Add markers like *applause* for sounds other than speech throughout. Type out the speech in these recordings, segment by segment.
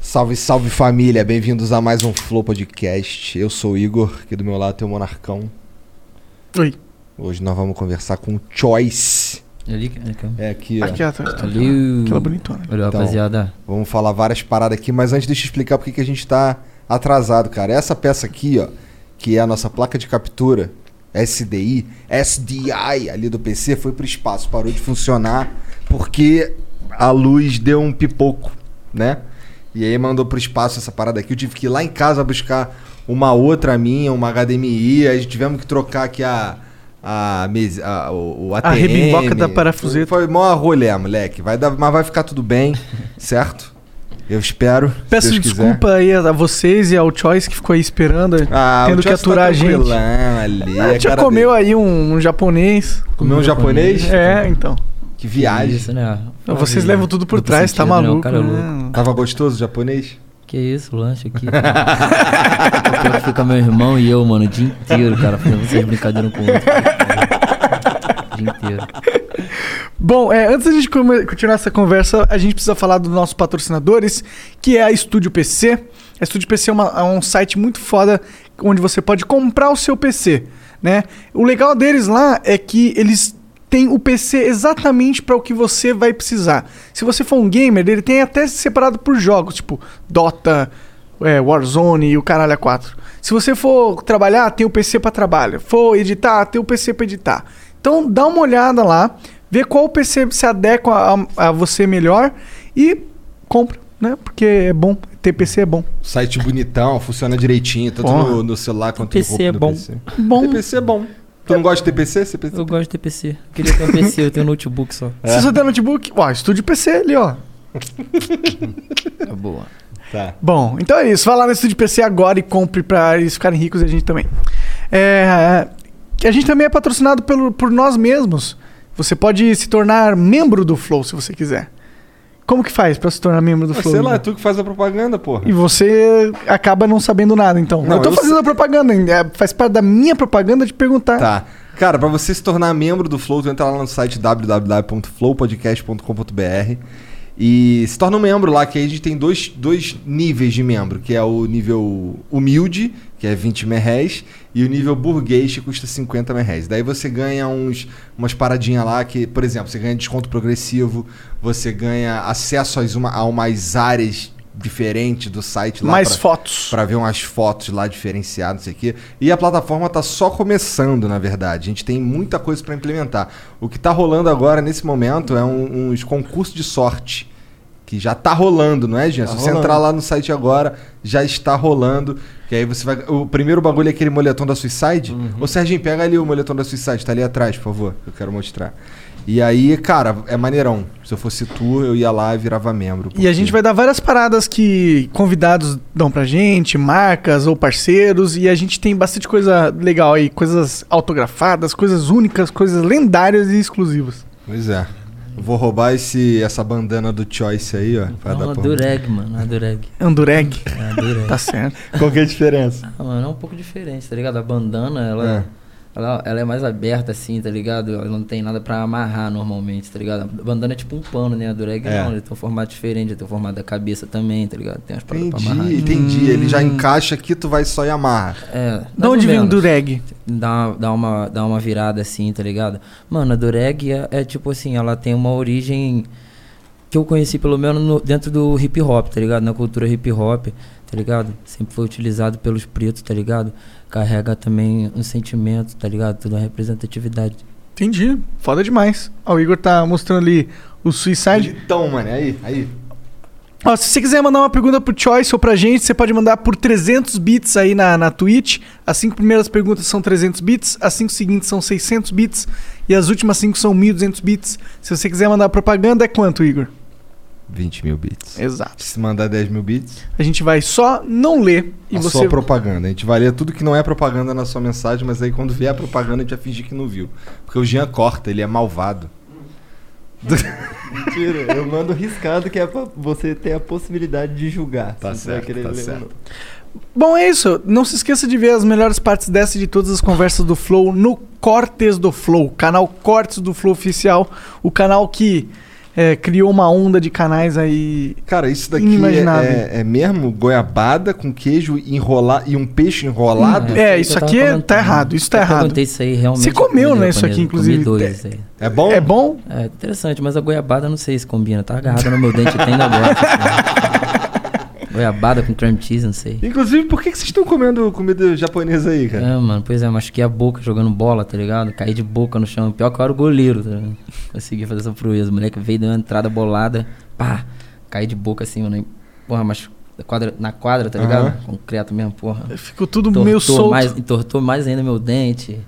Salve, salve família, bem-vindos a mais um Flow Podcast. Eu sou o Igor, aqui do meu lado tem o Monarcão. Oi. Hoje nós vamos conversar com o Choice. Ali, ali, calma. É aqui, ó. Aqui atrás. tá? Ali, Aquela bonitona. Olha, Então. rapaziada. Vamos falar várias paradas aqui, mas antes deixa eu explicar porque que a gente tá atrasado, cara. Essa peça aqui, ó, que é a nossa placa de captura SDI, SDI ali do PC, foi pro espaço, parou de funcionar porque a luz deu um pipoco, né? E aí mandou pro espaço essa parada aqui. Eu tive que ir lá em casa buscar uma outra minha, uma HDMI, aí tivemos que trocar aqui a a, mesa, a o, o ATM. rebimboca da parafuseta. Foi mó rolê, moleque. Vai dar, mas vai ficar tudo bem, *laughs* certo? Eu espero. Peço Deus quiser. desculpa aí a a vocês e ao Choice que ficou aí esperando, Ah, tendo que tá aturar a gente. Ali, Ah, é já cara comeu dele. aí um, um japonês. Comeu um japonês? É, então. Que viagem. Isso, né? Então, vocês Pô, levam tudo por trás, tá sentido, né? O maluco. cara é louco. né? Tava gostoso o japonês? Que isso, o lanche aqui. *laughs* Que Fica meu irmão e eu, mano, o dia inteiro, cara, fazendo vocês brincadeiras com o outro. O dia inteiro. Bom, é, antes da gente continuar essa conversa, a gente precisa falar dos nossos patrocinadores, que é a Estúdio PC. A Estúdio PC é, uma- é um site muito foda onde você pode comprar o seu PC, né? O legal deles lá é que eles têm o PC exatamente para o que você vai precisar. Se você for um gamer, ele tem até separado por jogos, tipo Dota, é, Warzone e o caralho a 4. Se você for trabalhar, tem o PC para trabalho. For editar, tem o PC para editar. Então dá uma olhada lá, vê qual PC se adequa a, a você melhor e compra, né? Porque é bom, ter PC é bom. Site bonitão, funciona direitinho, tanto no, no celular quanto PC no, é no bom. PC. Bom. TPC é bom. Tu não gosta de TPC? Você Eu gosto de ter PC. Queria ter um PC, eu tenho um notebook só. Se você tem notebook, ó, Estúdio PC ali, ó. É boa. Tá. Bom, então é isso. Vá lá no Estúdio PC agora e compre pra eles ficarem ricos e a gente também. É, a gente também é patrocinado pelo, por nós mesmos. Você pode se tornar membro do Flow se você quiser. Como que faz pra se tornar membro do Ah, Flow? sei lá, é Igor? tu que faz a propaganda, porra. E você acaba não sabendo nada, então. Não, eu tô eu fazendo sei. a propaganda, é, faz parte da minha propaganda de perguntar. Tá. Cara, pra você se tornar membro do Flow, tu entra lá no site www.flowpodcast.com.br e se torna um membro lá, que aí a gente tem dois, dois níveis de membro, que é o nível humilde, que é 20 merréis, e o nível burguês, que custa 50 merréis. Daí você ganha uns, umas paradinhas lá, que, por exemplo, você ganha desconto progressivo, você ganha acesso às uma, a umas áreas diferentes do site lá. Mais pra- fotos. Pra ver umas fotos lá diferenciadas, quê. E a plataforma tá só começando, na verdade. A gente tem muita coisa pra implementar. O que tá rolando agora, nesse momento, é um- uns concursos de sorte. Que já tá rolando, não é, Jean? Tá Se você rolando. entrar lá no site agora, já está rolando. Que aí você vai. O primeiro bagulho é aquele moletom da Suicide. Uhum. Ô, Serginho, pega ali o moletom da Suicide, tá ali atrás, por favor. Eu quero mostrar. E aí, cara, é maneirão. Se eu fosse tu, eu ia lá e virava membro. E a gente vai dar várias paradas que convidados dão pra gente, marcas ou parceiros, e a gente tem bastante coisa legal aí, coisas autografadas, coisas únicas, coisas lendárias e exclusivas. Pois é. Vou roubar esse, essa bandana do Choice aí, ó. É uma pra- dureg, mano. Uma dureg. Andureg. É uma dureg. Tá certo. Qual que é a diferença? Ah, mano, é um pouco diferente, tá ligado? A bandana, ela, ela, ela é mais aberta assim, tá ligado? Ela não tem nada pra amarrar normalmente, tá ligado? A bandana é tipo um pano, né? A dureg É. não, ele tem um formato diferente, ele tem o formato da cabeça também, tá ligado? Tem umas paradas pra amarrar. Entendi, entendi. Ele já encaixa aqui, tu vai só e amarra. É, De onde vem o Dureg? Dá, dá, uma, dá uma virada assim, tá ligado? Mano, a Dureg é, é tipo assim, ela tem uma origem que eu conheci pelo menos no- dentro do hip hop, tá ligado? Na cultura hip hop, tá ligado? Sempre foi utilizado pelos pretos, tá ligado? Carrega também um sentimento, tá ligado? Toda uma representatividade. Entendi. Foda demais. Ó, o Igor tá mostrando ali o Suicide. Então, mano, aí, aí. Ó, se você quiser mandar uma pergunta pro Choice ou pra gente, você pode mandar por 300 bits aí na, na Twitch. As cinco primeiras perguntas são 300 bits, as cinco seguintes são 600 bits e as últimas cinco são 1200 bits. Se você quiser mandar propaganda, é quanto, Igor? 20 mil bits. Exato. Se mandar 10 mil bits, A gente vai só não ler e a você. sua propaganda. A gente vai ler tudo que não é propaganda na sua mensagem, mas aí quando vier a propaganda a gente vai fingir que não viu. Porque o Jean corta, ele é malvado. Mentira, eu mando riscado que é pra você ter a possibilidade de julgar. Tá se você vai certo, querer tá certo. Bom, é isso. Não se esqueça de ver as melhores partes dessa e de todas as conversas do Flow no Cortes do Flow, canal Cortes do Flow Oficial, o canal que é, criou uma onda de canais aí. Cara, isso daqui Inimaginável. é, é mesmo goiabada com queijo enrolar e um peixe enrolado? É, eu isso aqui é- tá errado, isso tá Eu errado. perguntei isso aí realmente. Você comeu, né, isso aqui, inclusive. Dois aí. É bom? É bom? É interessante, mas a goiabada não sei se combina. Tá agarrada no meu dente até ainda agora. *laughs* goiabada com cream cheese, não sei. Inclusive, por que, que vocês estão comendo comida japonesa aí, cara? É, mano, pois é, machuquei a boca jogando bola, tá ligado? Caí de boca no chão. Pior que eu era o goleiro, tá ligado? *laughs* Consegui fazer essa proeza. O moleque veio, deu uma entrada bolada, pá, caí de boca assim, mano. Porra, na quadra, na quadra tá ligado? Aham. Concreto mesmo, porra. Ficou tudo meio solto. Mais, entortou mais ainda meu dente.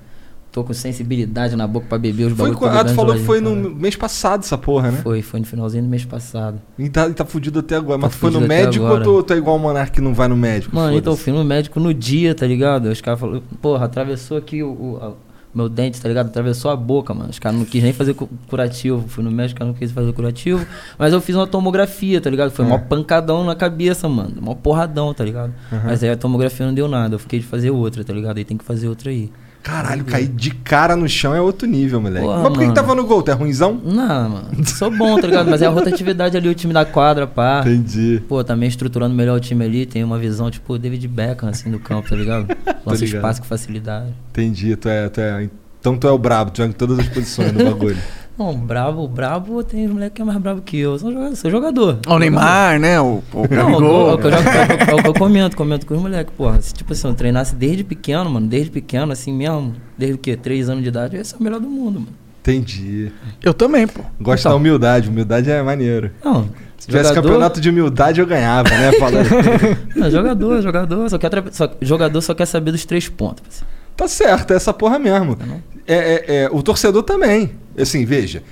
Tô com sensibilidade na boca pra beber os bagulhos. ah, tu falou que foi no mês passado essa porra, né? Foi, foi no finalzinho do mês passado. E tá, e tá fudido até agora. Tá Mas tu foi no médico agora. ou tu, tu é igual o Monark que não vai no médico? Mano, então eu fui no médico no dia, tá ligado? Os caras falaram, porra, atravessou aqui o, o- a- meu dente, tá ligado? Atravessou a boca, mano. Os caras não quis nem fazer cu- curativo. Fui no médico, os caras não quis fazer curativo. Mas eu fiz uma tomografia, tá ligado? Foi É. mó pancadão na cabeça, mano. Mó porradão, tá ligado? Mas aí a tomografia não deu nada. Eu fiquei de fazer outra, tá ligado? Aí tem que fazer outra aí. Caralho, cair de cara no chão é outro nível, moleque. Porra, Mas por que, tava no gol? Tu é ruimzão? Não, mano. Sou bom, tá ligado? Mas é a rotatividade ali, o time da quadra, pá. Entendi. Pô, também estruturando melhor o time ali, tem uma visão tipo David Beckham, assim, do campo, tá ligado? *laughs* Lança ligado. espaço com facilidade. Entendi. Tu é, tu é, então tu é o brabo, tu joga em todas as posições do bagulho. *laughs* Não, brabo, brabo, tem moleque que é mais brabo que eu. Sou jogador. Sou jogador. O Neymar, né? O, o Não, Gabigol. é o que eu, jogo- é o é o que eu comento, comento com os moleques, porra. Se, tipo assim, eu treinasse desde pequeno, mano, desde pequeno, assim mesmo, desde o quê? Três anos de idade, eu ia ser o melhor do mundo, mano. Entendi. Eu também, pô. Gosto Então. da humildade. Humildade é maneiro. Não, Se tivesse jogador, campeonato de humildade, eu ganhava, né? Falando. *laughs* Não, jogador, jogador, só quer, tra- só, jogador só quer saber dos três pontos. parceiro. Tá certo, é essa porra mesmo. Não? É, é, é, o torcedor também. Assim, veja,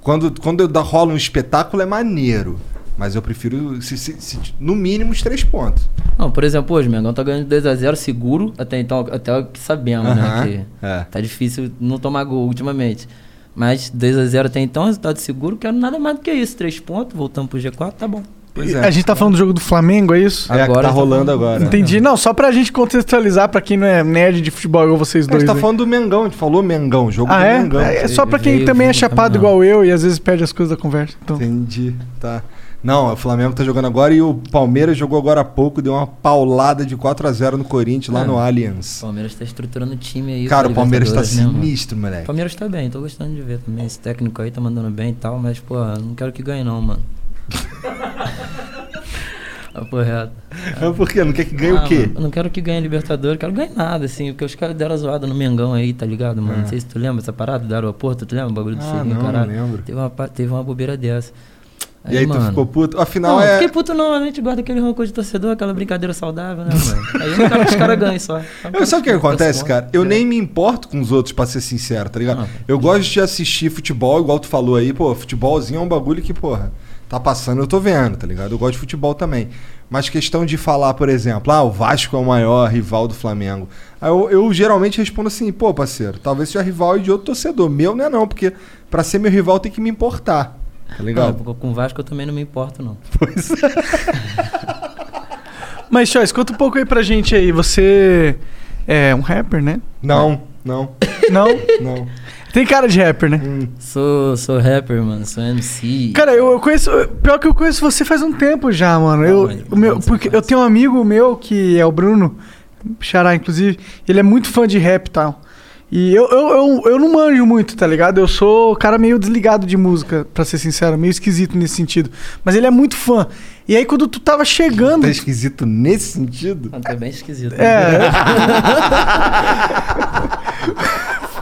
quando, quando eu rola um espetáculo é maneiro. Mas eu prefiro, se- se- se- no mínimo, os três pontos. Não, por exemplo, hoje o Mengão tá ganhando 2x0 seguro, até então, até o que sabemos, né? Que é. tá difícil não tomar gol ultimamente. Mas 2x0 até então, resultado seguro, quero nada mais do que isso. Três pontos, voltamos pro G4, tá bom. Pois é. A gente tá falando do jogo do Flamengo, é isso? É, a que Agora tá tá rolando agora. Entendi. Não, só pra gente contextualizar, pra quem não é nerd de futebol igual vocês A dois. gente tá aí. falando do Mengão, a gente falou Mengão, jogo Ah, do é? Mengão. É só pra quem também é chapado igual eu e às vezes perde as coisas da conversa. Então. Entendi, tá. Não, o Flamengo tá jogando agora e o Palmeiras jogou agora há pouco, deu uma paulada de 4 a 0 no Corinthians lá É. no O Allianz. Palmeiras tá estruturando o time aí. Cara, o Palmeiras tá né, mano? sinistro, O moleque. Palmeiras tá bem, tô gostando de ver também. Esse técnico aí tá mandando bem e tal, mas, pô, não quero que ganhe não, mano. Papo reto. Mas por quê? Não quer que ganhe Ah, o quê? mano, eu não quero que ganhe Libertadores, quero ganhar nada, assim, porque os caras deram a zoada no Mengão aí, tá ligado, mano? Ah. Não sei se tu lembra essa parada do aeroporto, tu lembra o bagulho do Ah, Serginho, não, caralho? não lembro. Teve uma, teve uma bobeira dessa. E aí tu ficou puto? Afinal Não, é. fiquei puto não, a gente guarda aquele rancor de torcedor, aquela brincadeira saudável, né, mano? Aí eu não quero que os caras ganhem só. *laughs* Eu, sabe o que acontece, Torce cara? Eu nem me importo com os outros, pra ser sincero, tá ligado? Ah, Eu gosto de assistir futebol, igual tu falou aí, pô, futebolzinho é um bagulho que, porra, tá passando, eu tô vendo, tá ligado? Eu gosto de futebol também. Mas questão de falar, por exemplo, ah, o Vasco é o maior rival do Flamengo. Aí eu, eu geralmente respondo assim, pô, parceiro, talvez seja rival de outro torcedor. Meu não é não, porque pra ser meu rival tem que me importar. Tá Não, ligado? porque com o Vasco eu também não me importo, não. *laughs* Pois é. *laughs* Mas, Choice, conta um pouco aí pra gente aí. Você é um rapper, né? Não, não, Não? não. Tem cara de rapper, né? Hum, Sou, sou rapper, mano, sou MC. Cara, eu, eu conheço. Pior que eu conheço você faz um tempo já, mano. Eu, o meu, porque eu tenho um amigo meu que é o Bruno, Xará, inclusive. Ele é muito fã de rap e tal. E eu, eu, eu, eu não manjo muito, tá ligado? Eu sou cara meio desligado de música, pra ser sincero, meio esquisito nesse sentido. Mas ele é muito fã. E aí, quando tu tava chegando. tá esquisito nesse sentido? Ah, tá bem esquisito. É. *laughs* *laughs*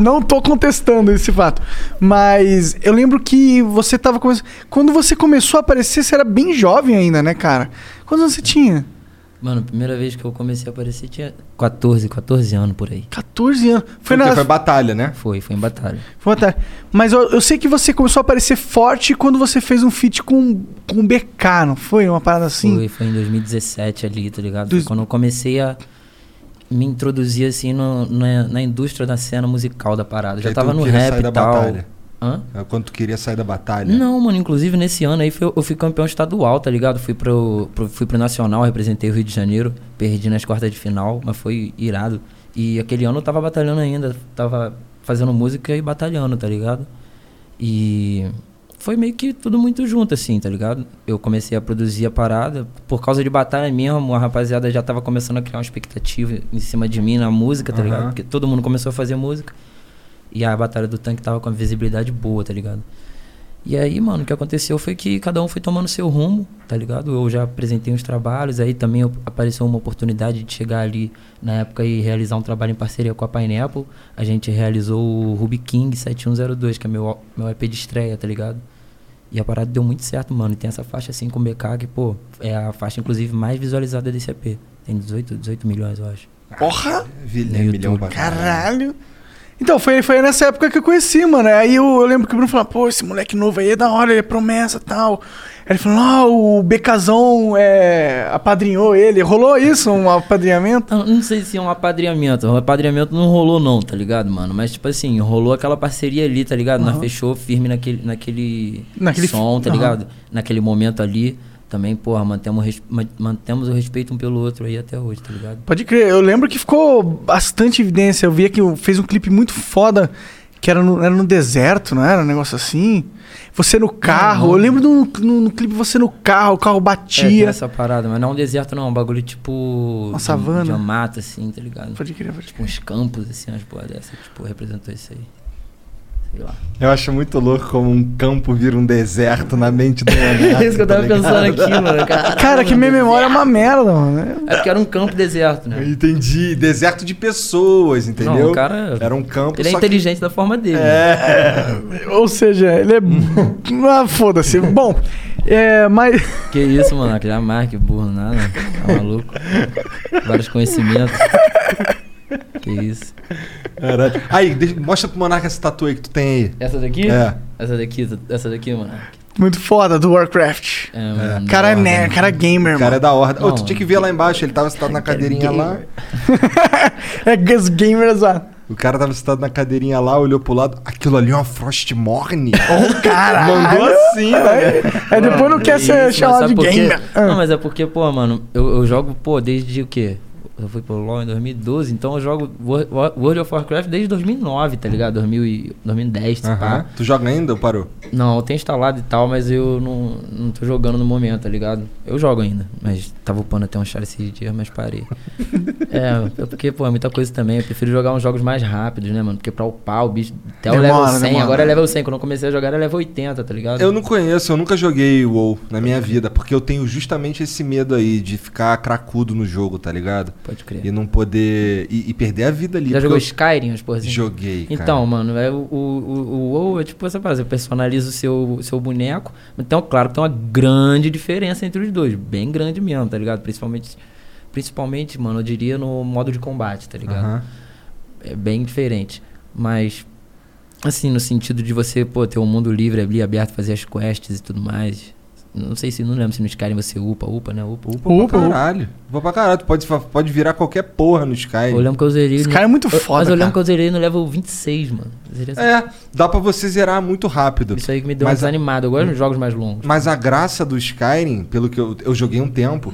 Não tô contestando esse fato. Mas eu lembro que você tava começando. Quando você começou a aparecer, você era bem jovem ainda, né, cara? Quantos anos você tinha? Mano, a primeira vez que eu comecei a aparecer tinha 14, 14 anos por aí. 14 anos. Foi Foi, na. foi batalha, né? Foi, foi em batalha. Foi até- Mas eu, eu sei que você começou a aparecer forte quando você fez um feat com, com o BK, não foi? Uma parada assim? Foi, foi em 2017 ali, tá ligado? Quando eu comecei a me introduzir assim no- na, na indústria da cena musical da parada. Já tava no rap e da tal. batalha. Hã? É Quando tu queria sair da batalha. Não, mano, inclusive nesse ano aí eu fui campeão estadual, tá ligado? Fui pro, pro- fui pro Nacional, representei o Rio de Janeiro, perdi nas quartas de final, mas foi irado. E aquele ano eu tava batalhando ainda, tava fazendo música e batalhando, tá ligado? E foi meio que tudo muito junto, assim, tá ligado? Eu comecei a produzir a parada, por causa de batalha mesmo, a rapaziada já tava começando a criar uma expectativa em cima de mim na música, tá Aham. ligado? Porque todo mundo começou a fazer música. E a batalha do tanque tava com a visibilidade boa, tá ligado? E aí, mano, o que aconteceu foi que cada um foi tomando seu rumo, tá ligado? Eu já apresentei uns trabalhos, aí também eu- apareceu uma oportunidade de chegar ali na época e realizar um trabalho em parceria com a Pineapple. A gente realizou o Ruby King 7102, que é meu, meu EP de estreia, tá ligado? E a parada deu muito certo, mano. E tem essa faixa assim com o BK, que, pô, é a faixa inclusive mais visualizada desse EP. Tem 18, 18 milhões, eu acho. Porra! Vi- No né, milhão pra caralho. Caralho! Então, foi, foi nessa época que eu conheci, mano. Aí eu, eu lembro que o Bruno falou, pô, esse moleque novo aí é da hora, ele é promessa e tal. Ele falou, ah, o Becazão é, apadrinhou ele. Rolou isso, um apadrinhamento? Eu não sei se é um apadrinhamento. O apadrinhamento não rolou, não, tá ligado, mano? Mas, tipo assim, rolou aquela parceria ali, tá ligado? Nós Aham. fechou firme naquele, naquele, Naquele som, tá Aham. ligado? Naquele momento ali. Também, porra, mantemos, mantemos o respeito um pelo outro aí até hoje, tá ligado? Pode crer, eu lembro que ficou bastante evidência. Eu via que fez um clipe muito foda, que era no, era no deserto, não era? Um negócio assim. Você no carro, não. eu lembro do, no, no clipe você no carro, o carro É, batia. essa parada, mas não é um deserto, não. É um bagulho tipo. Uma de- savana. De uma mata, assim, tá ligado? Pode crer, pode Tipo crer. uns campos, assim, umas porra dessa. Tipo, representou isso aí. Sei lá. Eu acho muito louco como um campo vira um deserto na mente do *laughs* Leonardo. É isso que eu tá tava pensando ligado? aqui, mano. Caralho, Cara, que minha memória é uma merda, mano. É porque era um campo deserto, né? Entendi. Deserto de pessoas, entendeu? Não, o cara. Era um campo Ele é só que- inteligente da forma dele. né? É. *laughs* Ou seja, ele é. *laughs* ah, foda-se. Bom, é, mas. Que isso, mano? Aquele marca, burro, nada. Tá maluco? Vários conhecimentos. Que isso. Caralho. Aí, deixa- mostra pro Monarca essa tatu aí que tu tem aí. Essa daqui? É. Essa daqui, essa daqui, mano. Muito foda do Warcraft. É, mano, Cara é nerd, cara é gamer, O cara é mano. da ordem. Ô, tu tinha que ver lá embaixo, ele tava sentado na *laughs* cadeirinha lá. *laughs* É gas gamers lá. O cara tava sentado na cadeirinha lá, olhou pro lado. Aquilo ali é uma Frostmourne. *laughs* Caralho. Mandou assim, né? Aí depois não quer Que ser chamado de gamer. Ah. Não, mas é porque, pô, mano, eu, eu jogo, pô, desde o quê? Eu fui pro LoL em 2012, então eu jogo Wo- Wo- World of Warcraft desde 2009, tá ligado? 2000 e 2010, se Aham. pá. Tu joga ainda ou parou? Não, eu tenho instalado e tal, mas eu não, não tô jogando no momento, tá ligado? Eu jogo ainda, mas tava upando até um char esses dias, mas parei. *laughs* é, porque, pô, é muita coisa também. Eu prefiro jogar uns jogos mais rápidos, né, mano? Porque pra upar o bicho até o level 100, demora. agora é level 100. Quando eu comecei a jogar era level 80, tá ligado? Eu não conheço, eu nunca joguei WoW na minha vida, porque eu tenho justamente esse medo aí de ficar cracudo no jogo, tá ligado? Pode crer. E não poder. E, e perder a vida ali. Já jogou eu Skyrim, as porras assim? Joguei. cara. Então, mano, é, o, o, o, WoW é tipo essa parada, você personaliza o seu, seu boneco. Então, claro que tem uma grande diferença entre os dois. Bem grande mesmo, tá ligado? Principalmente, principalmente, mano, eu diria no modo de combate, tá ligado? Aham. É bem diferente. Mas, assim, no sentido de você, pô, ter um mundo livre ali, aberto, fazer as quests e tudo mais. Não sei se, não lembro se no Skyrim você upa, upa, né? Upa, upa. Pô, pra caralho. Vou pra caralho. Tu pode, pode virar qualquer porra no Sky. Eu lembro que eu zerei. Esse no- cara é muito foda, Mas eu lembro cara. que eu zerei no level 26, mano. Essa- É, dá pra você zerar muito rápido. Isso aí que me deu Mas uma desanimada. Eu gosto de jogos mais longos. Mas a graça do Skyrim, pelo que eu, eu joguei um tempo,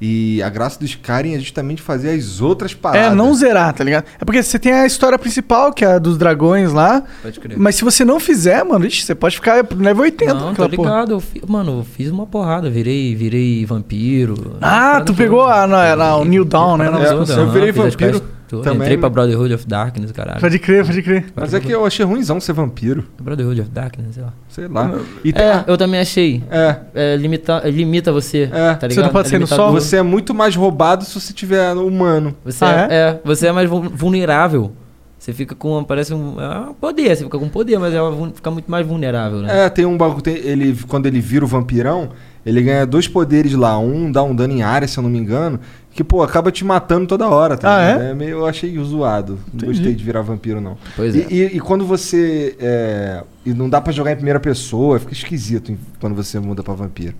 e a graça do Skyrim é justamente fazer as outras paradas. É, não zerar, tá ligado? É porque você tem a história principal, que é a dos dragões lá. Pode crer. Mas se você não fizer, mano, ixi, você pode ficar no level 80 Não, tô porra. ligado. Eu fi- Mano, eu fiz uma porrada. Virei, virei vampiro. Ah, tu pegou a- na- na- o New Dawn, né? É, eu virei vampiro também. Entrei pra Brotherhood of Darkness, caralho. Pode crer, pode crer. Mas é que eu achei ruimzão ser vampiro. Brotherhood of Darkness, sei lá. Sei lá. E tem- É, eu também achei. é, É, limita, limita você, É. tá ligado? Você não pode É ser no sol? você é muito mais roubado se você tiver humano. Você Ah, é? é, você é mais vul- vulnerável. Você fica com, parece um, é um poder, você fica com poder, mas é uma fica muito mais vulnerável, né? É, tem um bagulho. Ele, quando ele vira o vampirão, ele ganha dois poderes lá. Um dá um dano em área, se eu não me engano. Que, pô, acaba te matando toda hora, tá? Ah, ligado? é? meio, eu achei zoado. Não Entendi. gostei de virar vampiro, não. Pois E, é. e- e quando você. é, e não dá pra jogar em primeira pessoa, fica esquisito quando você muda pra vampiro.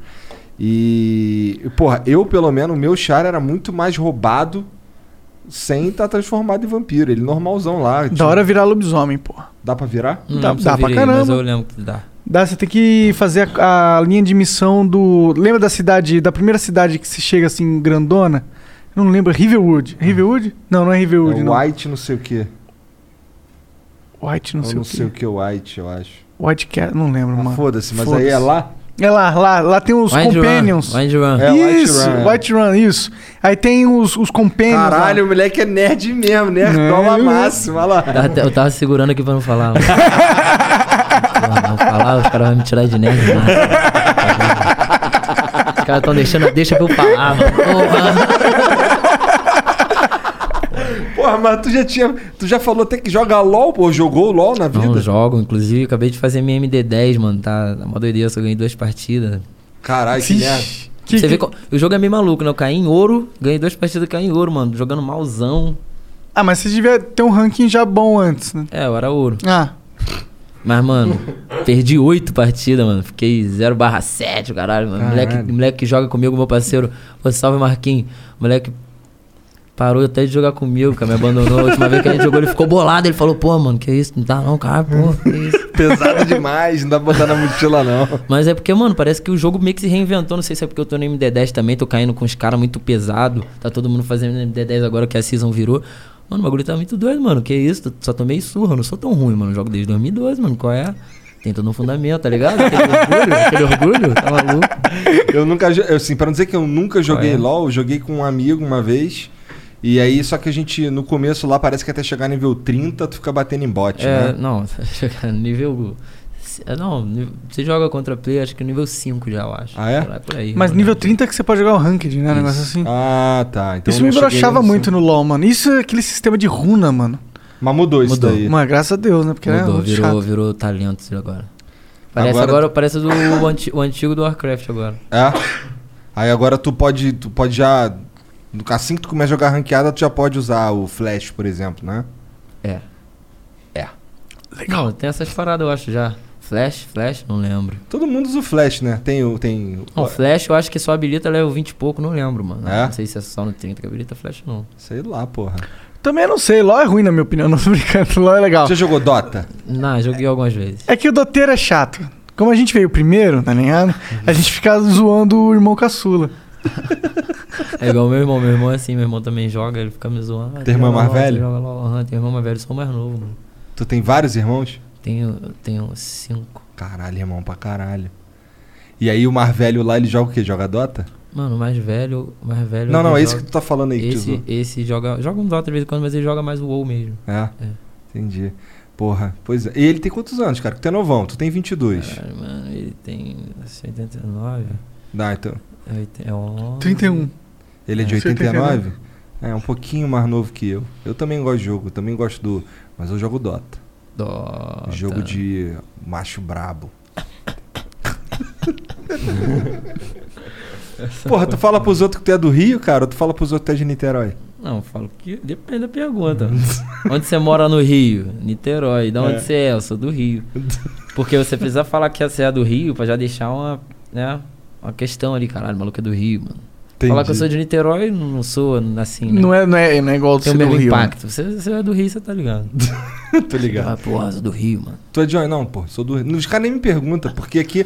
E. Porra, eu, pelo menos, o meu char era muito mais roubado sem estar transformado em vampiro. Ele normalzão lá. Da tipo, hora virar lobisomem, porra. Dá pra virar? Não Dá- dá pra virei, Mas caramba. eu lembro que dá. Dá, você tem que fazer a, a linha de missão do. Lembra da cidade, da primeira cidade que se chega assim, grandona? Não lembro, Riverwood. Riverwood? Não, não é Riverwood, É não. White não sei o que. White, não Ou sei não o quê. sei o que White, eu acho. White Cat, não lembro, Ah, mano. Foda-se, mas Foda-se. aí é lá? É lá, lá, lá tem os Wind companions. Run, Wind Run. É, White isso, Run, é. White Run, isso. Aí tem os, os companions. lá. Caralho, o moleque é nerd mesmo, nerdola É. máxima, olha lá. Tava até- Eu tava segurando aqui pra não *laughs* falar. não falar, os caras vão me tirar de nerd. Mano. Os caras tão deixando, deixa pra eu falar, mano. Porra. Porra, mas tu já tinha. Tu já falou até que joga LOL, pô, jogou LOL na vida? Não, jogo, inclusive, acabei de fazer minha MD10, mano. Tá uma doideira, só ganhei duas partidas. Caralho, que merda. que- Você que- vê, co- o jogo é meio maluco, né? Eu caí em ouro, ganhei duas partidas, caí em ouro, mano. Jogando malzão. Ah, mas você devia ter um ranking já bom antes, né? É, eu era ouro. Ah, Mas, mano, perdi oito partidas, mano. Fiquei 0 barra 7, caralho, mano. Moleque, Caralho. moleque que joga comigo, meu parceiro. Ô, salve, Marquinhos. Moleque parou até de jogar comigo, cara. Me abandonou. A última vez que a gente jogou, ele ficou bolado. Ele falou, pô, mano, que isso? Não dá não, cara, pô, *laughs* que isso? Pesado demais, não dá pra botar na mochila, não. Mas é porque, mano, parece que o jogo meio que se reinventou. Não sei se é porque eu tô no MD10 também, tô caindo com os caras muito pesado. Tá todo mundo fazendo MD10 agora que a season virou. Mano, o bagulho tá muito doido, mano. Que isso? Só tomei surra, eu não sou tão ruim, mano. Jogo desde 2012, mano. Qual é? Tem todo um fundamento, tá ligado? Aquele orgulho, *laughs* aquele orgulho, tá maluco? Eu nunca. Assim, pra não dizer que eu nunca joguei é? LOL, eu joguei com um amigo uma vez. E aí, só que a gente, no começo lá, parece que até chegar nível 30, tu fica batendo em bot, É, né? não, *laughs* chegar no nível. é, Não, você joga contra player, acho que nível 5 já, eu acho. Ah, é? Lá, por aí, mas nível 30 é que você pode jogar o ranked, né? Um negócio assim. Ah, tá. Então isso me nesse- muito no LoL, mano. Isso é aquele sistema de runa, mano. Mas mudou isso Mudou. daí. Mano, graças a Deus, né? Porque Mudou, é virou, chato. virou talento agora. Parece Agora- agora, parece do o anti- o antigo do Warcraft agora. É. Aí agora tu pode, tu pode já. Assim que tu começa a jogar ranqueada, tu já pode usar o flash, por exemplo, né? É. É. Não, tem essas paradas, eu acho já. Flash, Flash, não lembro. Todo mundo usa o flash, né? Tem o. Tem... Não, Flash eu acho que só habilita level 20 e pouco, não lembro, mano. É? Não sei se é só no 30 que habilita Flash, não. Sei lá, porra. Também não sei, LoL é ruim na minha opinião, *laughs* não tô brincando. LoL é legal. Já jogou Dota? Não, joguei algumas vezes. É que o doteiro é chato. Como a gente veio primeiro, tá ligado? A gente fica zoando o irmão caçula. *laughs* É igual meu irmão, meu irmão é assim, meu irmão também joga, ele fica me zoando. Ah, Teu irmão mais velho? Joga LOL. Irmão mais velho, eu sou mais novo, mano. Tu tem vários irmãos? Tenho, tenho cinco. Caralho, irmão, pra caralho. E aí o mais velho lá, ele joga o quê? Joga Dota? Mano, o mais velho, o mais velho. não, não, é esse joga- que tu tá falando aí Esse, esse joga. Joga um Dota de vez em quando, mas ele joga mais o WoW mesmo. É. Entendi. Porra, pois é. E ele tem quantos anos, cara? Tu é novão, tu tem 22. Caralho, mano, ele tem acho que 89. Dá, então. É, oit- é on- 31. Ele é de É, 89? É, um pouquinho mais novo que eu. Eu também gosto de jogo, também gosto do. Mas eu jogo Dota. Dota. Jogo de macho brabo. Porra, tu fala pros outros que tu é do Rio, cara, ou tu fala pros outros que tu é de Niterói? Não, eu falo que depende da pergunta. *laughs* onde você mora no Rio? Niterói. De onde É. você é? Eu sou do Rio. Porque você precisa falar que você é do Rio pra já deixar uma, né, uma questão ali, caralho, o maluco é do Rio, mano. Falar que eu sou de Niterói, não sou assim, né? Não é, não, é, não é igual Tem ser o do mesmo Rio. né? impacto. Você, você é do Rio, você tá ligado. *laughs* Tô ligado. Ah, porra, eu sou do Rio, mano. Tu é de onde? Não, pô, sou do Rio. Os caras nem me perguntam, porque aqui.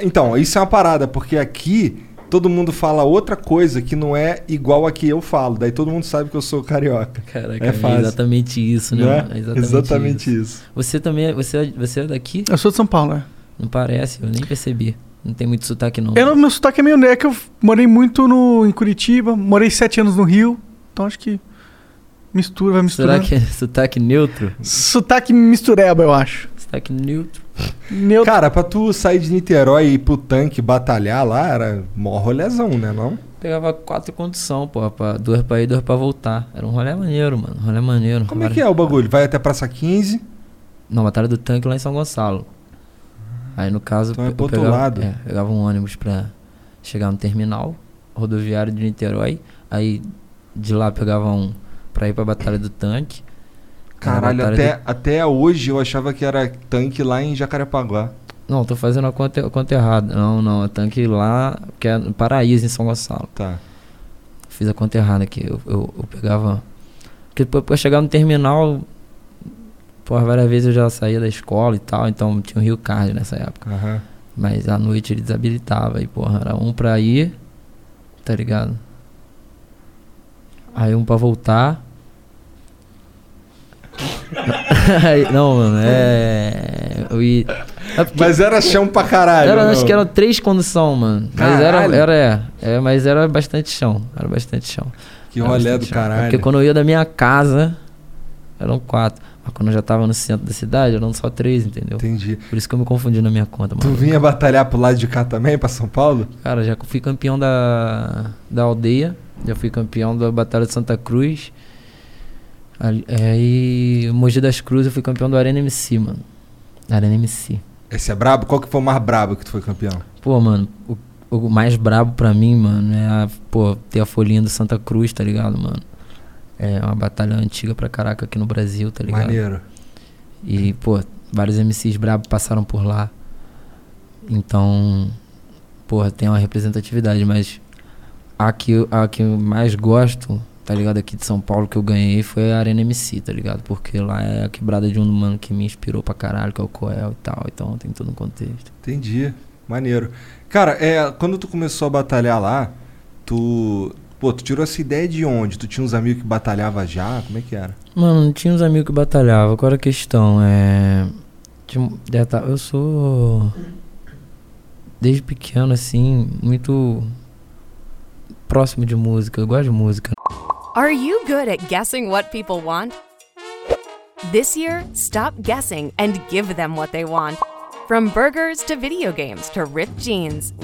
Então, isso é uma parada, porque aqui todo mundo fala outra coisa que não é igual a que eu falo. Daí todo mundo sabe que eu sou carioca. Caraca, É é, fácil. exatamente isso, né? Não é? mano? É exatamente, Exatamente isso. isso. Você também é, você, é- você é daqui? Eu sou de São Paulo, né? Não parece, eu nem percebi. Não tem muito sotaque, não. Eu, meu sotaque é meio... É que eu morei muito no, em Curitiba, morei sete anos no Rio, então acho que mistura, vai Será misturar. que é sotaque neutro? Sotaque mistureba, eu acho. Sotaque neutro. Neutro. Cara, pra tu sair de Niterói e ir pro tanque batalhar lá, era mó rolezão, né, não? Pegava quatro condução, pô, pra, duas pra ir, duas pra voltar. Era um rolê maneiro, mano. Rolê maneiro. Como é que é o bagulho? Vai até Praça 15, Não, Batalha do Tanque lá em São Gonçalo. Aí no caso, Então é eu pro outro pegava, lado. é, pegava um ônibus pra chegar no terminal rodoviário de Niterói. Aí de lá pegava um pra ir pra Batalha do Tanque. Caralho, até, do- até hoje eu achava que era tanque lá em Jacarepaguá. Não, tô fazendo a conta, a conta errada. Não, não, é tanque lá, que é no Paraíso, em São Gonçalo. Tá. Fiz a conta errada aqui. Eu, eu, eu pegava. Porque depois pra chegar no terminal, por várias vezes eu já saía da escola e tal, então tinha o Rio Card nessa época. Aham. Mas à noite ele desabilitava e, porra, era um pra ir, tá ligado? Aí um pra voltar. *laughs* Não, mano, é. Eu ia. é porque Mas era chão pra caralho. era, acho que eram três condução, mano. Mas era, Caralho. era, é, é, mas era bastante chão. Era bastante chão. Que Era bastante do chão. É caralho. Porque quando eu ia da minha casa, eram quatro. Mas quando eu já tava no centro da cidade, eram só três, entendeu? Entendi. Por isso que eu me confundi na minha conta, Tu mano. vinha batalhar pro lado de cá também, pra São Paulo? Cara, já fui campeão da, da aldeia, já fui campeão da Batalha de Santa Cruz. Aí, Mogi das Cruzes, eu fui campeão do Arena MC, mano. Arena MC. Esse é brabo? Qual que foi o mais brabo que tu foi campeão? Pô, mano, o, o mais brabo pra mim, mano, é a, pô, ter a folhinha do Santa Cruz, tá ligado, mano? É uma batalha antiga pra caraca aqui no Brasil, tá ligado? Maneiro. E, pô, vários MCs brabos passaram por lá. Então, porra, tem uma representatividade, mas a que, eu- a que eu mais gosto, tá ligado, aqui de São Paulo que eu ganhei foi a Arena MC, tá ligado? Porque lá é a quebrada de um mano que me inspirou pra caralho, que é o Coel e tal. Então tem todo um contexto. Entendi. Maneiro. Cara, é, quando tu começou a batalhar lá, tu. Pô, tu tirou essa ideia de onde? Tu tinha uns amigos que batalhava já? Como é que era? Mano, não tinha uns amigos que batalhavam. Qual era a questão? É. deta- Eu sou. Desde pequeno, assim, muito. Próximo de música. Eu gosto de música. Are you good at guessing what people want? This year, stop guessing and give them what they want. From burgers to video games to ripped jeans.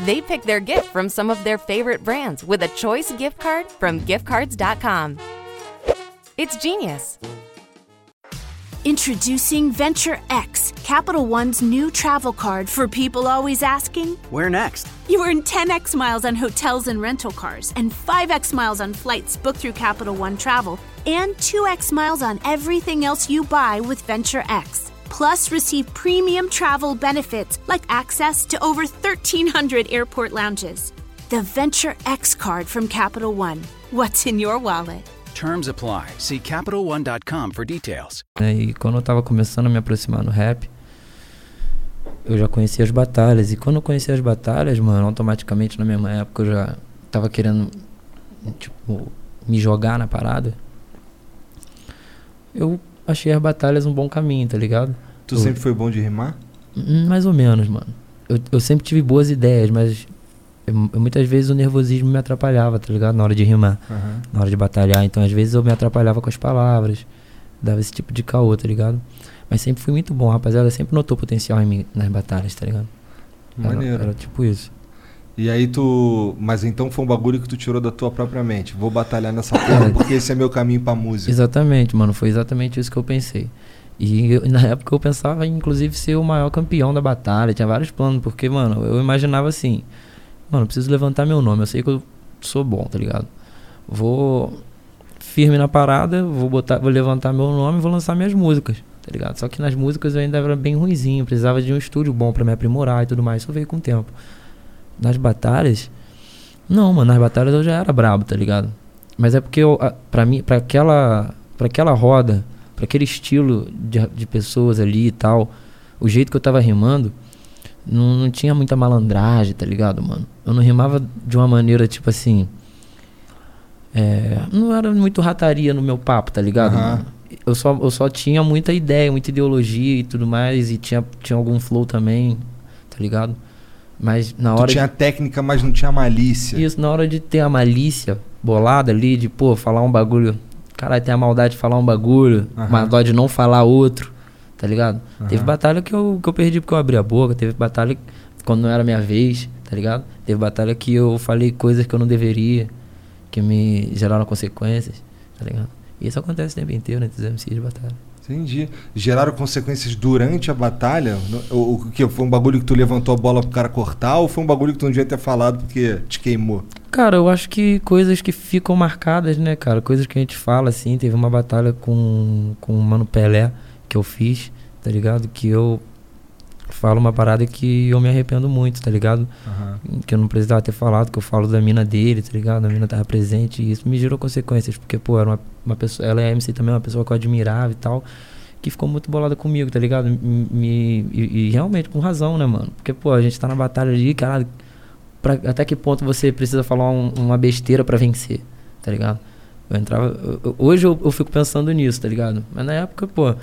They pick their gift from some of their favorite brands with a choice gift card from giftcards.com. It's genius. Introducing Venture X, Capital One's new travel card for people always asking, Where next? You earn 10x miles on hotels and rental cars, and 5x miles on flights booked through Capital One Travel, and 2x miles on everything else you buy with Venture X. Plus, receive premium travel benefits like access to over 1,300 airport lounges. The Venture X card from Capital One. What's in your wallet? Terms apply. See CapitalOne.com for details. né? E quando eu tava começando a me aproximar no rap, eu já conhecia as batalhas. E quando eu conhecia as batalhas, mano, automaticamente na mesma época eu já tava querendo, tipo, me jogar na parada. Eu achei as batalhas um bom caminho, tá ligado? Tu Eu- sempre foi bom de rimar? Hum, Mais ou menos, mano. Eu, eu sempre tive boas ideias, mas eu- eu- muitas vezes o nervosismo me atrapalhava, tá ligado? Na hora de rimar, Aham. na hora de batalhar. Então, às vezes eu me atrapalhava com as palavras, dava esse tipo de caô, tá ligado? Mas sempre fui muito bom, rapaziada. Sempre notou potencial em mim nas batalhas, tá ligado? Era- Maneiro. Era, tipo isso. E aí tu. Mas então foi um bagulho que tu tirou da tua própria mente. Vou batalhar nessa porra *coughs* porque esse é meu caminho pra música. Exatamente, mano. Foi exatamente isso que eu pensei. E eu- na época eu pensava inclusive, ser o maior campeão da batalha. Tinha vários planos, porque, mano, eu imaginava assim: mano, preciso levantar meu nome. Eu sei que eu sou bom, tá ligado? Vou firme na parada, vou botar, vou levantar meu nome e vou lançar minhas músicas, tá ligado? Só que nas músicas eu ainda era bem ruizinho, precisava de um estúdio bom pra me aprimorar e tudo mais. Isso veio com o tempo. Nas batalhas, não, mano, nas batalhas eu já era brabo, tá ligado? Mas é porque eu, pra mim, pra aquela, pra aquela roda, pra aquele estilo de, de pessoas ali e tal, o jeito que eu tava rimando, não, não tinha muita malandragem, tá ligado, mano? Eu não rimava de uma maneira tipo assim. É, não era muito rataria no meu papo, tá ligado? Mano? Eu só, eu só tinha muita ideia, muita ideologia e tudo mais, e tinha, tinha algum flow também, tá ligado? Mas na Tu hora de- tinha técnica, mas não tinha malícia. isso, na hora de ter a malícia bolada ali, de, pô, falar um bagulho. Caralho, tem a maldade de falar um bagulho, mas dó de não falar outro, tá ligado? Aham. Teve batalha que eu, que eu perdi porque eu abri a boca, teve batalha quando não era minha vez, tá ligado? Teve batalha que eu falei coisas que eu não deveria, que me geraram consequências, tá ligado? E isso acontece o tempo inteiro entre os MCs de batalha. Entendi. Geraram consequências durante a batalha? O que? Foi um bagulho que tu levantou a bola pro cara cortar ou foi um bagulho que tu não devia ter falado porque te queimou? Cara, eu acho que coisas que ficam marcadas, né, cara? Coisas que a gente fala, assim. Teve uma batalha com, com o Mano Pelé que eu fiz, tá ligado? Que eu falo uma parada que eu me arrependo muito, tá ligado? Que eu não precisava ter falado, que eu falo da mina dele, tá ligado? A mina tava presente e isso me gerou consequências, porque, pô, era uma, uma pessoa, ela é MC também, uma pessoa que eu admirava e tal, que ficou muito bolada comigo, tá ligado? Me, e, e realmente com razão, né, mano? Porque, pô, a gente tá na batalha ali, caralho, pra, até que ponto você precisa falar um- uma besteira pra vencer, tá ligado? Eu entrava. eu- hoje eu, eu fico pensando nisso, tá ligado? Mas na época, pô,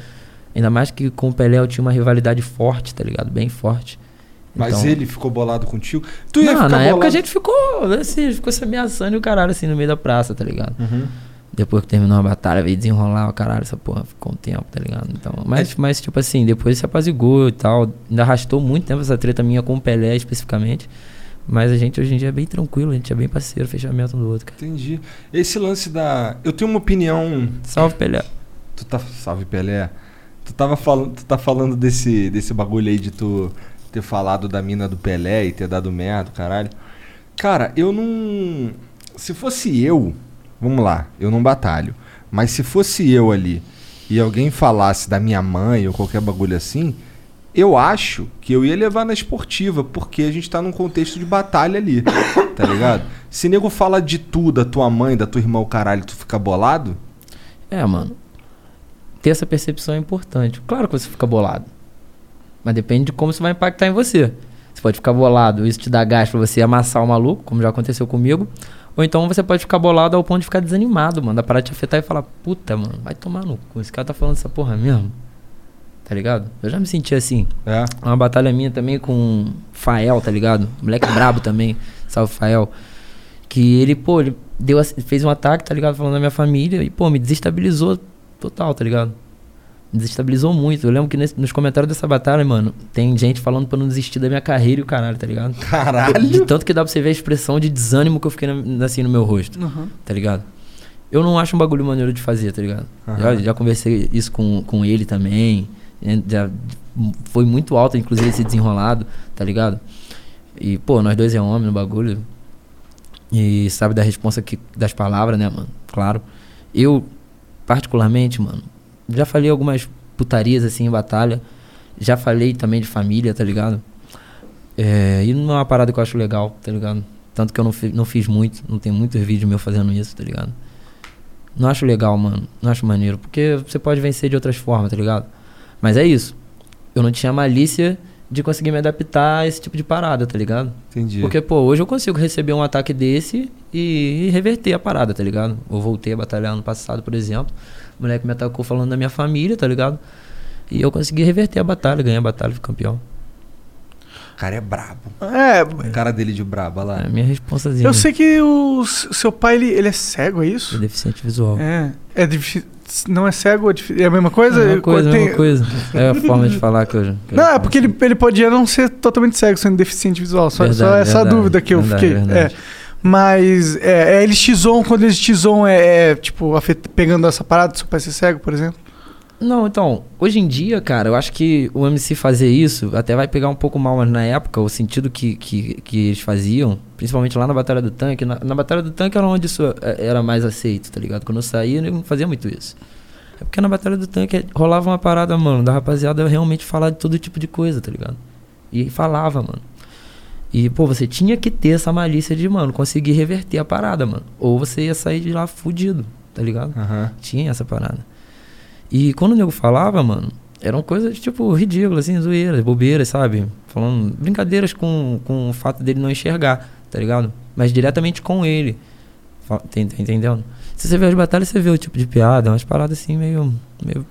ainda mais que com o Pelé eu tinha uma rivalidade forte, tá ligado? Bem forte. Mas Então- ele ficou bolado contigo? Tu ia não, ficar na época a bolado- gente ficou, assim, ficou se ameaçando e o caralho, assim, no meio da praça, tá ligado? Uhum. Depois que terminou a batalha, veio desenrolar o caralho, essa porra ficou um tempo, tá ligado? Então, mas, mas tipo assim, depois se apazigou e tal. Ainda arrastou muito tempo essa treta minha com o Pelé especificamente. Mas a gente hoje em dia é bem tranquilo, a gente é bem parceiro, fechamento um do outro, cara. Entendi. Esse lance da. Eu tenho uma opinião. Salve, Pelé. Tu tá. Salve, Pelé. Tu tava falando. Tu tá falando desse, desse bagulho aí de tu ter falado da mina do Pelé e ter dado merda, caralho. Cara, eu não. Se fosse eu. Vamos lá, eu não batalho. Mas se fosse eu ali e alguém falasse da minha mãe ou qualquer bagulho assim, eu acho que eu ia levar na esportiva, porque a gente tá num contexto de batalha ali, tá ligado? Se nego fala de tu, da tua mãe, da tua irmã, o caralho, tu fica bolado? É, mano. Ter essa percepção é importante. Claro que você fica bolado. Mas depende de como isso vai impactar em você. Você pode ficar bolado, isso te dá gás pra você amassar o maluco, como já aconteceu comigo. Ou então você pode ficar bolado ao ponto de ficar desanimado, mano. Da parar de te afetar e falar, puta, mano, vai tomar no cu. Esse cara tá falando essa porra mesmo. Tá ligado? Eu já me senti assim. É. Uma batalha minha também com Fael, tá ligado? Moleque brabo também. Salve Fael. Que ele, pô, ele deu, fez um ataque, tá ligado? Falando da minha família e, pô, me desestabilizou total, tá ligado? Me desestabilizou muito. Eu lembro que nesse- nos comentários dessa batalha, mano, tem gente falando pra não desistir da minha carreira e o caralho, tá ligado? Caralho! De tanto que dá pra você ver a expressão de desânimo que eu fiquei na- assim no meu rosto, Uhum. tá ligado? Eu não acho um bagulho maneiro de fazer, tá ligado? Aham. Já, já conversei isso com, com ele também. né, Já foi muito alto, inclusive, esse desenrolado, tá ligado? E, pô, nós dois é homem no bagulho. E sabe da resposta que, das palavras, né, mano? Claro. Eu, particularmente, mano, já falei algumas putarias assim em batalha. Já falei também de família, tá ligado? É, e não é uma parada que eu acho legal, tá ligado? Tanto que eu não, fi- não fiz muito, não tem muitos vídeos meus fazendo isso, tá ligado? Não acho legal, mano. Não acho maneiro. Porque você pode vencer de outras formas, tá ligado? Mas é isso. Eu não tinha malícia de conseguir me adaptar a esse tipo de parada, tá ligado? Entendi. Porque, pô, hoje eu consigo receber um ataque desse e, reverter a parada, tá ligado? Eu voltei a batalhar ano passado, por exemplo. O moleque me atacou falando da minha família, tá ligado? E eu consegui reverter a batalha, ganhei a batalha, fui campeão. O cara é brabo. É, A cara dele de brabo, olha lá. É a minha responsazinha. eu sei que o seu pai, ele, ele é cego, é isso? Sou deficiente visual. É. É difícil. Não é cego, é, é a mesma coisa? É a mesma coisa, a Tem- mesma coisa. É a forma de falar que eu. que eu Não, é falo. porque ele, ele podia não ser totalmente cego, sendo deficiente visual. Só, só Verdade, essa verdade, dúvida que eu verdade, fiquei. É. Mas é, é eles X-On, quando eles X-On é, é, tipo, afet- pegando essa parada seu pai ser cego, por exemplo? Não, então, hoje em dia, cara, eu acho que o MC fazer isso até vai pegar um pouco mal, mas na época, o sentido que, que, que eles faziam, principalmente lá na Batalha do Tanque, na, na Batalha do Tanque era onde isso é, era mais aceito, tá ligado? Quando eu saía, eu não fazia muito isso. É porque na Batalha do Tanque rolava uma parada, mano, da rapaziada realmente falar de todo tipo de coisa, tá ligado? E falava, mano. E, pô, você tinha que ter essa malícia de, mano, conseguir reverter a parada, mano. Ou você ia sair de lá fudido, tá ligado? Aham. Tinha essa parada. E quando o nego falava, mano, eram coisas, tipo, ridículas, assim, zoeiras, bobeiras, sabe? Falando brincadeiras com, com o fato dele não enxergar, tá ligado? Mas diretamente com ele. Tá, entendendo? Se você vê as batalhas, você vê o tipo de piada, umas paradas assim, meio. meio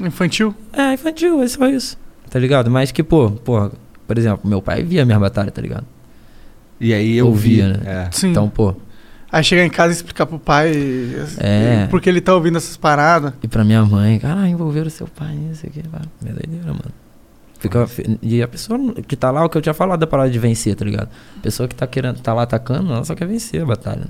Infantil? é, infantil, é só isso. Tá ligado? Mas que, pô, porra, por exemplo, meu pai via minhas batalhas, tá ligado? E aí eu Ouvia, vi. né? É. Sim. Então, pô, Aí chegar em casa e explicar pro pai É. porque ele tá ouvindo essas paradas. E pra minha mãe, cara, envolveram seu pai nisso aqui. É doideira, mano. Fica, fi- e a pessoa que tá lá, o que eu tinha falado da parada de vencer, tá ligado? A pessoa que tá querendo, tá lá atacando, ela só quer vencer a batalha.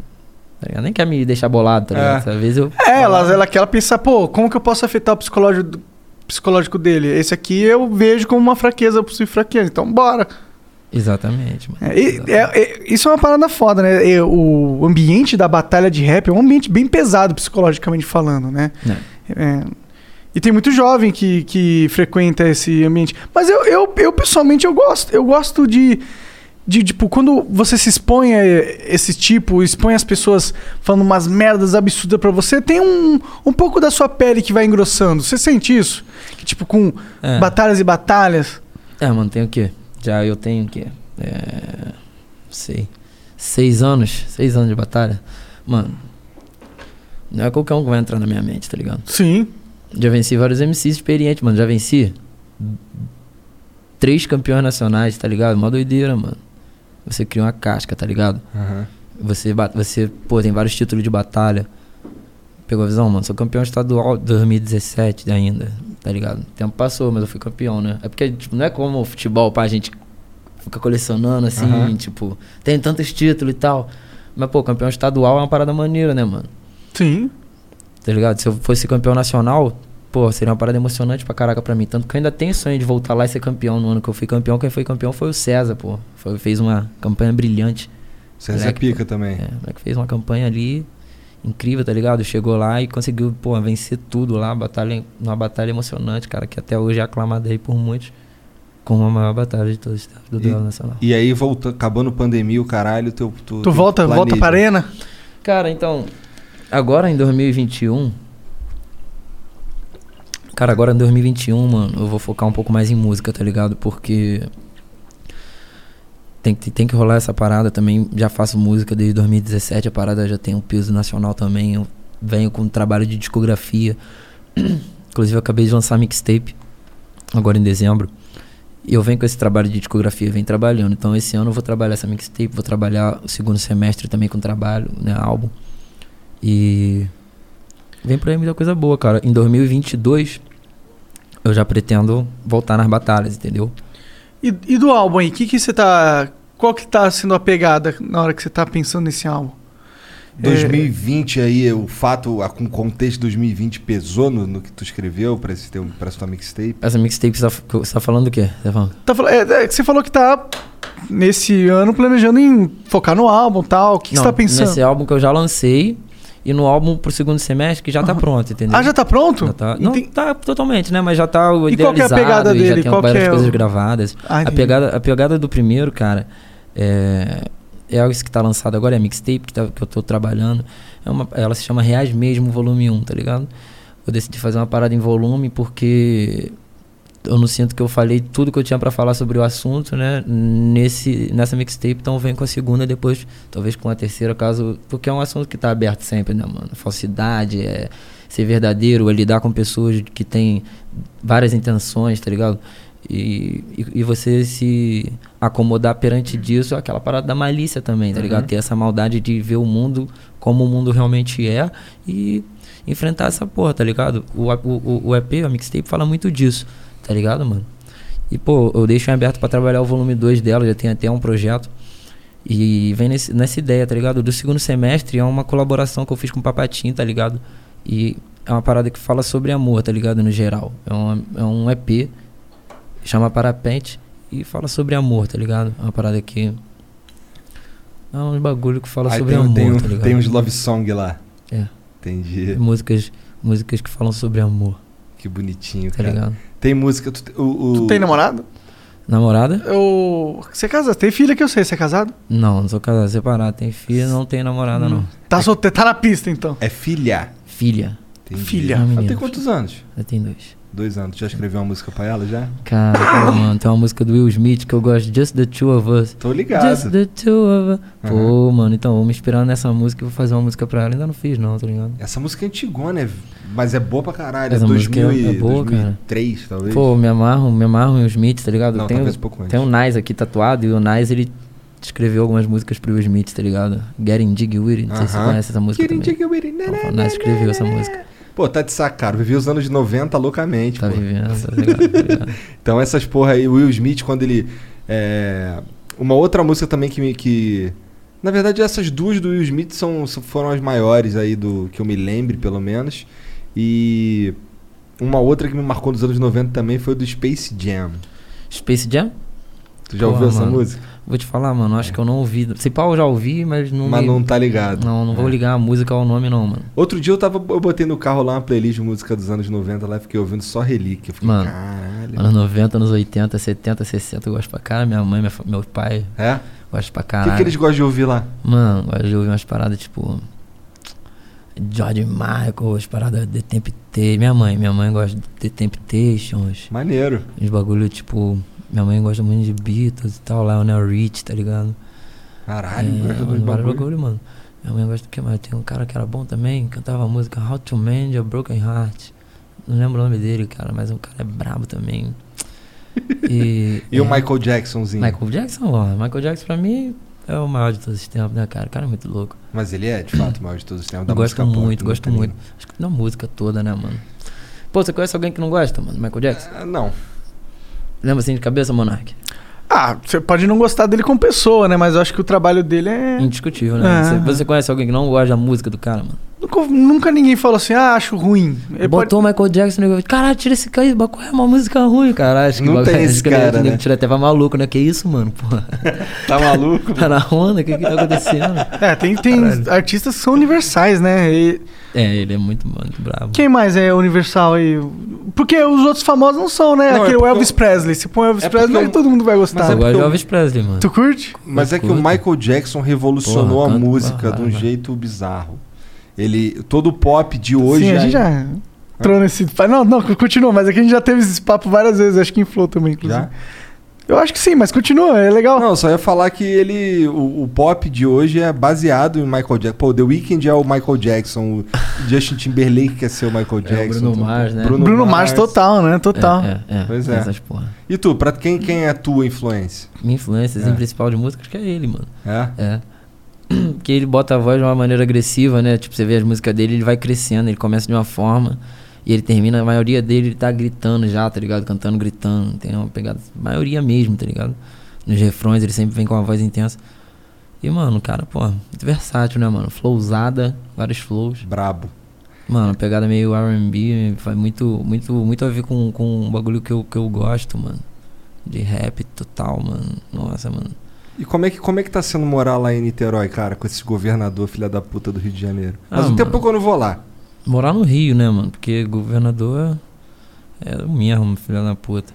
Tá ligado? Nem quer me deixar bolado, tá ligado? É. Às vezes eu. É, ela, ela quer pensar, pô, como que eu posso afetar o psicológico psicológico dele. Esse aqui eu vejo como uma fraqueza possível fraqueza. Então, bora. Exatamente, mano. É, e- é- é- isso é uma parada foda, né? O ambiente da batalha de rap é um ambiente bem pesado, psicologicamente falando, né? É. É, e tem muito jovem que, que frequenta esse ambiente. Mas eu, eu, eu, pessoalmente, eu gosto. Eu gosto de, de, tipo, quando você se expõe a esse tipo, expõe as pessoas falando umas merdas absurdas pra você, tem um, um pouco da sua pele que vai engrossando. Você sente isso? Que, tipo, com É. batalhas e batalhas. É, mano, tem o quê? Já eu tenho o quê? É. Sei. Seis anos? Seis anos de batalha? Mano. Não é qualquer um que vai entrar na minha mente, tá ligado? Sim. Já venci vários MCs experientes, mano. Já venci três campeões nacionais, tá ligado? Mó doideira, mano. Você cria uma casca, tá ligado? Aham. Você, você, pô, tem vários títulos de batalha. Pegou a visão, mano? Sou campeão estadual 2017 ainda, tá ligado? O tempo passou, mas eu fui campeão, né? É porque, tipo, não é como o futebol, pá, a gente fica colecionando assim, Aham. tipo, tem tantos títulos e tal. Mas, pô, campeão estadual é uma parada maneira, né, mano? Sim. Tá ligado? Se eu fosse campeão nacional, pô, seria uma parada emocionante pra caraca pra mim. Tanto que eu ainda tenho sonho de voltar lá e ser campeão. No ano que eu fui campeão, quem foi campeão foi o César, pô. Foi, fez uma campanha brilhante. César Moleque, pica também. É, o moleque fez uma campanha ali incrível, tá ligado? Chegou lá e conseguiu, pô, vencer tudo lá. Batalha, uma batalha emocionante, cara, que até hoje é aclamada aí por muitos como a maior batalha de todos os tempos do duelo nacional. E aí, voltando, acabando a pandemia, o caralho, teu, tu, Tu volta, volta pra arena? Cara, então, agora em 2021. Cara, agora em 2021, mano, eu vou focar um pouco mais em música, tá ligado? Porque. Tem que, tem que rolar essa parada também. Já faço música desde 2017, a parada já tem um peso nacional também. Eu venho com um trabalho de discografia. *clears throat* Inclusive, eu acabei de lançar mixtape, agora em dezembro. E eu venho com esse trabalho de discografia, venho trabalhando. Então, esse ano eu vou trabalhar essa mixtape, vou trabalhar o segundo semestre também com trabalho, né, álbum. E vem por aí muita coisa boa, cara. Em 2022, eu já pretendo voltar nas batalhas, entendeu? E, e do álbum aí, que que você tá. Qual que tá sendo a pegada na hora que você tá pensando nesse álbum? 2020 aí, o fato, a, com o contexto de 2020 pesou no, no que tu escreveu pra, esse teu, pra tua mixtape? Essa mixtape, você tá, você tá falando o quê? Você tá falando? Tá, é, é que você falou que tá nesse ano planejando em focar no álbum e tal. O que, que você Não, tá pensando? Nesse álbum que eu já lancei e no álbum pro segundo semestre que já tá pronto, entendeu? Ah, já tá pronto? Já tá, não Enten- tá totalmente, né? Mas já tá E qual é a idealizado pegada e dele? já tem Qual várias é coisas o- gravadas. Ah, a, pegada, a pegada do primeiro, cara, é, é isso que tá lançado agora, é a mixtape que, tá- que eu tô trabalhando. É uma, ela se chama Reais Mesmo, volume 1, tá ligado? Eu decidi fazer uma parada em volume porque eu não sinto que eu falei tudo que eu tinha pra falar sobre o assunto, né? Nesse, nessa mixtape, então vem com a segunda, depois talvez com a terceira, caso. Porque é um assunto que tá aberto sempre, né, mano? Falsidade, é ser verdadeiro, é lidar com pessoas que têm várias intenções, tá ligado? E, e, e você se acomodar perante disso, é aquela parada da malícia também, tá ligado? Ter essa maldade de ver o mundo como o mundo realmente é e enfrentar essa porra, tá ligado? O, o- o EP, a mixtape, fala muito disso, tá ligado, mano? E, pô, eu deixo em aberto pra trabalhar o volume 2 dela, já tem até um projeto. E vem nesse- nessa ideia, tá ligado? Do segundo semestre é uma colaboração que eu fiz com o Papatinho, tá ligado? E é uma parada que fala sobre amor, tá ligado? No geral. É, uma, é um EP, chama Parapente, e fala sobre amor, tá ligado? É uma parada que. É um bagulho que fala Aí sobre tem, amor, tem, um- tá ligado? tem uns love song lá. É. Entendi. Músicas, músicas que falam sobre amor, Que bonitinho, tá cara. ligado? Tem música. Tu, o, o- Tu tem namorado? Namorada? Eu... Você é casado? Tem filha que eu sei, você é casado? Não, não sou casado, separado. Tem filha, não tem namorada, não. Tá solteiro, tá na pista então. É filha. Filha. Entendi. Filha. Ela Menina. tem quantos anos? Já tem dois. Dois anos. Já escreveu uma música pra ela já? Cara, mano, tem uma música do Will Smith que eu gosto, Just the Two of Us. Tô ligado. Just the Two of Us. Pô, mano, então, vou me inspirar nessa música e vou fazer uma música pra ela. Ainda não fiz, não, tá ligado? Essa música é antigona, é- mas é boa pra caralho. Essa é música é- 2000 e- é boa, cara. 2003, talvez. Pô, me amarro, me amarro em Will Smith, tá ligado? Não, tem, talvez um pouco antes. tem o Nice aqui tatuado e o Nice, ele escreveu algumas músicas pro Will Smith, tá ligado? Getting With It, não sei se você conhece essa música Getting também. it, Então, na, o na, Nice escreveu essa música. Pô, tá de sacar. Vivi os anos 90 loucamente, Tá pô. vivendo, tá *laughs* ligado? Tá ligado? Então essas porra aí, o Will Smith, quando ele. é, Uma outra música também que me. Que... Na verdade, essas duas do Will Smith são- foram as maiores aí do que eu me lembre, pelo menos. E. Uma outra que me marcou nos anos 90 também foi do Space Jam. Space Jam? Tu já ouviu essa mano. música? Vou te falar, mano, acho que eu não ouvi. Se pau eu já ouvi, mas não. Mas me- não tá ligado. Não, não vou ligar a música ao nome, não, mano. Outro dia eu tava. Eu botei no carro lá uma playlist de música dos anos 90 lá e fiquei ouvindo só relíquia. Eu fiquei, Mano, caralho. Anos 90, anos 80, 70, 60, eu gosto pra caralho. Minha mãe, minha meu pai, É? gosto pra O caralho. que, que eles gostam de ouvir lá? Mano, gosto de ouvir umas paradas tipo. George Michael, as paradas The Temptation. Minha mãe, minha mãe gosta de The Temptations. Maneiro. Uns bagulho tipo. Minha mãe gosta muito de Beatles e tal, Lionel Rich, tá ligado? Caralho, é, gosta dos bagulho. bagulho, mano. Minha mãe gosta do que mais? Tem um cara que era bom também, cantava a música How to Mend a Broken Heart. Não lembro o nome dele, cara, mas o cara é brabo também. *laughs* E, E o é, Michael Jacksonzinho? Michael Jackson, ó. Michael Jackson pra mim é o maior de todos os tempos, né, cara? O cara é muito louco. Mas ele é, de fato, o maior de todos os tempos da gosto pop, muito, gosto tem muito. Acho que da música toda, né, mano? Pô, você conhece alguém que não gosta, mano? Michael Jackson? Ah, não. Lembra assim de cabeça, Monark? Ah, você pode não gostar dele como pessoa, né? Mas eu acho que o trabalho dele é. Indiscutível, né? É. Você, você conhece alguém que não gosta da música do cara, mano? Nunca, nunca ninguém falou assim, ah, acho ruim. Ele Botou o Michael Jackson no negócio. Caralho, tira esse cara aí, qual é uma música ruim, cara. Acho que Não tem bagulho- esse cara, né? tira até pra maluco, né? Que isso, mano? Porra. *laughs* Tá maluco? tá na onda? O que que tá acontecendo? É, tem, tem artistas que são universais, né? E É, ele é muito, muito bravo. quem mais é universal aí? Porque os outros famosos não são, né? Não, é Aquele porque Elvis eu- Presley. Se põe Elvis é Presley, eu- todo mundo vai gostar. Mas é Eu gosto de eu- Elvis Presley, mano. Tu curte? Mas é que o Curto. Michael Jackson revolucionou Porra, a música de um vai. jeito bizarro. Ele. Todo o pop de hoje. Sim, a gente já entrou nesse... Não, não, continua. Mas aqui a gente já teve esse papo várias vezes. Acho que inflou também, inclusive. Já? Eu acho que sim, mas continua. É legal. Não, só ia falar que ele. O, o pop de hoje é baseado em Michael Jackson. Pô, The Weeknd é o Michael Jackson. O Justin Timberlake quer ser o Michael É, o Jackson. Bruno. Mars, né? Bruno, Mars total, né? Total. É, é, é. Pois é. Essas porra. E tu, pra quem, quem é a tua influência? Minha influência, É. assim, principal de música, acho que é ele, mano. É? É. Porque ele bota a voz de uma maneira agressiva, né? Tipo, você vê as músicas dele, ele vai crescendo, ele começa de uma forma e ele termina, a maioria dele ele tá gritando já, tá ligado? Cantando, gritando. Tem uma pegada, maioria mesmo, tá ligado? Nos refrões ele sempre vem com uma voz intensa. E, mano, cara, pô, muito versátil, né, mano? Flowzada, vários flows. Brabo. Mano, pegada meio R&B, faz muito, muito, muito a ver com, com um bagulho que eu, que eu gosto, mano. De rap total, mano. Nossa, mano. E como é, que, como é que tá sendo morar lá em Niterói, cara, com esse governador filha da puta do Rio de Janeiro? Mas Ah, um tempo que eu não vou lá. Morar no Rio, né, mano? Porque governador é o mesmo, filho da puta.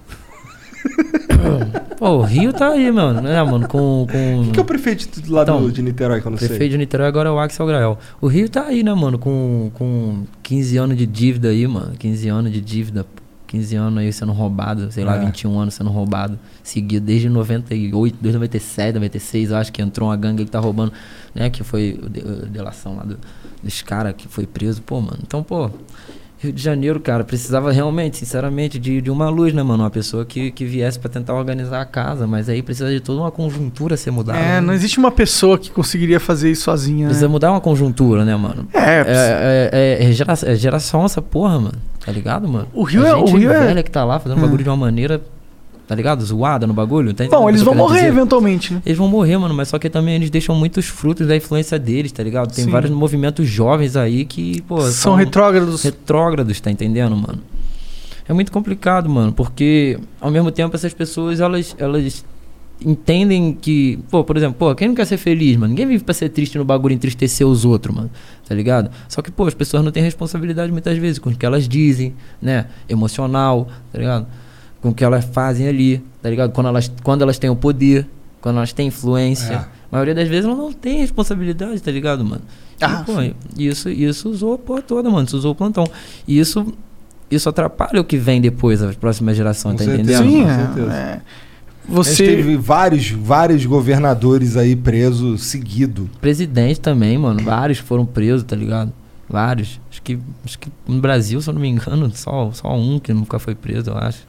*laughs* Pô, o Rio tá aí, mano, né, mano? Com. com... Quem que é o prefeito do- Então, de Niterói, que eu não prefeito sei? de Niterói agora é o Axel Grael. O Rio tá aí, né, mano? Com, com 15 anos de dívida aí, mano. 15 anos de dívida. 15 anos aí sendo roubado, sei lá, É. 21 anos sendo roubado. Seguido desde 98, desde 97, 96, eu acho que entrou uma gangue que tá roubando, né? Que foi a delação lá do, dos caras que foi preso. Pô, mano. Então, pô, Rio de Janeiro, cara, precisava realmente, sinceramente, de, de uma luz, né, mano? Uma pessoa que, que viesse pra tentar organizar a casa, mas aí precisa de toda uma conjuntura ser mudada. É, né? não existe uma pessoa que conseguiria fazer isso sozinha. Precisa Né? mudar uma conjuntura, né, mano? É, É, é, é, é gera- é geração essa porra, mano. Tá ligado, mano? O Rio é- o Rio é- velha que tá lá fazendo É. bagulho de uma maneira, tá ligado? Zoada no bagulho. Tá Bom, eles vão morrer dizer? eventualmente, né? Eles vão morrer, mano, mas só que também eles deixam muitos frutos da influência deles, tá ligado? Tem Sim. vários movimentos jovens aí que, pô, São retrógrados. retrógrados, tá entendendo, mano? É muito complicado, mano, porque ao mesmo tempo essas pessoas, elas, elas entendem que, pô, por exemplo, pô, quem não quer ser feliz, mano? Ninguém vive pra ser triste no bagulho e entristecer os outros, mano, tá ligado? Só que, pô, as pessoas não têm responsabilidade muitas vezes com o que elas dizem, né? Emocional, tá ligado? Com o que elas fazem ali, tá ligado? Quando elas, quando elas têm o poder, quando elas têm influência. É. A maioria das vezes elas não tem responsabilidade, tá ligado, mano? E, Ah, pô, isso, isso usou a porra toda, mano. Isso usou o plantão. E isso, isso atrapalha o que vem depois, as próximas gerações, Com tá certeza. entendendo? Sim, com é, certeza. é. A gente Você. teve vários, vários governadores aí presos seguido. Presidente também, mano. Vários foram presos, tá ligado? Vários. Acho que, acho que no Brasil, se eu não me engano, *laughs* só, só um que nunca foi preso, eu acho.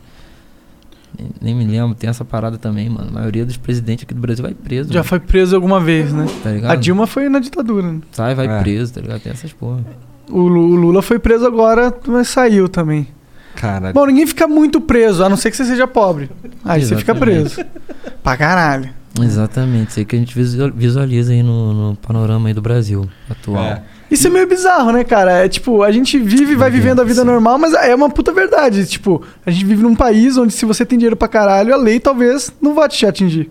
Nem, nem me lembro, tem essa parada também, mano. A maioria dos presidentes aqui do Brasil vai preso. Já mano, foi preso alguma vez, né? tá ligado? A Dilma foi na ditadura. né? Sai, vai É. preso, tá ligado? Tem essas porra. O Lula foi preso agora, mas saiu também. Cara, Bom, ninguém fica muito preso, a não ser que você seja pobre. Aí você fica Exatamente. preso. pra caralho. Exatamente, isso aí que a gente visual- visualiza aí no, no panorama aí do Brasil atual. É. Isso é meio bizarro, né, cara? É tipo, a gente vive e vai vivendo a vida normal, mas é uma puta verdade. Tipo, a gente vive num país onde se você tem dinheiro pra caralho, a lei talvez não vá te atingir.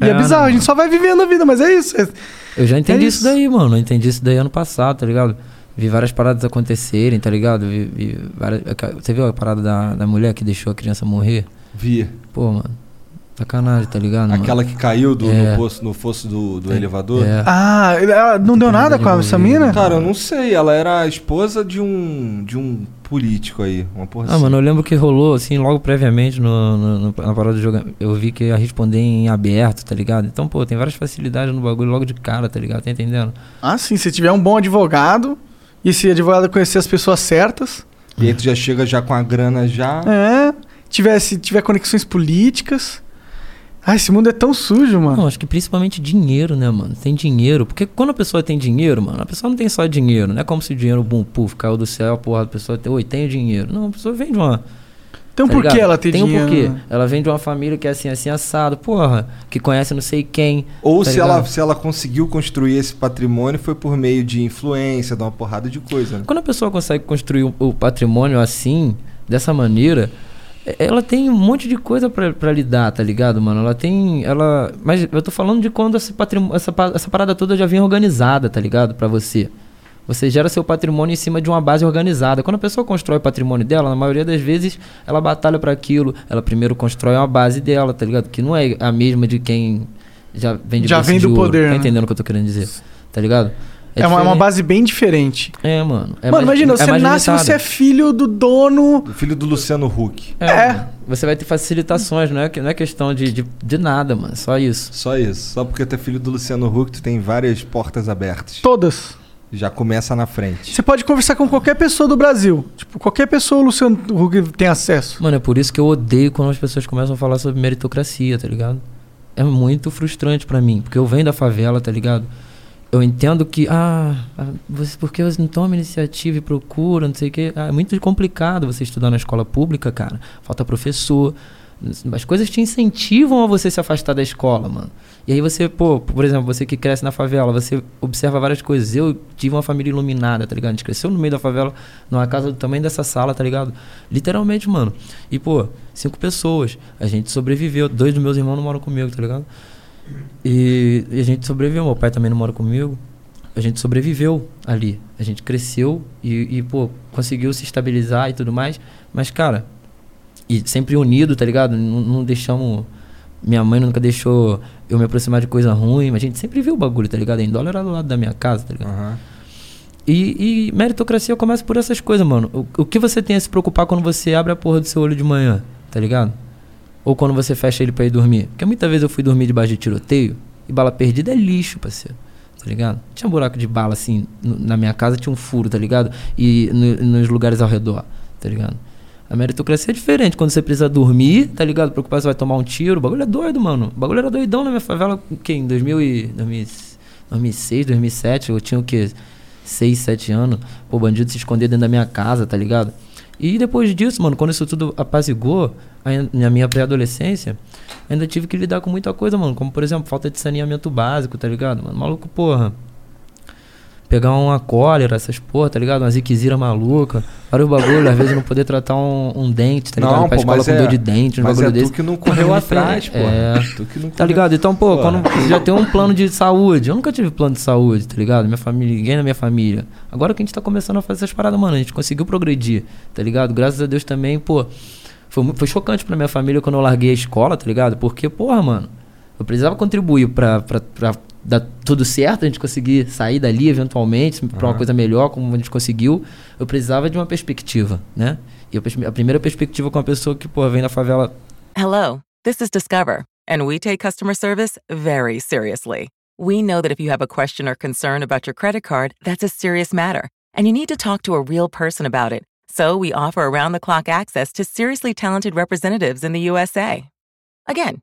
E é, É, bizarro, não. a gente só vai vivendo a vida, mas é isso. É- Eu já entendi É isso. isso. daí, mano. Eu entendi isso daí ano passado, tá ligado? Vi várias paradas acontecerem, tá ligado? Vi, vi várias- Você viu a parada da, da mulher que deixou a criança morrer? Via. Pô, mano. Sacanagem, tá ligado? mano? Aquela que caiu do, É. no, poço, no fosso do, do elevador. É. Ah, ela não deu nada com a- essa mina? Cara, eu não sei. Ela era a esposa de um, de um político aí. Uma porra Ah, assim. mano, eu lembro que rolou, assim, logo previamente no, no- no- na parada do jogo. Eu vi que ia responder em aberto, tá ligado? Então, pô, tem várias facilidades no bagulho logo de cara, tá ligado? Tá entendendo? Ah, sim, se tiver um bom advogado e se advogado conhecer as pessoas certas, E aí tu já chega já com a grana já. é, tiver, se tiver conexões políticas. Ah, esse mundo é tão sujo, mano. Não, acho que principalmente dinheiro, né, mano? Tem dinheiro. Porque quando a pessoa tem dinheiro, mano, a pessoa não tem só dinheiro. Não é como se o dinheiro, bum, puf, caiu do céu, a porra, a pessoa tem, oi, tenho dinheiro. Não, a pessoa vem de uma. Tem um tá porquê ligado? ela ter tem dinheiro. um porquê. né? Ela vem de uma família que é assim, assim, assado, porra, que conhece não sei quem. Ou tá se, ela, se ela conseguiu construir esse patrimônio foi por meio de influência, de uma porrada de coisa. né? Quando a pessoa consegue construir o, o patrimônio assim, dessa maneira, ela tem um monte de coisa pra, pra lidar, tá ligado, mano? Ela tem. Ela. Mas eu tô falando de quando esse patrimônio, essa, essa parada toda já vem organizada, tá ligado? Pra você. Você gera seu patrimônio em cima de uma base organizada. Quando a pessoa constrói o patrimônio dela, na maioria das vezes, ela batalha pra aquilo. Ela primeiro constrói uma base dela, tá ligado? Que não é a mesma de quem já vem de Já vem de do ouro. poder, Tá né? entendendo o que eu tô querendo dizer? Tá ligado? É, uma, uma diferente. base bem diferente. É, mano. É mano, mais- imagina, é você mais nasce, limitada. você é filho do dono. O filho do Luciano Huck. É. Você vai ter facilitações, não é, não é questão de, de, de nada, mano. Só isso. Só isso. Só porque tu é filho do Luciano Huck, tu tem várias portas abertas. Todas. Já começa na frente. Você pode conversar com qualquer pessoa do Brasil. Tipo, qualquer pessoa o Luciano Huck tem acesso. Mano, é por isso que eu odeio quando as pessoas começam a falar sobre meritocracia, tá ligado? É muito frustrante pra mim, porque eu venho da favela, tá ligado? Eu entendo que, ah, ah, você, porque você não toma iniciativa e procura, não sei o quê. Ah, é muito complicado você estudar na escola pública, cara. Falta professor. As coisas te incentivam a você se afastar da escola, mano. E aí você, pô, por exemplo, você que cresce na favela, você observa várias coisas. Eu tive uma família iluminada, tá ligado? A gente cresceu no meio da favela, numa casa do tamanho dessa sala, tá ligado? Literalmente, mano. E, pô, cinco pessoas. A gente sobreviveu. Dois dos meus irmãos não moram comigo, tá ligado? E, e a gente sobreviveu. Meu pai também não mora comigo. A gente sobreviveu ali. A gente cresceu e, e, pô, conseguiu se estabilizar e tudo mais. Mas, cara, e sempre unido, tá ligado? Não, não deixamos. Minha mãe nunca deixou eu me aproximar de coisa ruim, mas a gente sempre viu o bagulho, tá ligado? Em dólar era do lado da minha casa, tá ligado? Aham. E, e meritocracia começa por essas coisas, mano. O, o que você tem a se preocupar quando você abre a porra do seu olho de manhã, tá ligado? Ou quando você fecha ele pra ir dormir. Porque muitas vezes eu fui dormir debaixo de tiroteio e bala perdida é lixo, parceiro. Tá ligado? Tinha um buraco de bala assim, na minha casa tinha um furo, tá ligado? E no- nos lugares ao redor, tá ligado? A meritocracia é diferente. Quando você precisa dormir, tá ligado? Preocupar se vai tomar um tiro. O bagulho é doido, mano. O bagulho era doidão na minha favela. O quê? Em 2000 e, 2000 2006, 2007. Eu tinha o quê? 6, 7 anos. Pô, o bandido se esconder dentro da minha casa, tá ligado? E depois disso, mano, quando isso tudo apazigou, na minha pré-adolescência, ainda tive que lidar com muita coisa, mano. Como, por exemplo, falta de saneamento básico, tá ligado? Mano, maluco, porra. Pegar uma cólera, essas porra, tá ligado? Uma ziquezira maluca. Vários bagulho, às vezes não poder tratar um, um dente, tá ligado? Não, pra pô, escola mas com é- dor de dente, um mas bagulho é tu desse. que não correu Mano, atrás, pô. É. Tu que não Tá correu- ligado? Então, pô, Pô. quando já tem um plano de saúde. Eu nunca tive plano de saúde, tá ligado? Minha família, ninguém na minha família. Agora que a gente tá começando a fazer essas paradas, mano, a gente conseguiu progredir, tá ligado? Graças a Deus também, pô. Foi, foi chocante pra minha família quando eu larguei a escola, tá ligado? Porque, porra, mano, eu precisava contribuir pra dar tudo certo, a gente conseguir sair dali eventualmente pra uma coisa melhor, como a gente conseguiu. Eu precisava de uma perspectiva, né? E a primeira perspectiva com uma pessoa que, porra, vem da favela Hello, this is Discover, and we take customer service very seriously. We know that if you have a question or concern about your credit card, that's a serious matter, and you need to talk to a real person about it. So we offer around the clock access to seriously talented representatives in the USA. Again,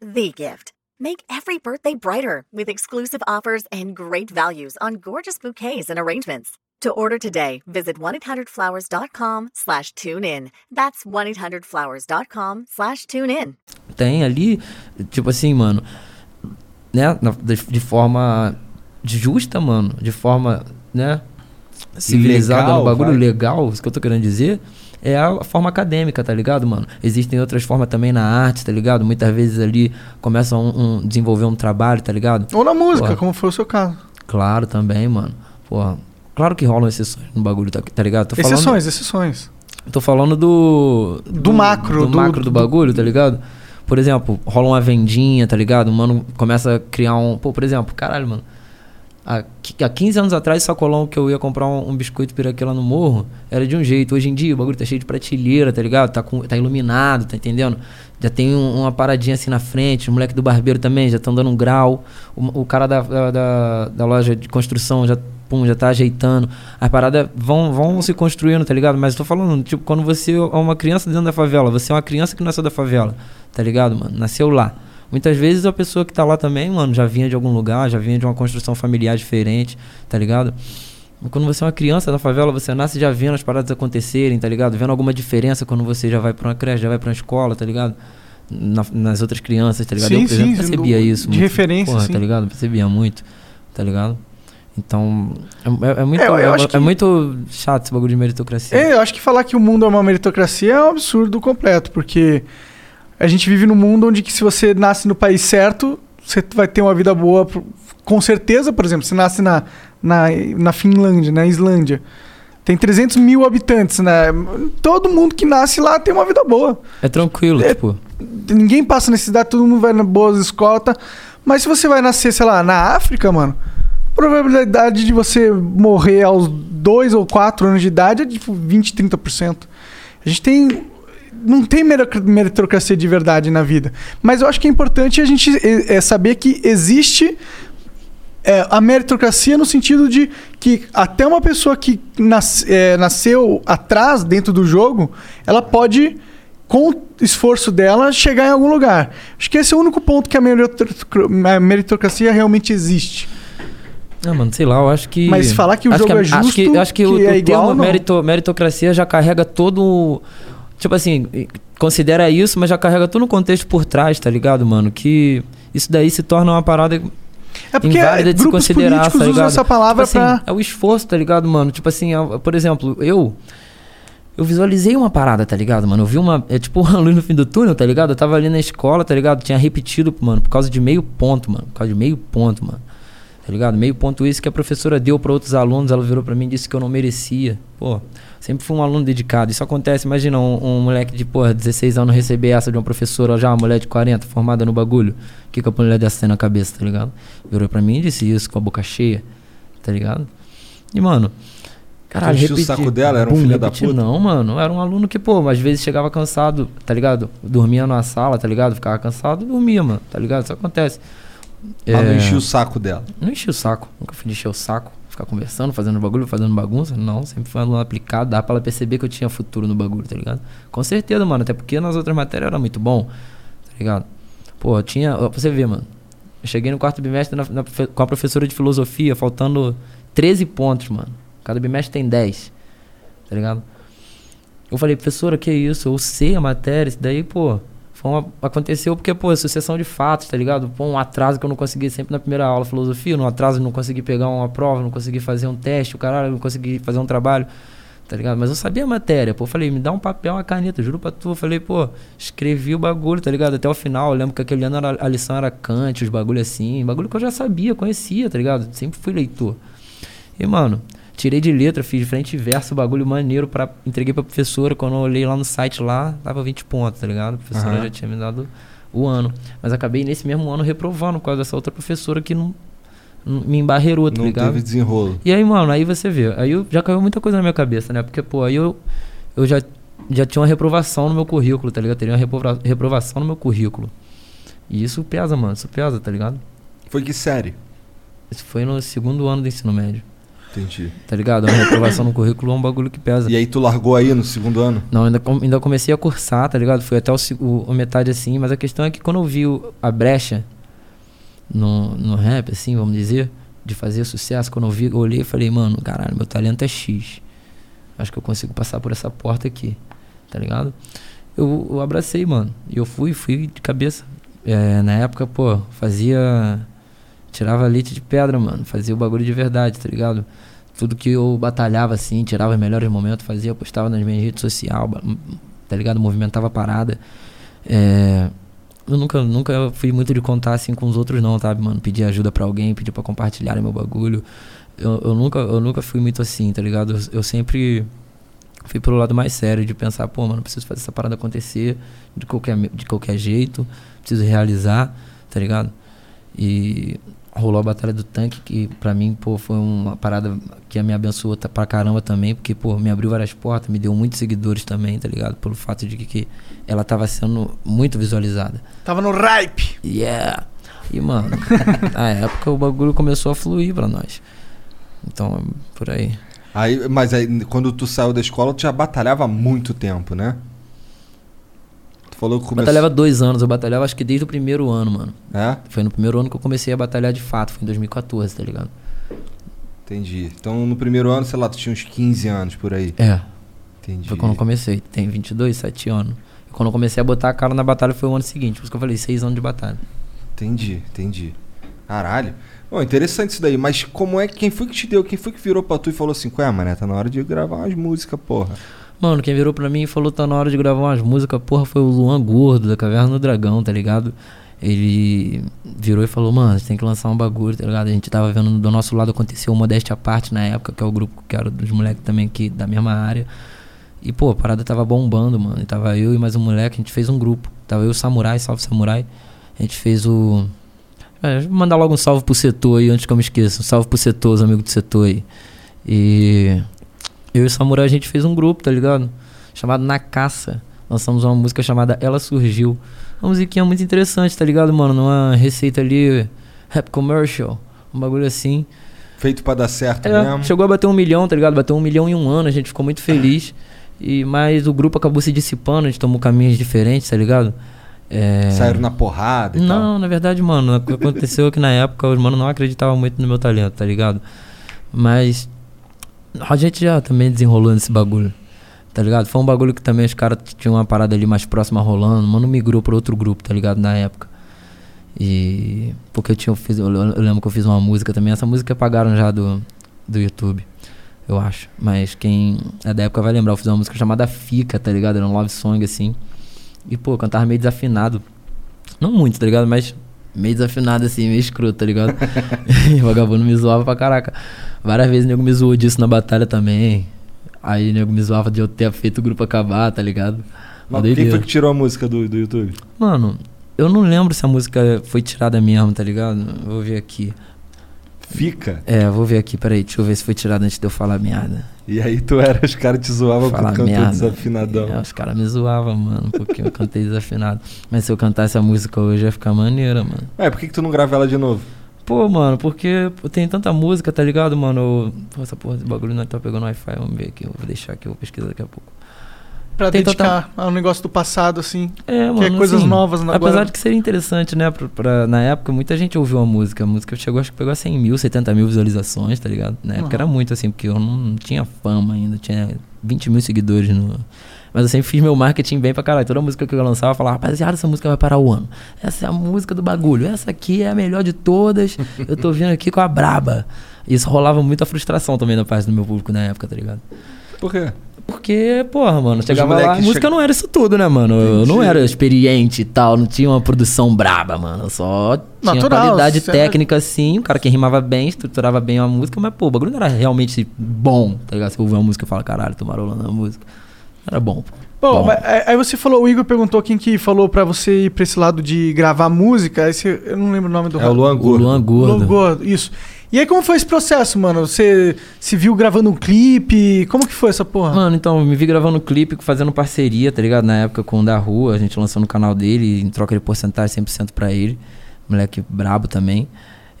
the gift. Make every birthday brighter with exclusive offers and great values on gorgeous bouquets and arrangements. To order today, visit 1-800-Flowers.com slash tune in. That's 1-800-Flowers.com slash tune in. tem ali, tipo assim, mano, né, de, de forma justa, mano, de forma, né, civilizada legal, no bagulho vai. legal, isso que eu tô querendo dizer, é a forma acadêmica, tá ligado, mano? Existem outras formas também na arte, tá ligado? Muitas vezes ali começam um, um- desenvolver um trabalho, tá ligado? Ou na música, Porra. como foi o seu caso. Claro também, mano. Porra, claro que rolam exceções no bagulho, tá, tá ligado? Tô falando- Exceções, exceções. Tô falando do. Do macro, Do, do- macro do do- bagulho, tá ligado? Por exemplo, rola uma vendinha, tá ligado? O mano começa a criar um. Pô, por exemplo, caralho, mano. Há, qui- há 15 anos atrás, sacolão que eu ia comprar um, um biscoito piraquê lá no morro era de um jeito. Hoje em dia o bagulho tá cheio de prateleira, tá ligado? Tá, com, tá iluminado, tá entendendo? Já tem um- uma paradinha assim na frente. O moleque do barbeiro também já tá dando um grau. O, o cara da, da, da- da loja de construção já, pum, já tá ajeitando. As paradas vão, vão se construindo, tá ligado? Mas eu tô falando, tipo, quando você é uma criança dentro da favela, você é uma criança que nasceu da favela, tá ligado, mano? Nasceu lá. Muitas vezes a pessoa que tá lá também, mano, já vinha de algum lugar, já vinha de uma construção familiar diferente, tá ligado? Quando você é uma criança da favela, você nasce já vendo as paradas acontecerem, tá ligado? Vendo alguma diferença quando você já vai pra uma creche, já vai pra uma escola, tá ligado? Na- nas outras crianças, tá ligado? Sim, eu, por exemplo, sim, percebia isso. de referência, porra, sim. tá ligado? Percebia muito, tá ligado? Então, é, é- é muito, É, é, é que- muito chato esse bagulho de meritocracia. É, eu acho que falar que o mundo é uma meritocracia é um absurdo completo, porque a gente vive num mundo onde que se você nasce no país certo, você vai ter uma vida boa, com certeza, por exemplo, você nasce na, na, na Finlândia, na Islândia, tem 300 mil habitantes, né? Todo mundo que nasce lá tem uma vida boa. É tranquilo, É- tipo. Ninguém passa necessidade, todo mundo vai na boas escolas, tá? Mas se você vai nascer, sei lá, na África, mano, a probabilidade de você morrer aos 2 ou 4 anos de idade é tipo 20, 30%. A gente tem. Não tem meritocra- meritocracia de verdade na vida. Mas eu acho que é importante a gente é, é, saber que existe é, a meritocracia no sentido de que até uma pessoa que nas- é, nasceu atrás dentro do jogo, ela pode, com o esforço dela, chegar em algum lugar. Acho que esse é o único ponto que a meritocra- a meritocracia realmente existe. Ah, mano, sei lá, eu acho que. Mas falar que o acho jogo a- é Acho justo, que, acho que, o, que é o igual, termo não. merito- meritocracia já carrega todo. Tipo assim, considera isso, mas já carrega todo um contexto por trás, tá ligado, mano? Que isso daí se torna uma parada É porque inválida de se considerar, políticos tá ligado? essa palavra tipo assim, pra... É o esforço, tá ligado, mano? Tipo assim, é- por exemplo, eu. Eu visualizei uma parada, tá ligado, mano? Eu vi uma. É tipo uma *laughs* luz no fim do túnel, tá ligado? Eu tava ali na escola, tá ligado? Tinha repetido, mano, por causa de meio ponto, mano. Por causa de meio ponto, mano. Tá ligado? Meio ponto isso que a professora deu pra outros alunos, ela virou pra mim e disse que eu não merecia. Pô, sempre fui um aluno dedicado. Isso acontece, imagina um, um moleque de, porra, 16 anos receber essa de uma professora, já uma mulher de 40, formada no bagulho. O que que a mulher dessa tem na cabeça, tá ligado? Virou pra mim e disse isso com a boca cheia, tá ligado? E, mano, caralho, enchia o repetir- saco dela? Era um filho da repetir puta? Não, mano, era um aluno que, pô, às vezes chegava cansado, tá ligado? Dormia na sala, tá ligado? Ficava cansado, dormia, mano, tá ligado? Isso acontece. Mas não É, enchia o saco dela. não enchi o saco. Nunca fui de encher o saco. Ficar conversando, fazendo bagulho, fazendo bagunça. Não, sempre foi aluno aplicado. Dá pra ela perceber que eu tinha futuro no bagulho, tá ligado? Com certeza, mano. Até porque nas outras matérias era muito bom, tá ligado? Pô, eu tinha. Pra você ver, mano. Eu cheguei no quarto bimestre na- na com a professora de filosofia, faltando 13 pontos, mano. Cada bimestre tem 10, tá ligado? Eu falei, professora, que isso? Eu sei a matéria, isso daí, pô. Foi uma, aconteceu porque, pô, sucessão de fatos, tá ligado? Pô, um atraso que eu não consegui sempre na primeira aula filosofia, um atraso não consegui pegar uma prova, não consegui fazer um teste, o caralho, não consegui fazer um trabalho, tá ligado? Mas eu sabia a matéria, pô. Falei, me dá um papel, uma caneta, juro pra tu. Falei, pô, escrevi o bagulho, tá ligado? Até o final. Eu lembro que aquele ano era- a lição era Kant, os bagulho assim, bagulho que eu já sabia, conhecia, tá ligado? Sempre fui leitor. E, mano, tirei de letra, fiz frente e verso, bagulho maneiro, pra, entreguei pra professora. Quando eu olhei lá no site lá, dava 20 pontos, tá ligado? A professora Aham. já tinha me dado o ano. Mas acabei nesse mesmo ano reprovando por causa dessa outra professora que não, não me embarreirou, tá Não ligado? teve desenrolo. E aí, mano, aí você vê, aí eu, já caiu muita coisa na minha cabeça, né? Porque, pô, aí eu, eu já já tinha uma reprovação no meu currículo, tá ligado? Teria uma reprova- reprovação no meu currículo. E isso pesa, mano. Isso pesa, tá ligado? Foi que série? Isso foi no segundo ano do ensino médio. Entendi. Tá ligado? Uma reprovação no currículo é um bagulho que pesa. E aí tu largou aí no segundo ano? Não, ainda, ainda comecei a cursar, tá ligado? Fui até o, o- a metade assim, mas a questão é que quando eu vi o- a brecha no, no rap, assim, vamos dizer, de fazer sucesso, quando eu vi, eu olhei e falei, mano, caralho, meu talento é X. Acho que eu consigo passar por essa porta aqui, tá ligado? Eu, eu abracei, mano. E eu fui, fui de cabeça. É, na época, pô, fazia. Tirava leite de pedra, mano. Fazia o bagulho de verdade, tá ligado? Tudo que eu batalhava assim, tirava os melhores momentos, fazia, postava nas minhas redes sociais, tá ligado? Movimentava a parada. É, eu nunca, nunca fui muito de contar assim com os outros, não, sabe, mano? Pedir ajuda pra alguém, pedir pra compartilhar meu bagulho. Eu, eu, nunca, eu nunca fui muito assim, tá ligado? Eu, eu sempre fui pelo lado mais sério de pensar, pô, mano, preciso fazer essa parada acontecer de qualquer, de qualquer jeito, preciso realizar, tá ligado? E rolou a Batalha do Tanque, que pra mim, pô, foi uma parada que me abençoou tá- pra caramba também, porque, pô, me abriu várias portas, me deu muitos seguidores também, tá ligado? Pelo fato de que, que ela tava sendo muito visualizada. Tava no ripe. Yeah! E, mano, *laughs* na época o bagulho começou a fluir pra nós. Então, por aí. Aí, mas aí, quando tu saiu da escola, tu já batalhava há muito tempo, né? Tu falou que começou... Batalhava dois anos, eu batalhava acho que desde o primeiro ano, mano. É? Foi no primeiro ano que eu comecei a batalhar de fato, foi em 2014, tá ligado? Entendi. Então, no primeiro ano, sei lá, tu tinha uns 15 anos por aí. É. Entendi. Foi quando eu comecei, tem 22, 7 anos. E quando eu comecei a botar a cara na batalha foi o ano seguinte, por isso que eu falei, 6 anos de batalha. Entendi, entendi. Caralho. Bom, interessante isso daí, mas como é que quem foi que te deu, quem foi que virou pra tu e falou assim, ué, mané, tá na hora de gravar umas músicas, porra. Mano, quem virou pra mim e falou tá na hora de gravar umas músicas, porra, foi o Luan Gordo, da Caverna do Dragão, tá ligado? Ele virou e falou, mano, você tem que lançar um bagulho, tá ligado? A gente tava vendo do nosso lado aconteceu o Modéstia à Parte na época, que é o grupo que era dos moleques também aqui da mesma área. E, pô, a parada tava bombando, mano. E tava eu e mais um moleque, a gente fez um grupo. Tava eu Samurai, salve Samurai. A gente fez o. É, vou mandar logo um salve pro setor aí, antes que eu me esqueça. Um salve pro setor, os amigos do setor aí. E. Eu e o Samurai a gente fez um grupo, tá ligado? Chamado Na Caça. Lançamos uma música chamada Ela Surgiu. Uma musiquinha muito interessante, tá ligado, mano? Numa receita ali, rap commercial. Um bagulho assim. Feito pra dar certo É, mesmo. chegou a bater um milhão, tá ligado? Bateu um milhão em um ano, a gente ficou muito feliz. E, mas o grupo acabou se dissipando, a gente tomou caminhos diferentes, tá ligado? É... Saíram na porrada e tal. Não, na verdade, mano, o que aconteceu é que na época os mano não acreditavam muito no meu talento, tá ligado? Mas a gente já também desenrolou nesse bagulho, tá ligado? Foi um bagulho que também os caras tinham uma parada ali mais próxima rolando, mano migrou pra outro grupo, tá ligado? Na época. E. Porque eu tinha. eu Fiz, eu, lembro que eu fiz uma música também, essa música apagaram já do, do YouTube. Eu acho. Mas quem é da época vai lembrar, eu fiz uma música chamada Fica, tá ligado? Era um love song assim. E, pô, eu cantava meio desafinado. Não muito, tá ligado? Mas meio desafinado assim, meio escroto, tá ligado? e *laughs* o vagabundo me zoava pra caraca. Várias vezes o nego me zoou disso na batalha também. Aí o nego me zoava de eu ter feito o grupo acabar, tá ligado? Mas quem foi que tirou a música do, do YouTube? Mano, eu não lembro se a música foi tirada mesmo, tá ligado? Vou ver aqui. Fica. É, vou ver aqui, peraí, deixa eu ver se foi tirada antes de eu falar merda. E aí tu era, os caras te zoavam porque tu cantou merda. desafinadão. É, os caras me zoavam, mano, porque eu cantei desafinado. Mas se eu cantasse a música hoje ia ficar maneira, mano. Ué, por que, que tu não grava ela de novo? Pô, mano, porque tem tanta música, tá ligado, mano? Eu- Pô, essa porra, esse bagulho não tá pegando Wi-Fi, vamos ver aqui, eu vou deixar aqui, eu vou pesquisar daqui a pouco. Pra Tem dedicar ao negócio do passado, assim. É, que é mano, coisas assim, novas na Apesar agora. de que seria interessante, né? Pra, pra- na época, muita gente ouviu a música. A música chegou, acho que pegou a 100 mil, 70 mil visualizações, tá ligado? Na época Uhum. era muito, assim, porque eu não, não tinha fama ainda. Tinha 20 mil seguidores no... Mas eu sempre fiz meu marketing bem pra caralho. Toda música que eu lançava, eu falava, rapaziada, essa música vai parar o ano. Essa é a música do bagulho. Essa aqui é a melhor de todas. *laughs* eu tô vindo aqui com a braba. Isso rolava muita frustração também da parte do meu público na época, tá ligado? Por quê? Porque, porra, mano, chegava lá, a música che- não era isso tudo, né, mano? Eu não Entendi. era experiente e tal, não tinha uma produção braba, mano. Eu só tinha Natural, qualidade você era- técnica, assim, um cara que rimava bem, estruturava bem a música, mas, pô, o bagulho não era realmente bom, tá ligado? Você ouve uma música e fala, caralho, tô marolando na música. Era bom, pô. Pô, Bom. mas aí você falou, o Igor perguntou quem que falou pra você ir pra esse lado de gravar música. Aí você, eu não lembro o nome do É o Luan O Gordo. Luan Gordo. Luan Gordo, isso. E aí, como foi esse processo, mano? Você se viu gravando um clipe? Como que foi essa porra? Mano, então, me vi gravando clipe, fazendo parceria, tá ligado? Na época com o da rua, a gente lançou no canal dele, em troca de porcentagem 100% pra ele. Moleque brabo também.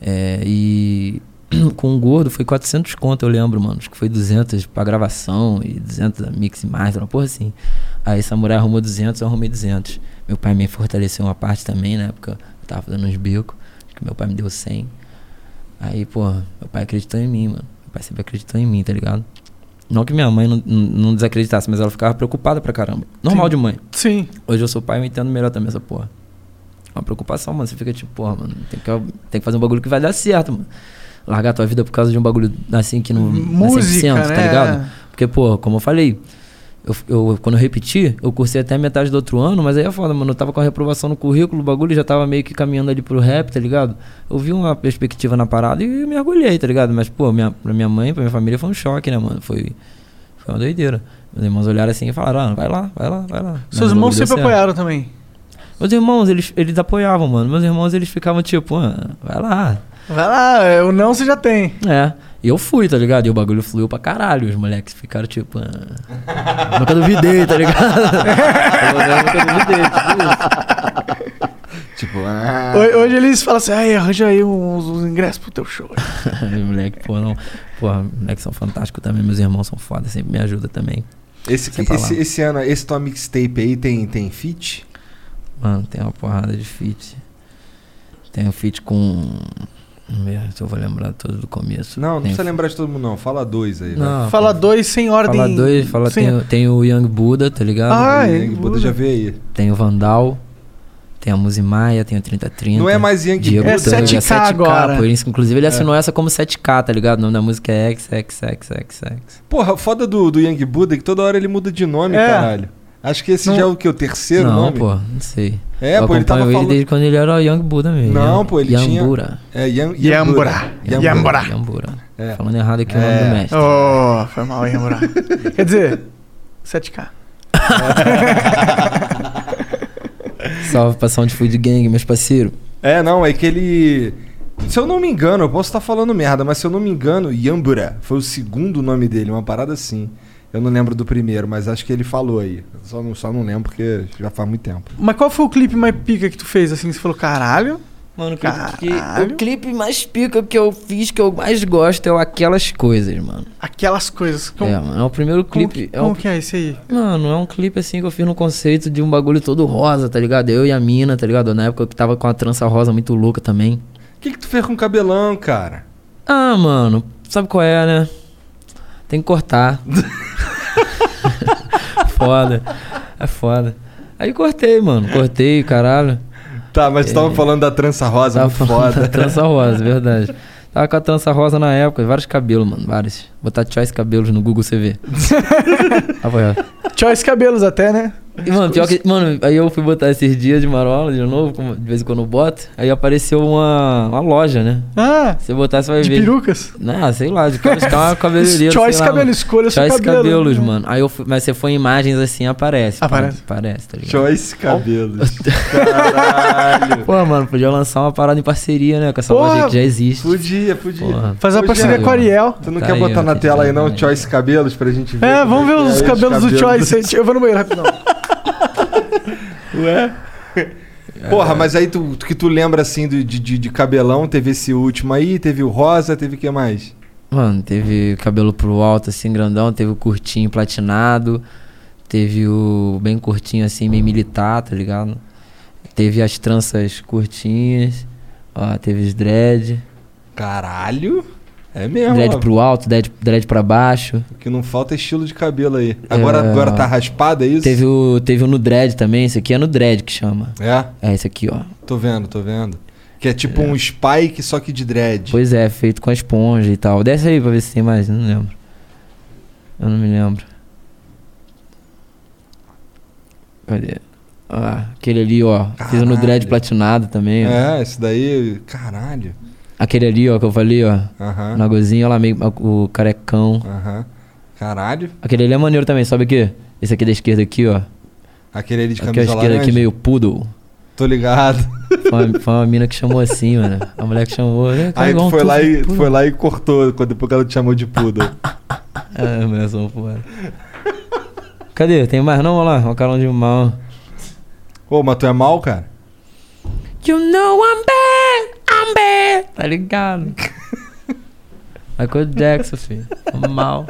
É, e *clears throat* com o gordo foi 400 conto, eu lembro, mano. Acho que foi 200 pra gravação e 200 a mix e mais, uma porra assim. Aí Samurai arrumou 200, eu arrumei 200. Meu pai me fortaleceu uma parte também, na época eu tava dando uns bicos. Acho que meu pai me deu 100. Aí, pô, meu pai acreditou em mim, mano. Meu pai sempre acreditou em mim, tá ligado? Não que minha mãe não, não, desacreditasse, mas ela ficava preocupada pra caramba. Normal Sim. de mãe. Sim. Hoje eu sou pai e eu entendo melhor também essa porra. É uma preocupação, mano. Você fica tipo, porra, mano, tem que, tem que fazer um bagulho que vai dar certo, mano. Largar tua vida por causa de um bagulho assim que não. não é Música, 100%, né? tá ligado? Porque, pô, como eu falei, eu, eu- quando eu repeti, eu cursei até metade do outro ano, mas aí é foda, mano. Eu tava com a reprovação no currículo, o bagulho já tava meio que caminhando ali pro rap, tá ligado? Eu vi uma perspectiva na parada e me orgulhei, tá ligado? Mas, pô, minha, pra minha mãe, pra minha família foi um choque, né, mano? Foi, foi uma doideira. Meus irmãos olharam assim e falaram, ah, vai lá, vai lá, vai lá. Seus irmãos sempre apoiaram também. Meus irmãos, eles, eles apoiavam, mano. Meus irmãos, eles ficavam tipo, ah, vai lá. Vai lá, é, o não você já tem. É. E eu fui, tá ligado? E o bagulho fluiu pra caralho. Os moleques ficaram tipo, ah, nunca duvidei, tá ligado? eu nunca duvidei, tipo isso. Tipo, ah. Hoje, eles falam assim, ai, arranja aí uns, uns ingressos pro teu show. *laughs* Moleque, pô, não. Porra, moleques são fantásticos também. Meus irmãos são foda, sempre me ajudam também. Esse, falar. esse, esse ano, esse tua mixtape aí tem, tem feat? Mano, tem uma porrada de feat. Tem um feat com. Se eu vou lembrar todo do começo. Não, não Tem precisa lembrar de todo mundo, não. Fala dois aí. Não, Fala dois sem ordem. Fala dois, fala, sem- tem, o- tem o Young Buda, tá ligado? Ah, é, Yang Buda já veio aí. Tem o Vandal, tem a Muzimaia, tem o 3030. Não é mais Yang Diego É Buda. Tanga, 7K agora. Por isso, inclusive, ele assinou essa como 7K, tá ligado? O nome da música é XXXXX. Porra, foda do, do Yang Buda é que toda hora ele muda de nome, É. caralho. Acho que esse Não- já é o que? O terceiro Não, nome? pô, não sei. É, eu pô, ele tava acompanho falando- desde quando ele era o Young Buda mesmo. Não, pô, ele Young tinha-. É Yang, Yambura. Yambura. Young Buda. É. Falando errado aqui o É. nome do mestre. Oh, foi mal, morar. *laughs* Quer dizer, 7K. *laughs* Salve pra Sound Food Gang, meus parceiros. É, não, é que ele. Se eu não me engano, eu posso estar falando merda, mas se eu não me engano, Yambura foi o segundo nome dele, uma parada assim. Eu não lembro do primeiro, mas acho que ele falou aí. Só não, só não lembro porque já faz muito tempo. Mas qual foi o clipe mais pica que tu fez, assim? Você falou, caralho. Mano, o clipe que- o clipe mais pica que eu fiz, que eu mais gosto, é o Aquelas Coisas, mano. Aquelas coisas. Como, É, mano, é o primeiro como clipe. que, é como o- que é esse aí? Mano, é um clipe assim que eu fiz no conceito de um bagulho todo rosa, tá ligado? Eu e a mina, tá ligado? Na época eu tava com a trança rosa muito louca também. O que, que tu fez com o cabelão, cara? Ah, mano, sabe qual é, né? Tem que cortar. *laughs* foda. É foda. Aí cortei, mano. Cortei, caralho. Tá, mas tu tava falando da trança rosa, Tava muito foda. da trança rosa, verdade. Tava com a trança rosa na época, vários cabelos, mano, vários. Botar choice cabelos no Google você vê. Apoiado. Choice Cabelos até, né? E, mano, pior que. Mano, aí eu fui botar esses dias de marola de novo, como de vez em quando eu boto. Aí apareceu uma, uma loja, né? Ah, Se você botar, você vai de ver. perucas. Não, sei lá, de cara, uma *laughs* cabeleireiro. Choice lá, Cabelo, mano. escolha seu Choice cabelo. cabelos, mano. Aí eu fui, mas você foi em imagens assim, aparece. Aparece. Aparece, tá ligado? Choice cabelos. *laughs* Caralho. Pô, mano, podia lançar uma parada em parceria, né? Com essa Porra, loja que já existe. Podia, podia. Porra. Fazer uma Podia, parceria com a Ariel. Tu não Tá quer aí, botar ó, na tela aí não. Choice Cabelos, pra gente ver? É, vamos ver que é os os cabelos do cabelos Choice. Eu vou no banheiro rapidão. Ué? Porra, mas aí tu, que tu lembra assim do- de, de, de cabelão, teve esse último aí, teve o rosa, teve o que mais? Mano, teve cabelo pro alto, assim, grandão. Teve o curtinho platinado. Teve o bem curtinho, assim, meio militar, tá ligado? Teve as tranças curtinhas. Ó, teve os dread. Caralho! É mesmo, Dread ó. pro alto, dread, dread pra baixo. O que não falta é estilo de cabelo aí. Agora, É. agora tá raspado, é isso? Teve o, teve o no dread também. Esse aqui é no dread que chama. É, É esse aqui, ó. tô vendo, tô vendo. Que é tipo um spike, só que de dread. Pois é, feito com a esponja e tal. Desce aí pra ver se tem mais, eu não lembro. Eu não me lembro. Cadê? Ah, aquele ali, ó. Fiz no dread Caralho. platinado também, ó. É, esse daí, caralho. Aquele ali, ó, que eu falei, ó. Aham, Na gozinha, ó lá, meio, o carecão. aham. Caralho. Aquele ali é maneiro também, sabe o quê? Esse aqui da esquerda aqui, ó. Aquele ali de Aqui à camisa esquerda laranja. aqui meio poodle. Tô ligado. Foi uma, *laughs* foi uma mina que chamou assim, mano. A mulher que chamou. "É, cara, Aí igual tu um foi lá, e, poodle." foi lá e cortou quando- depois que ela te chamou de poodle. *laughs* Ah, mulher são fora. Cadê? Tem mais não? Olha lá, o calão de mal. Ô, mas tu é mal, cara? You know I'm bad, Bad. Tá ligado? *laughs* Michael Jackson, filho. Sou mal.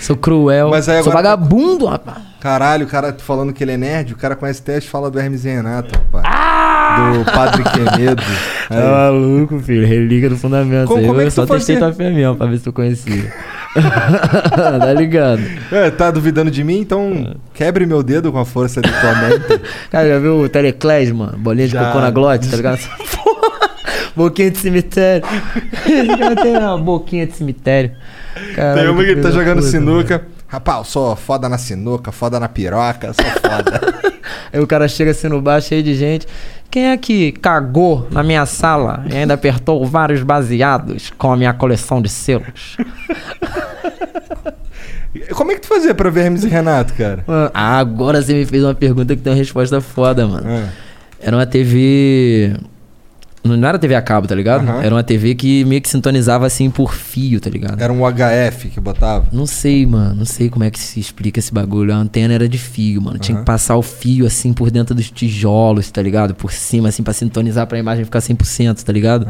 Sou cruel. Mas aí Sou agora- vagabundo, rapaz. Caralho, o cara tá falando que ele é nerd, o cara conhece as falas do Hermes e Renato, rapaz. Ah! Do Padre Quemedo. *laughs* Tá Aí. maluco, filho. Relíquia do fundamento. Como- como é eu que tu só testei tua fé mesmo pra ver se tu conhecia. *laughs* tá ligado? É, tá duvidando de mim? Então quebre meu dedo com a força da tua mente. Cara, já viu o Teleclés, mano? Bolinha de Já. cocô na glote, tá ligado? Boquinha de cemitério. *laughs* Cara tem uma boquinha de cemitério. Caralho, Tem uma que ele tá jogando puta, sinuca. Rapaz, eu sou foda na sinuca, foda na piroca, sou foda. *laughs* Aí o cara chega assim no bar cheio de gente. Quem é que cagou na minha sala e ainda apertou vários baseados com a minha coleção de selos? *laughs* Como é que tu fazia pra ver Hermes e Renato, cara? Ah, agora você me fez uma pergunta que tem uma resposta foda, mano. Ah. Era uma TV. Não era TV a cabo, tá ligado? Aham. Era uma TV que meio que sintonizava assim por fio, tá ligado? Era um HF que botava? Não sei, mano. Não sei como é que se explica esse bagulho. A antena era de fio, mano. Tinha Aham. que passar o fio assim por dentro dos tijolos, tá ligado? Por cima, assim, pra sintonizar pra imagem ficar 100%, tá ligado?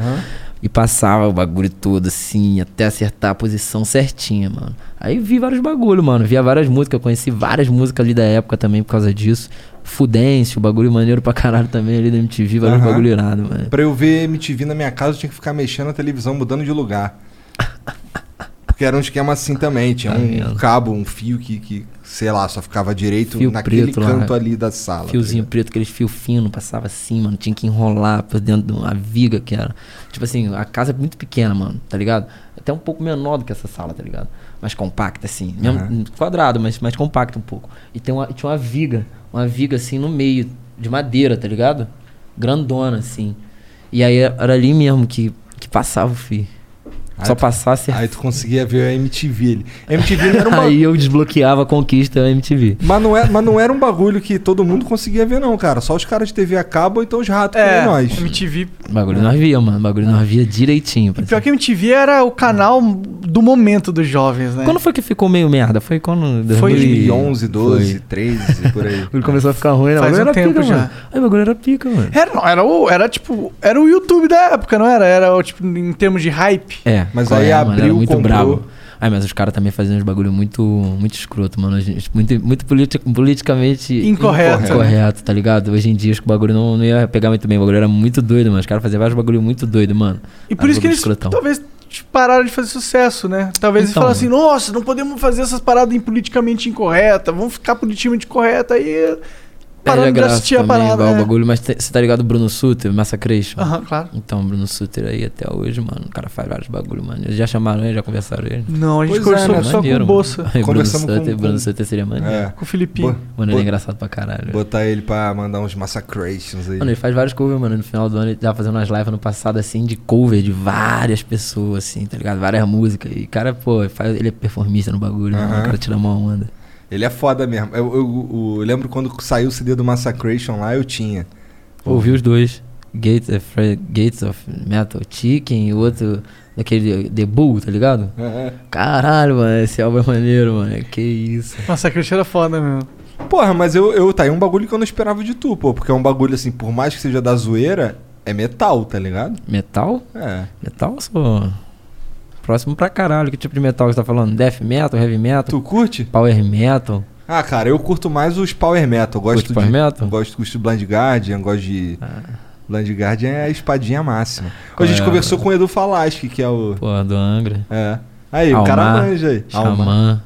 E passava o bagulho todo assim, até acertar a posição certinha, mano. Aí vi vários bagulho, mano. Via várias músicas. Eu conheci várias músicas ali da época também por causa disso. Fudêncio, bagulho maneiro pra caralho também ali da MTV. Vários Aham. bagulho irado, mano. Pra eu ver MTV na minha casa, eu tinha que ficar mexendo na televisão, mudando de lugar. *laughs* Porque era um esquema assim também. Tinha Tá um cabo, um fio que, que, sei lá, só ficava direito Fio naquele preto lá. canto ali da sala. tá Fiozinho preto, aqueles fio fino, passava assim, mano. Tinha que enrolar por dentro de uma viga que era. Tipo assim, a casa é muito pequena, mano, tá ligado? Até um pouco menor do que essa sala, tá ligado? Mais compacta, assim. Mesmo. Quadrado, mas mais compacta um pouco. E tem uma, tinha uma viga, uma viga assim no meio, de madeira, tá ligado? Grandona, assim. E aí era ali mesmo que, que passava o fio. Aí Só tu- passasse. Aí tu conseguia ver a MTV ali. MTV não era *laughs* uma. Aí eu desbloqueava a conquista da MTV. Mas não, é, mas não era um bagulho que todo mundo conseguia ver, não, cara. Só os caras de TV a cabo ou então os ratos É, como nós. MTV. Bagulho nós via, mano. Bagulho nós via direitinho. E pior que MTV era o canal do momento dos jovens, né? Quando foi que ficou meio merda? Foi quando. Foi 2011, 12, Foi. 13, por aí. *laughs* Ele começou a ficar ruim, né? Faz um era tempo pica, já. mano. Aí o bagulho era pica, mano. Era, não, era o. Era tipo. Era o YouTube da época, não era? Era o, tipo, em termos de hype. É, Mas aí é, mano? Era abriu, muito comprou. brabo. Aí, mas os caras também faziam uns bagulho muito, muito escroto, mano. Muito, muito politi- politicamente Incorreto. incorreto, tá ligado? Hoje em dia acho que o bagulho não, não ia pegar muito bem. O bagulho era muito doido, mano. Os caras faziam vários bagulho muito doido, mano. E por Vários isso que eles escrotão. talvez pararam de fazer sucesso, né? Talvez eles Então, falaram assim, nossa, não podemos fazer essas paradas em politicamente incorreta, vamos ficar politicamente correta aí. A de assistir a também, parada. igual o né? bagulho. Mas você tá ligado o Bruno Suter, Massacration? Aham, claro. Então, o Bruno Suter aí até hoje, mano. O cara faz vários bagulho, mano. Eles já chamaram ele, já conversaram ele. Não, a gente Pois é, conversou né? só com Maneiro, o Bolsa, mano. Bruno Conversamos com- Suter, com- Bruno Suter seria maneiro. É. com o Filipinho. Bo- Mano, ele é engraçado pra caralho. Botar ele pra mandar uns massacrations aí. Mano, ele faz vários covers, mano. No final do ano ele tava fazendo umas lives no passado, assim, de cover de várias pessoas, assim, tá ligado? Várias músicas. E, cara, pô, ele faz, ele é performista no bagulho, né? Aham. O cara tira uma onda. Ele é foda mesmo. Eu, eu- eu- eu lembro quando saiu o CD do Massacration lá, eu tinha. Ouvi os dois. Gates, of, Gates of Metal Chicken e o outro daquele The Bull, tá ligado? Caralho, mano, esse álbum é maneiro, mano. Que isso. Cristiano era foda mesmo. Porra, mas eu, eu tá aí um bagulho que eu não esperava de tu, pô. Porque é um bagulho assim, por mais que seja da zoeira, é metal, tá ligado? Metal? É. Metal, sou. Próximo pra caralho. Que tipo de metal você tá falando? Death metal, heavy metal? Tu curte? Power metal? Ah, cara, eu curto mais os power metal. Gosto Curte de. power metal? Gosto, gosto de Blind Guardian, gosto de. Blind Guardian é a espadinha máxima. Qual a gente é? conversou com o Edu Falaschi, que é o. Porra, do Angra. É. Aí, o cara Almar, manja aí. Almar. Xamã.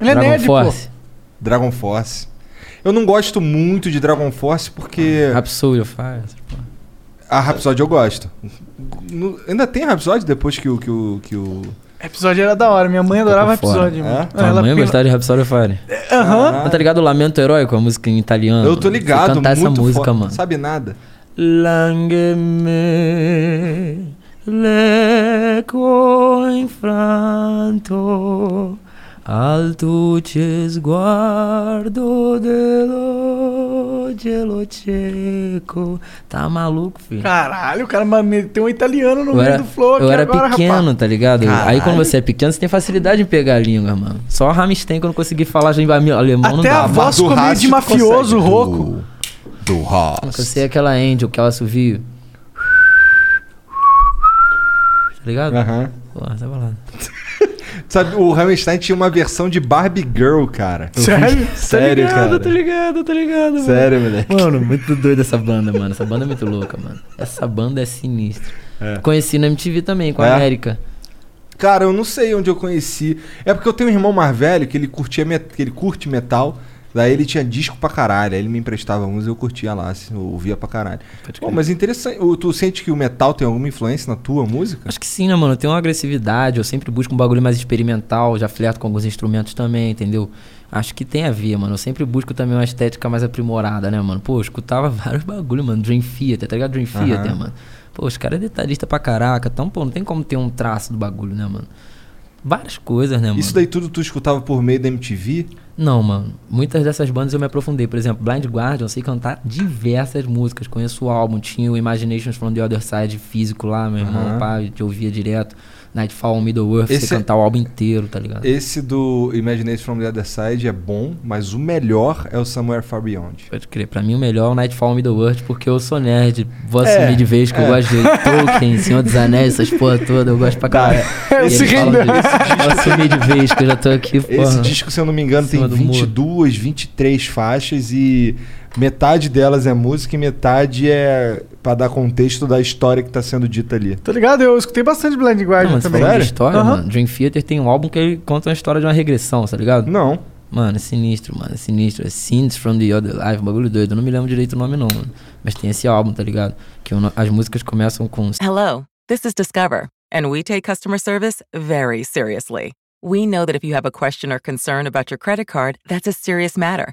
Ele é Dragon nerd, Force. Dragon Force. Eu não gosto muito de Dragon Force porque. Rhapsody of Fire. porra. A Rhapsody eu gosto. No- ainda tem Rhapsody depois que o. Que o, que o... Episódio era da hora. Minha mãe adorava por fora. episódio. É? mano. Tua mãe gostava de Rhapsody of Fire. Aham. Mas tá ligado o Lamento Heróico, a música em italiano? Eu tô ligado, cantar essa muito música, foda. mano. Sabe nada. Langhe l'eco infranto al tuo sguardo dello Angelo Checo. Tá maluco, filho? Caralho, o cara meteu um italiano no Eu meio era, do flow eu era agora, pequeno, rapaz. tá ligado? Aí Caralho. quando você é pequeno, você tem facilidade em pegar a língua, mano. Só o Rammstein que eu não consegui falar já em alemão não Até dá. a voz Do ficou meio de mafioso, consegue. rouco. Do, do Haas. Eu sei aquela Angel, que ela assovio. Tá ligado? Aham. Pô, tá balado. Sabe, o Rammstein tinha uma versão de Barbie Girl, cara. Sério? Sério, tá ligado, cara. Tá ligado, tá ligado, mano. Sério, moleque. Mano, muito doido essa banda, mano. Essa banda é muito louca, mano. Essa banda é sinistra. É. Conheci na MTV também, com a É? América. Cara, eu não sei onde eu conheci. É porque eu tenho um irmão mais velho que ele curtia met- que ele curte metal. Daí ele tinha disco pra caralho. Aí ele me emprestava uns e eu curtia lá, assim, eu ouvia pra caralho. Pô, mas interessante. Tu sente que o metal tem alguma influência na tua música? Acho que sim, né, mano? Eu tenho uma agressividade, eu sempre busco um bagulho mais experimental, já flerto com alguns instrumentos também, entendeu? Acho que tem a ver, mano. Eu sempre busco também uma estética mais aprimorada, né, mano? Pô, eu escutava *laughs* vários bagulho, mano. Dream Theater, tá ligado? Dream Theater, mano. Pô, os caras é detalhista pra caraca. Então, pô, não tem como ter um traço do bagulho, né, mano? Várias coisas, né, mano? Isso daí tudo tu escutava por meio da MTV? Não, mano. Muitas dessas bandas eu me aprofundei. Por exemplo, Blind Guardian, eu sei cantar diversas músicas. Conheço o álbum, tinha o Imaginations from the Other Side físico lá, meu irmão, Aham. pá, te ouvia direto. Nightfall, Middle Earth, Esse sei é- cantar o álbum inteiro, tá ligado? Esse do Imagination from the Other Side é bom, mas o melhor é o Somewhere Far Beyond. Pode crer. Pra mim, o melhor é o Nightfall Middle Earth, porque eu sou nerd. Vou É, assumir de vez que é. eu gosto de Tolkien, Senhor dos Anéis, essas porra toda. Eu gosto pra caralho. é. E rendeu. disso. Vou assumir de vez que eu já tô aqui, porra. Esse disco, se eu não me engano, Em tem cima do muro. 22, 23 faixas e metade delas é música e metade é pra dar contexto da história que tá sendo dita ali. Tá ligado? Eu escutei bastante Blind Não, Guardian você também. de Sério? história, Aham. mano. Dream Theater tem um álbum que ele conta uma história de uma regressão, tá ligado? Não. Mano, é sinistro, mano. É sinistro. É Scenes from the Other Life, um bagulho doido. Eu não me lembro direito o nome, não, mano. Mas tem esse álbum, tá ligado? Que as músicas começam com. Hello, this is Discover, and we take customer service very seriously. We know that if you have a question or concern about your credit card, that's a serious matter,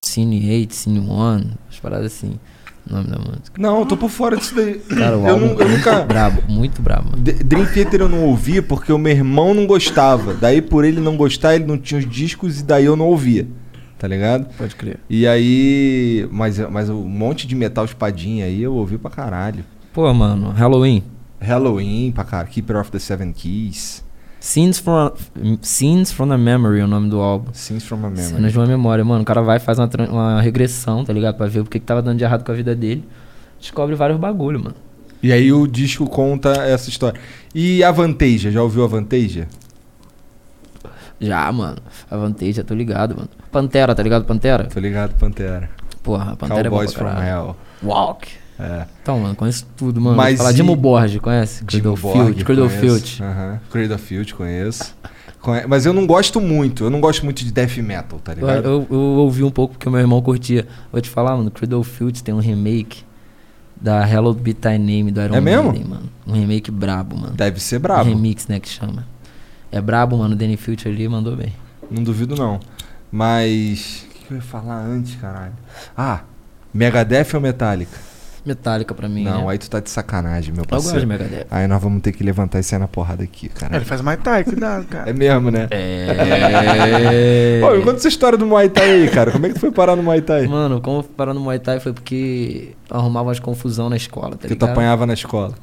Cine 8, Cine 1, as paradas assim. O nome da música. Não, eu tô por fora disso daí. Cara, o eu, não- eu é nunca. muito brabo, muito brabo, mano. Dream Theater eu não ouvi porque o meu irmão não gostava. Daí, por ele não gostar, ele não tinha os discos e daí eu não ouvia. Tá ligado? Pode crer. E aí. Mas, mas um monte de metal espadinha aí eu ouvi pra caralho. Pô, mano, Halloween. Halloween pra caralho. Keeper of the Seven Keys. Scenes from, Scenes from the Memory é o nome do álbum. Scenes from a Cenas Memory. de uma memória, mano. O cara vai faz uma, uma regressão, tá ligado? Pra ver o que, que tava dando de errado com a vida dele. Descobre vários bagulho, mano. E aí o disco conta essa história. E a Vantasia, já ouviu a Vantasia? Já, mano. A Vantage, já tô ligado, mano. Pantera, tá ligado? Pantera? Tô ligado, Pantera. Porra, a Pantera Cowboys é bom pra from. Hell. Walk. É. Então, mano, conheço tudo, mano. Mas falar e- Dimo Borges, conhece? Cradle Dimmu Field. Borgir, Cradle conheço. Mas eu não gosto muito. Eu não gosto muito de death metal, tá Eu, ligado? eu, eu ouvi um pouco porque o meu irmão curtia. Vou te falar, mano, Cradle Field tem um remake da Hallowed Be Thy Name do Iron É mesmo? Maiden, mano. Um remake brabo, mano. Deve ser Um brabo. remix, né, que chama. É brabo, mano. O Danny Field ali mandou bem. Não duvido, não. Mas. O que, que eu ia falar antes, caralho? Ah, Megadeth ou Metallica? Metallica pra mim. não, né? aí tu tá de sacanagem, meu Eu gosto de parceiro. Megadeth. Aí nós vamos ter que levantar e sair na porrada aqui, É, cara. Ele faz Muay Thai, cuidado, cara. É mesmo, né? É. *laughs* Pô, me conta essa história do Muay Thai aí, cara. Como é que tu foi parar no Muay Thai? Mano, como eu fui parar no Muay Thai foi porque arrumava umas confusão na escola, tá que tu ligado? apanhava na escola.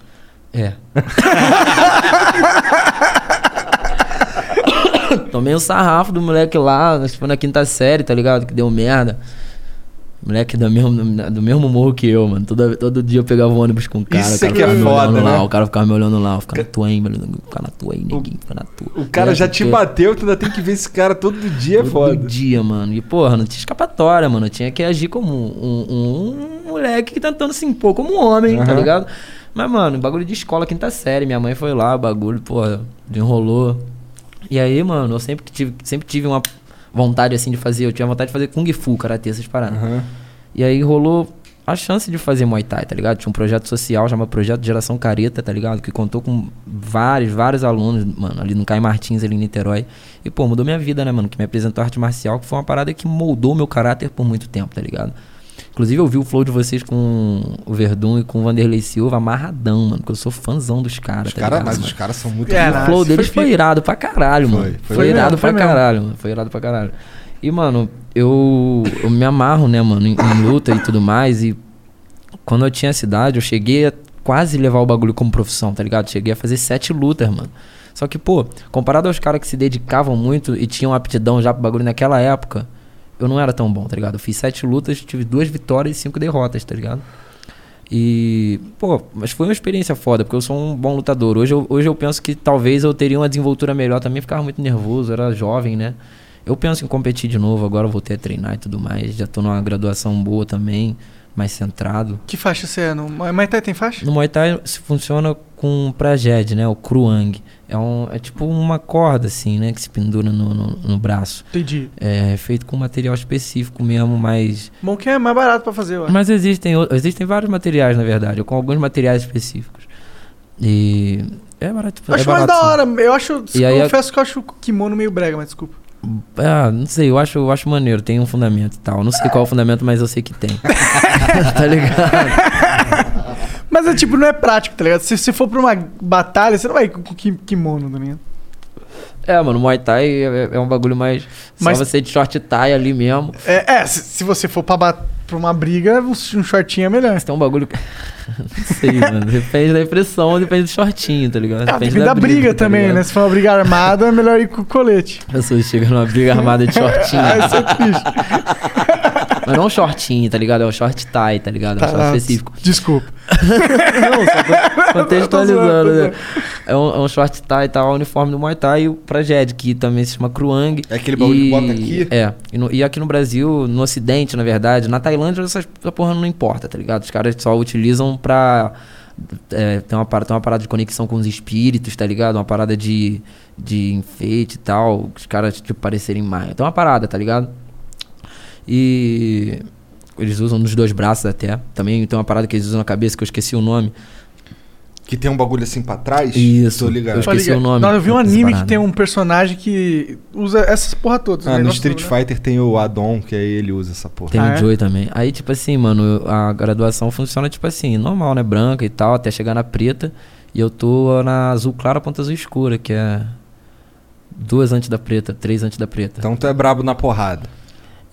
É. *laughs* Tomei um sarrafo do moleque lá, foi na quinta série, tá ligado? Que deu merda. Moleque do mesmo, do mesmo morro que eu, mano. Todo, todo dia eu pegava o ônibus com o cara. Isso o cara é que é ficava foda, né? lá, O cara ficava me olhando lá. Fica na tua, hein, velho. Fica na tua aí, neguinho. Fica na tua. O cara É, já te bateu, tu ainda tem que ver esse cara todo dia, é Todo foda. dia, mano. E, porra, não tinha escapatória, mano. Eu tinha que agir como um, um- um moleque que tentando se impor como um homem, tá Aham. ligado? Mas, mano, bagulho de escola, quinta série. Minha mãe foi lá, bagulho, porra, enrolou. E aí, mano, eu sempre tive, sempre tive uma vontade, assim, de fazer. Eu tinha vontade de fazer Kung Fu, Karatê, essas paradas. Aham. E aí rolou a chance de fazer Muay Thai, tá ligado? Tinha um projeto social chamado Projeto Geração Careta, tá ligado? Que contou com vários, vários alunos, mano, ali no Caio Martins, ali em Niterói. E, pô, mudou minha vida, né, mano? Que me apresentou arte marcial, que foi uma parada que moldou meu caráter por muito tempo, tá ligado? Inclusive, eu vi o flow de vocês com o Verdun e com o Vanderlei Silva amarradão, mano. Porque eu sou fãzão dos caras, Os tá cara, ligado? mas mano? os caras são muito É, O flow deles foi foi, irado pra caralho, Foi, mano. foi Foi, mesmo, irado foi pra mesmo. caralho, mano. Foi irado pra caralho. E, mano, eu, eu me amarro, né, mano, em, em luta e tudo mais. E quando eu tinha essa idade, eu cheguei a quase levar o bagulho como profissão, tá ligado? Cheguei a fazer sete lutas, mano. Só que, pô, comparado aos caras que se dedicavam muito e tinham aptidão já pro bagulho naquela época, eu não era tão bom, tá ligado? Eu fiz sete lutas, tive duas vitórias e cinco derrotas, tá ligado? E, pô, mas foi uma experiência foda, porque eu sou um bom lutador. Hoje eu, hoje eu penso que talvez eu teria uma desenvoltura melhor também, ficava muito nervoso, era jovem, né? Eu penso em competir de novo, agora eu voltei a treinar e tudo mais. Já tô numa graduação boa também, mais centrado. Que faixa você é? No Muay Thai tem faixa? No Muay Thai se funciona com prajed, né? O kruang. É, um, é tipo uma corda, assim, né? Que se pendura no, no, no braço. Entendi. É feito com material específico mesmo, mas Bom que é mais barato pra fazer, acho. mas existem, existem vários materiais, na verdade, com alguns materiais específicos. E é barato. Eu é acho mais barato, da sim. hora. Eu acho. E aí confesso que eu acho o kimono meio brega, mas desculpa. Ah, não sei, eu acho, eu acho maneiro, tem um fundamento e tal. Não sei qual é o fundamento, mas eu sei que tem. *laughs* tá ligado? Mas é tipo, não é prático, tá ligado? Se você for pra uma batalha, você não vai com com ki- kimono, tá ligado? É, mano, Muay Thai é, é um bagulho mais. Mas- Só você de short tie ali mesmo. É, é, se, se você for pra, ba- pra uma briga, um shortinho é melhor. Mas tem um bagulho. que- *laughs* não sei, mano. Depende da impressão, depende do shortinho, tá ligado? Ah, depende da, briga, tá também, né? Se for uma briga armada, é melhor ir com colete. A pessoa chega numa briga armada de shortinho. *laughs* Ah, isso é triste. *laughs* Mas não um shortinho, tá ligado? É um short tie, tá ligado? É um Tá, short específico. Desculpa. Não, só co- contextualizando, né? É um, é um short tie e tal, o uniforme do Muay Thai e o Prajed, que também se chama Kruang. É aquele bagulho que bota aqui? É. E, no- e aqui no Brasil, no Ocidente, na verdade, na Tailândia, essa, essa porra não importa, tá ligado? Os caras só utilizam pra. É, tem, uma parada, tem uma parada de conexão com os espíritos, tá ligado? Uma parada de, de enfeite e tal. Os caras, tipo, parecerem mais. Tem uma parada, tá ligado? E. Eles usam nos dois braços até. Também tem uma parada que eles usam na cabeça que eu esqueci o nome. Que tem um bagulho assim pra trás? Isso. Tô ligado. Eu esqueci o nome. Não, eu vi um anime que tem um personagem que usa essas porra todas. Ah, o no negócio Street né? Fighter tem o Adon, que aí ele usa essa porra. Tem Ah, o é? Joey também. Aí, tipo assim, mano, a graduação funciona, tipo assim, normal, né? Branca e tal, até chegar na preta. E eu tô na azul clara ponta azul escura, que é duas antes da preta, três antes da preta. Então tu é brabo na porrada.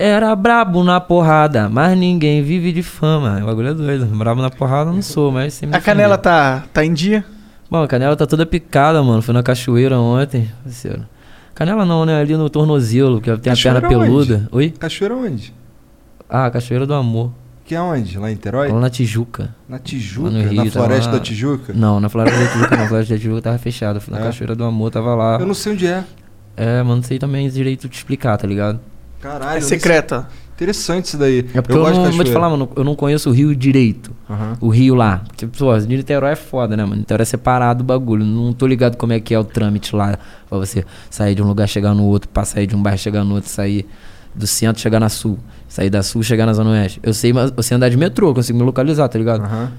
Era brabo na porrada, mas ninguém vive de fama. O bagulho é doido. Brabo na porrada eu não sou, mas sem me A canela tá, tá em dia? Bom, a canela tá toda picada, mano. Fui na cachoeira ontem, parceiro. Canela não, né? Ali no tornozelo, que tem a Cachoeira perna peluda. Oi? Cachoeira onde? Ah, Cachoeira do Amor. Que é onde? Lá em Niterói? Lá na Tijuca. Na Tijuca? Rio, na floresta lá- da Tijuca? Não, na Floresta da Tijuca não. *laughs* A Floresta da Tijuca tava fechada. Na É? Cachoeira do Amor, tava lá. Eu não sei onde é. É, mano, não sei também direito te explicar, tá ligado? Caralho. É eu secreta. Interessante isso daí. É porque eu, gosto de não, vou te falar, mano, eu não conheço o Rio direito. Aham. O Rio lá. Tipo, pô, de Niterói é foda, né, mano? Niterói é separado o bagulho. Não tô ligado como é que é o trâmite lá. Pra você sair de um lugar, chegar no outro, pra sair de um bairro, chegar no outro, sair do centro, chegar na sul. Sair da sul, chegar na zona oeste. Eu sei, mas eu sei andar de metrô, eu consigo me localizar, tá ligado? Aham.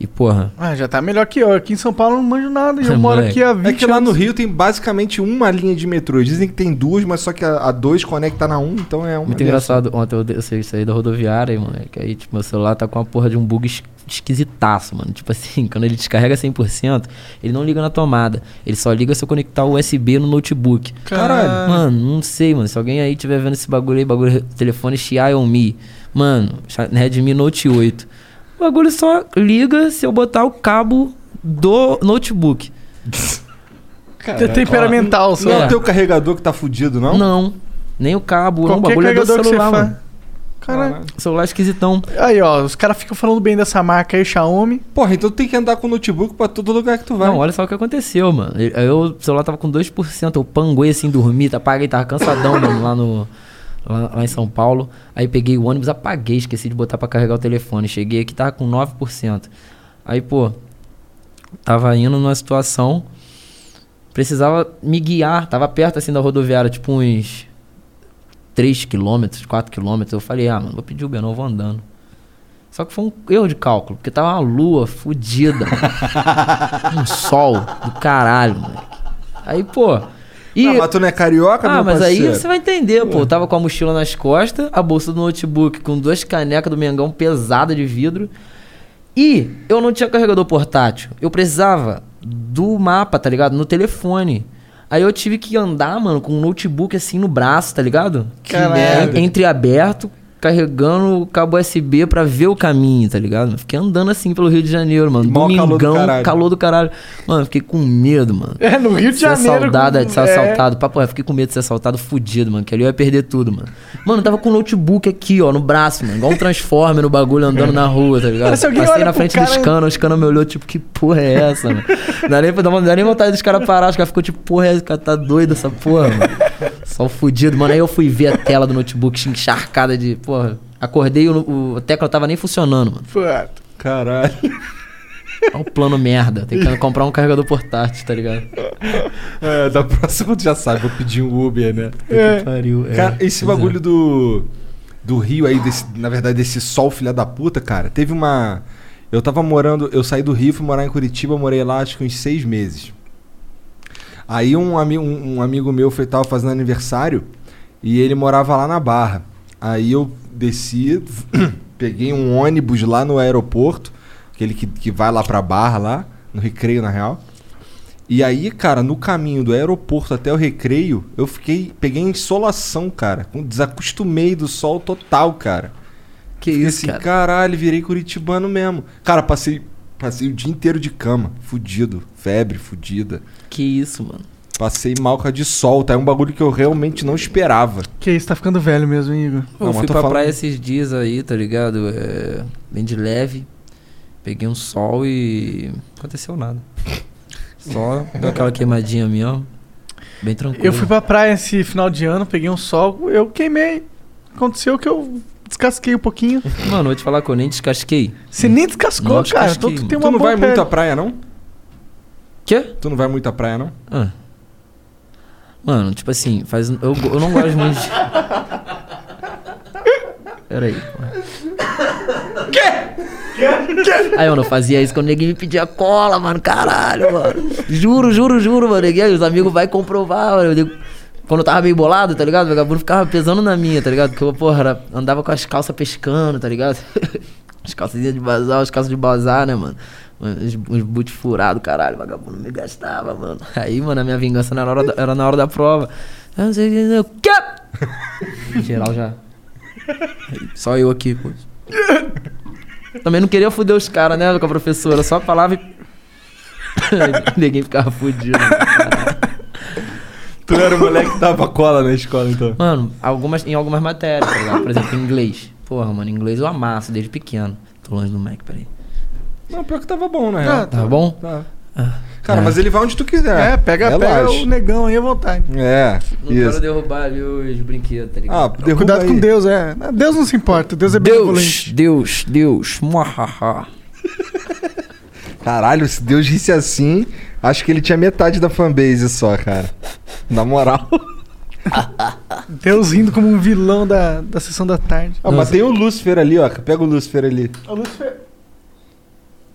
E, porra, Ah, já tá melhor que eu. Aqui em São Paulo eu não manjo nada. E eu *laughs* moro aqui há 20 É que lá no. Rio tem basicamente uma linha de metrô. Dizem que tem duas, mas só que a, a dois conecta na um, então é uma. Muito engraçado. Ontem eu, eu saí- da rodoviária, moleque. Aí, tipo, meu celular tá com uma porra de um bug es- esquisitaço, mano. Tipo assim, *laughs* quando ele descarrega 100%, ele não liga na tomada. Ele só liga se eu conectar o USB no notebook. Caralho. Mano, não sei, mano. Se alguém aí tiver vendo esse bagulho aí, bagulho telefone Xiaomi. Mano, Redmi Note 8. O bagulho só liga se eu botar o cabo do notebook. É temperamental, só. Não é o teu carregador que tá fudido, não? Não. Nem o cabo, não. O Qualquer bagulho é do celular, mano. Caralho. Celular esquisitão. Aí, ó, os caras ficam falando bem dessa marca aí, Xiaomi. Porra, então tu tem que andar com o notebook pra todo lugar que tu vai. Não, olha só o que aconteceu, mano. Eu, eu- o celular tava com 2%, eu panguei assim, dormi, tá, apaguei, tava cansadão, *laughs* mano, lá no. Lá, lá em São Paulo. Aí peguei o ônibus, apaguei, esqueci de botar pra carregar o telefone. Cheguei aqui, tava com 9%. Aí, pô, tava indo numa situação. Precisava me guiar, tava perto assim da rodoviária, tipo uns 3 quilômetros, 4 quilômetros. Eu falei, ah, mano, vou pedir Uber, não, vou andando. Só que foi um erro de cálculo, porque tava uma lua fudida. *laughs* um sol do caralho, moleque. Aí, pô. E, Ah, mas tu não é carioca, ah, mas aí parceiro? você vai entender, pô. Eu tava com a mochila nas costas, a bolsa do notebook com duas canecas do Mengão pesada de vidro. E eu não tinha carregador portátil. Eu precisava do mapa, tá ligado? No telefone. Aí eu tive que andar, mano, com um notebook assim no braço, tá ligado? Que merda. En- Entreaberto, carregando o cabo USB pra ver o caminho, tá ligado? Fiquei andando assim pelo Rio de Janeiro, mano. Mó calor do Domingão, calor do caralho. Mano, fiquei com medo, mano. É, no Rio de Ser Janeiro. assaltado, com- de ser é. assaltado. Papo, eu fiquei com medo de ser assaltado fudido, mano. Que ali eu ia perder tudo, mano. Mano, eu tava com o notebook aqui, ó, no braço, mano. Igual um Transformer no bagulho andando na rua, tá ligado? *laughs* Passei na frente cara- do scanner, o scanner me olhou, tipo, que porra é essa, mano? Não dá nem, não dá nem vontade dos caras parar. Os caras ficou tipo, porra, é essa? O cara tá doido essa porra, mano. Só o fudido, mano. Aí eu fui ver a tela do notebook encharcada de, porra. Acordei, o, o, a tecla tava nem funcionando, mano. Puto. Caralho. Olha o plano merda. Tem que comprar um carregador portátil, tá ligado? É, da próxima tu já sabe, vou pedir um Uber, né? É. Pariu. é. Cara, esse Pois é. bagulho do. Do Rio aí, desse, na verdade, desse sol filha da puta, cara, teve uma. Eu tava morando. Eu saí do Rio, fui morar em Curitiba, morei lá acho que uns seis meses. Aí um, ami um, um amigo meu foi, tava fazendo aniversário e ele morava lá na Barra. Aí eu desci, *clears throat* peguei um ônibus lá no aeroporto, aquele que, que vai lá pra Barra, lá, no recreio na real. E aí, cara, no caminho do aeroporto até o recreio, eu fiquei. Peguei insolação, cara. Desacostumei do sol total, cara. Que Fiquei isso, assim, cara? caralho, virei curitibano mesmo. Cara, passei, passei o dia inteiro de cama, fudido. Febre, fudida. Que isso, mano. Passei mal com a de sol, tá? É um bagulho que eu realmente não esperava. Que isso, tá ficando velho mesmo, hein, Igor. Eu Não, fui pra falando- praia esses dias aí, tá ligado? É, bem de leve. Peguei um sol e. Não aconteceu nada. Só deu aquela queimadinha mesmo. Bem tranquilo. Eu fui pra praia esse final de ano, peguei um sol, eu queimei. Aconteceu que eu descasquei um pouquinho. Mano, vou te falar que eu nem descasquei. Você nem descascou, Não cara. descasquei, Então tu tem Tu uma não boa vai pele. muito à praia, não? Quê? Tu não vai muito à praia, não? Ah. Mano, tipo assim, faz. Eu, eu não gosto muito de. Pera aí. Quê? Aí eu não fazia isso quando ninguém me pedia cola, mano. Caralho, mano. Juro, juro, juro, mano. Ninguém, os amigos vai comprovar, mano. Eu digo, quando eu tava meio bolado, tá ligado? O vagabundo ficava pesando na minha, tá ligado? Porque eu, porra, andava com as calças pescando, tá ligado? *laughs* As calçazinhas de bazar, as calças de bazar, né, mano? Uns, uns boot furados, caralho, vagabundo me gastava, mano. Aí, mano, a minha vingança era na hora da, era na hora da prova. Eu não sei o que, o quê? *laughs* Geral já. Só eu aqui, pô. Também não queria foder os caras, né, com a professora. Só falava e. *laughs* Ninguém ficava fudido. Tu era o moleque que dava cola na escola, então. Mano, algumas, em algumas matérias, tá ligado? Por exemplo, em inglês. Porra, mano, inglês eu amasso desde pequeno. Tô longe do Mac, peraí. Não, pior que tava bom, na real. Tá bom? Tá. Ah, Cara, é. mas ele vai onde tu quiser. É, pega, pega Relaxa. o negão aí à vontade. É, Não quero isso. derrubar ali os brinquedos, tá ligado? Ah, derruba Cuidado aí. com Deus, é. Deus não se importa, Deus é Deus, benevolente. Deus, Deus, muahaha. Caralho, se Deus disse assim, acho que ele tinha metade da fanbase só, cara. Na moral. *laughs* Deus rindo como um vilão da, da sessão da tarde. Ah, mas tem o Lúcifer ali, ó. Pega o Lúcifer ali. O Lúcifer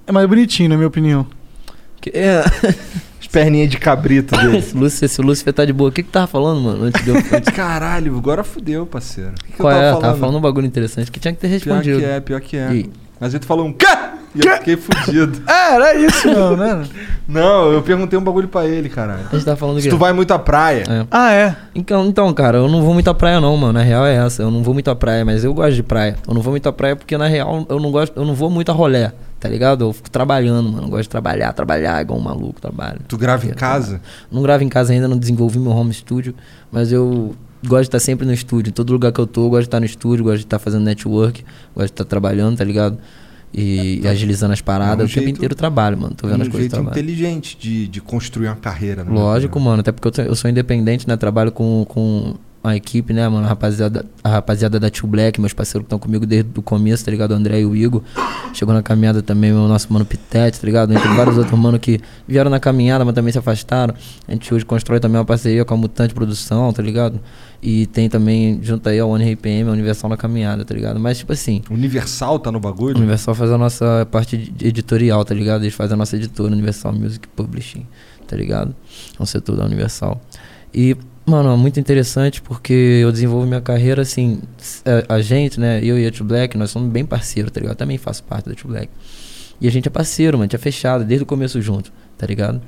é mais bonitinho, na minha opinião. Que- é, *laughs* As perninhas de cabrito dele. *coughs* esse, Lúcifer, esse Lúcifer tá de boa. O que que tu tava falando, mano? Antes de eu... antes- Caralho, agora fudeu, parceiro. O que, que Qual eu é? tava Tava falando? falando um bagulho interessante que tinha que ter Pior respondido. que é, pior que é. E- Mas aí tu falou um quê? E eu fiquei fudido. É, *laughs* era isso, não, né? Não, eu perguntei um bagulho pra ele, caralho. A gente tava falando o Se quê? tu vai muito à praia. É. Ah, é. Então, então, cara, eu não vou muito à praia não, mano. Na real é essa. Eu não vou muito à praia, mas eu gosto de praia. Eu não vou muito à praia porque na real eu não gosto, eu não vou muito a rolé, tá ligado? Eu fico trabalhando, mano. Eu gosto de trabalhar, trabalhar igual um maluco, trabalho. Tu grava em casa? Não gravo em casa ainda, não desenvolvi meu home studio, mas eu gosto de estar sempre no estúdio. Em todo lugar que eu tô, eu gosto de estar no estúdio, gosto de estar fazendo network, gosto de estar trabalhando, tá ligado? E, e agilizando as paradas. É um o tempo jeito- inteiro eu trabalho, mano. Tô vendo um as coisas jeito trabalhando. inteligente de, de construir uma carreira, né? Lógico, mano. Até porque eu, eu sou independente, né? Trabalho com, com a equipe, né, mano? A rapaziada, a rapaziada da Tio Black, meus parceiros que estão comigo desde o começo, tá ligado? O André e o Igor. Chegou na caminhada também o nosso mano Pitete, tá ligado? Entre vários outros mano que vieram na caminhada, mas também se afastaram. A gente hoje constrói também uma parceria com a Mutante Produção, tá ligado? E tem também, junto aí, a One RPM, a Universal na caminhada, tá ligado? Mas, tipo assim, Universal tá no bagulho? Universal faz a nossa parte editorial, tá ligado? Eles fazem a nossa editora, Universal Music Publishing, tá ligado? É um setor da Universal. E, mano, é muito interessante porque eu desenvolvo minha carreira assim. A, a gente, né? Eu e a Tio Black, nós somos bem parceiros, tá ligado? Eu também faço parte da Tio Black. E a gente é parceiro, mano, a gente é fechado desde o começo junto, tá ligado?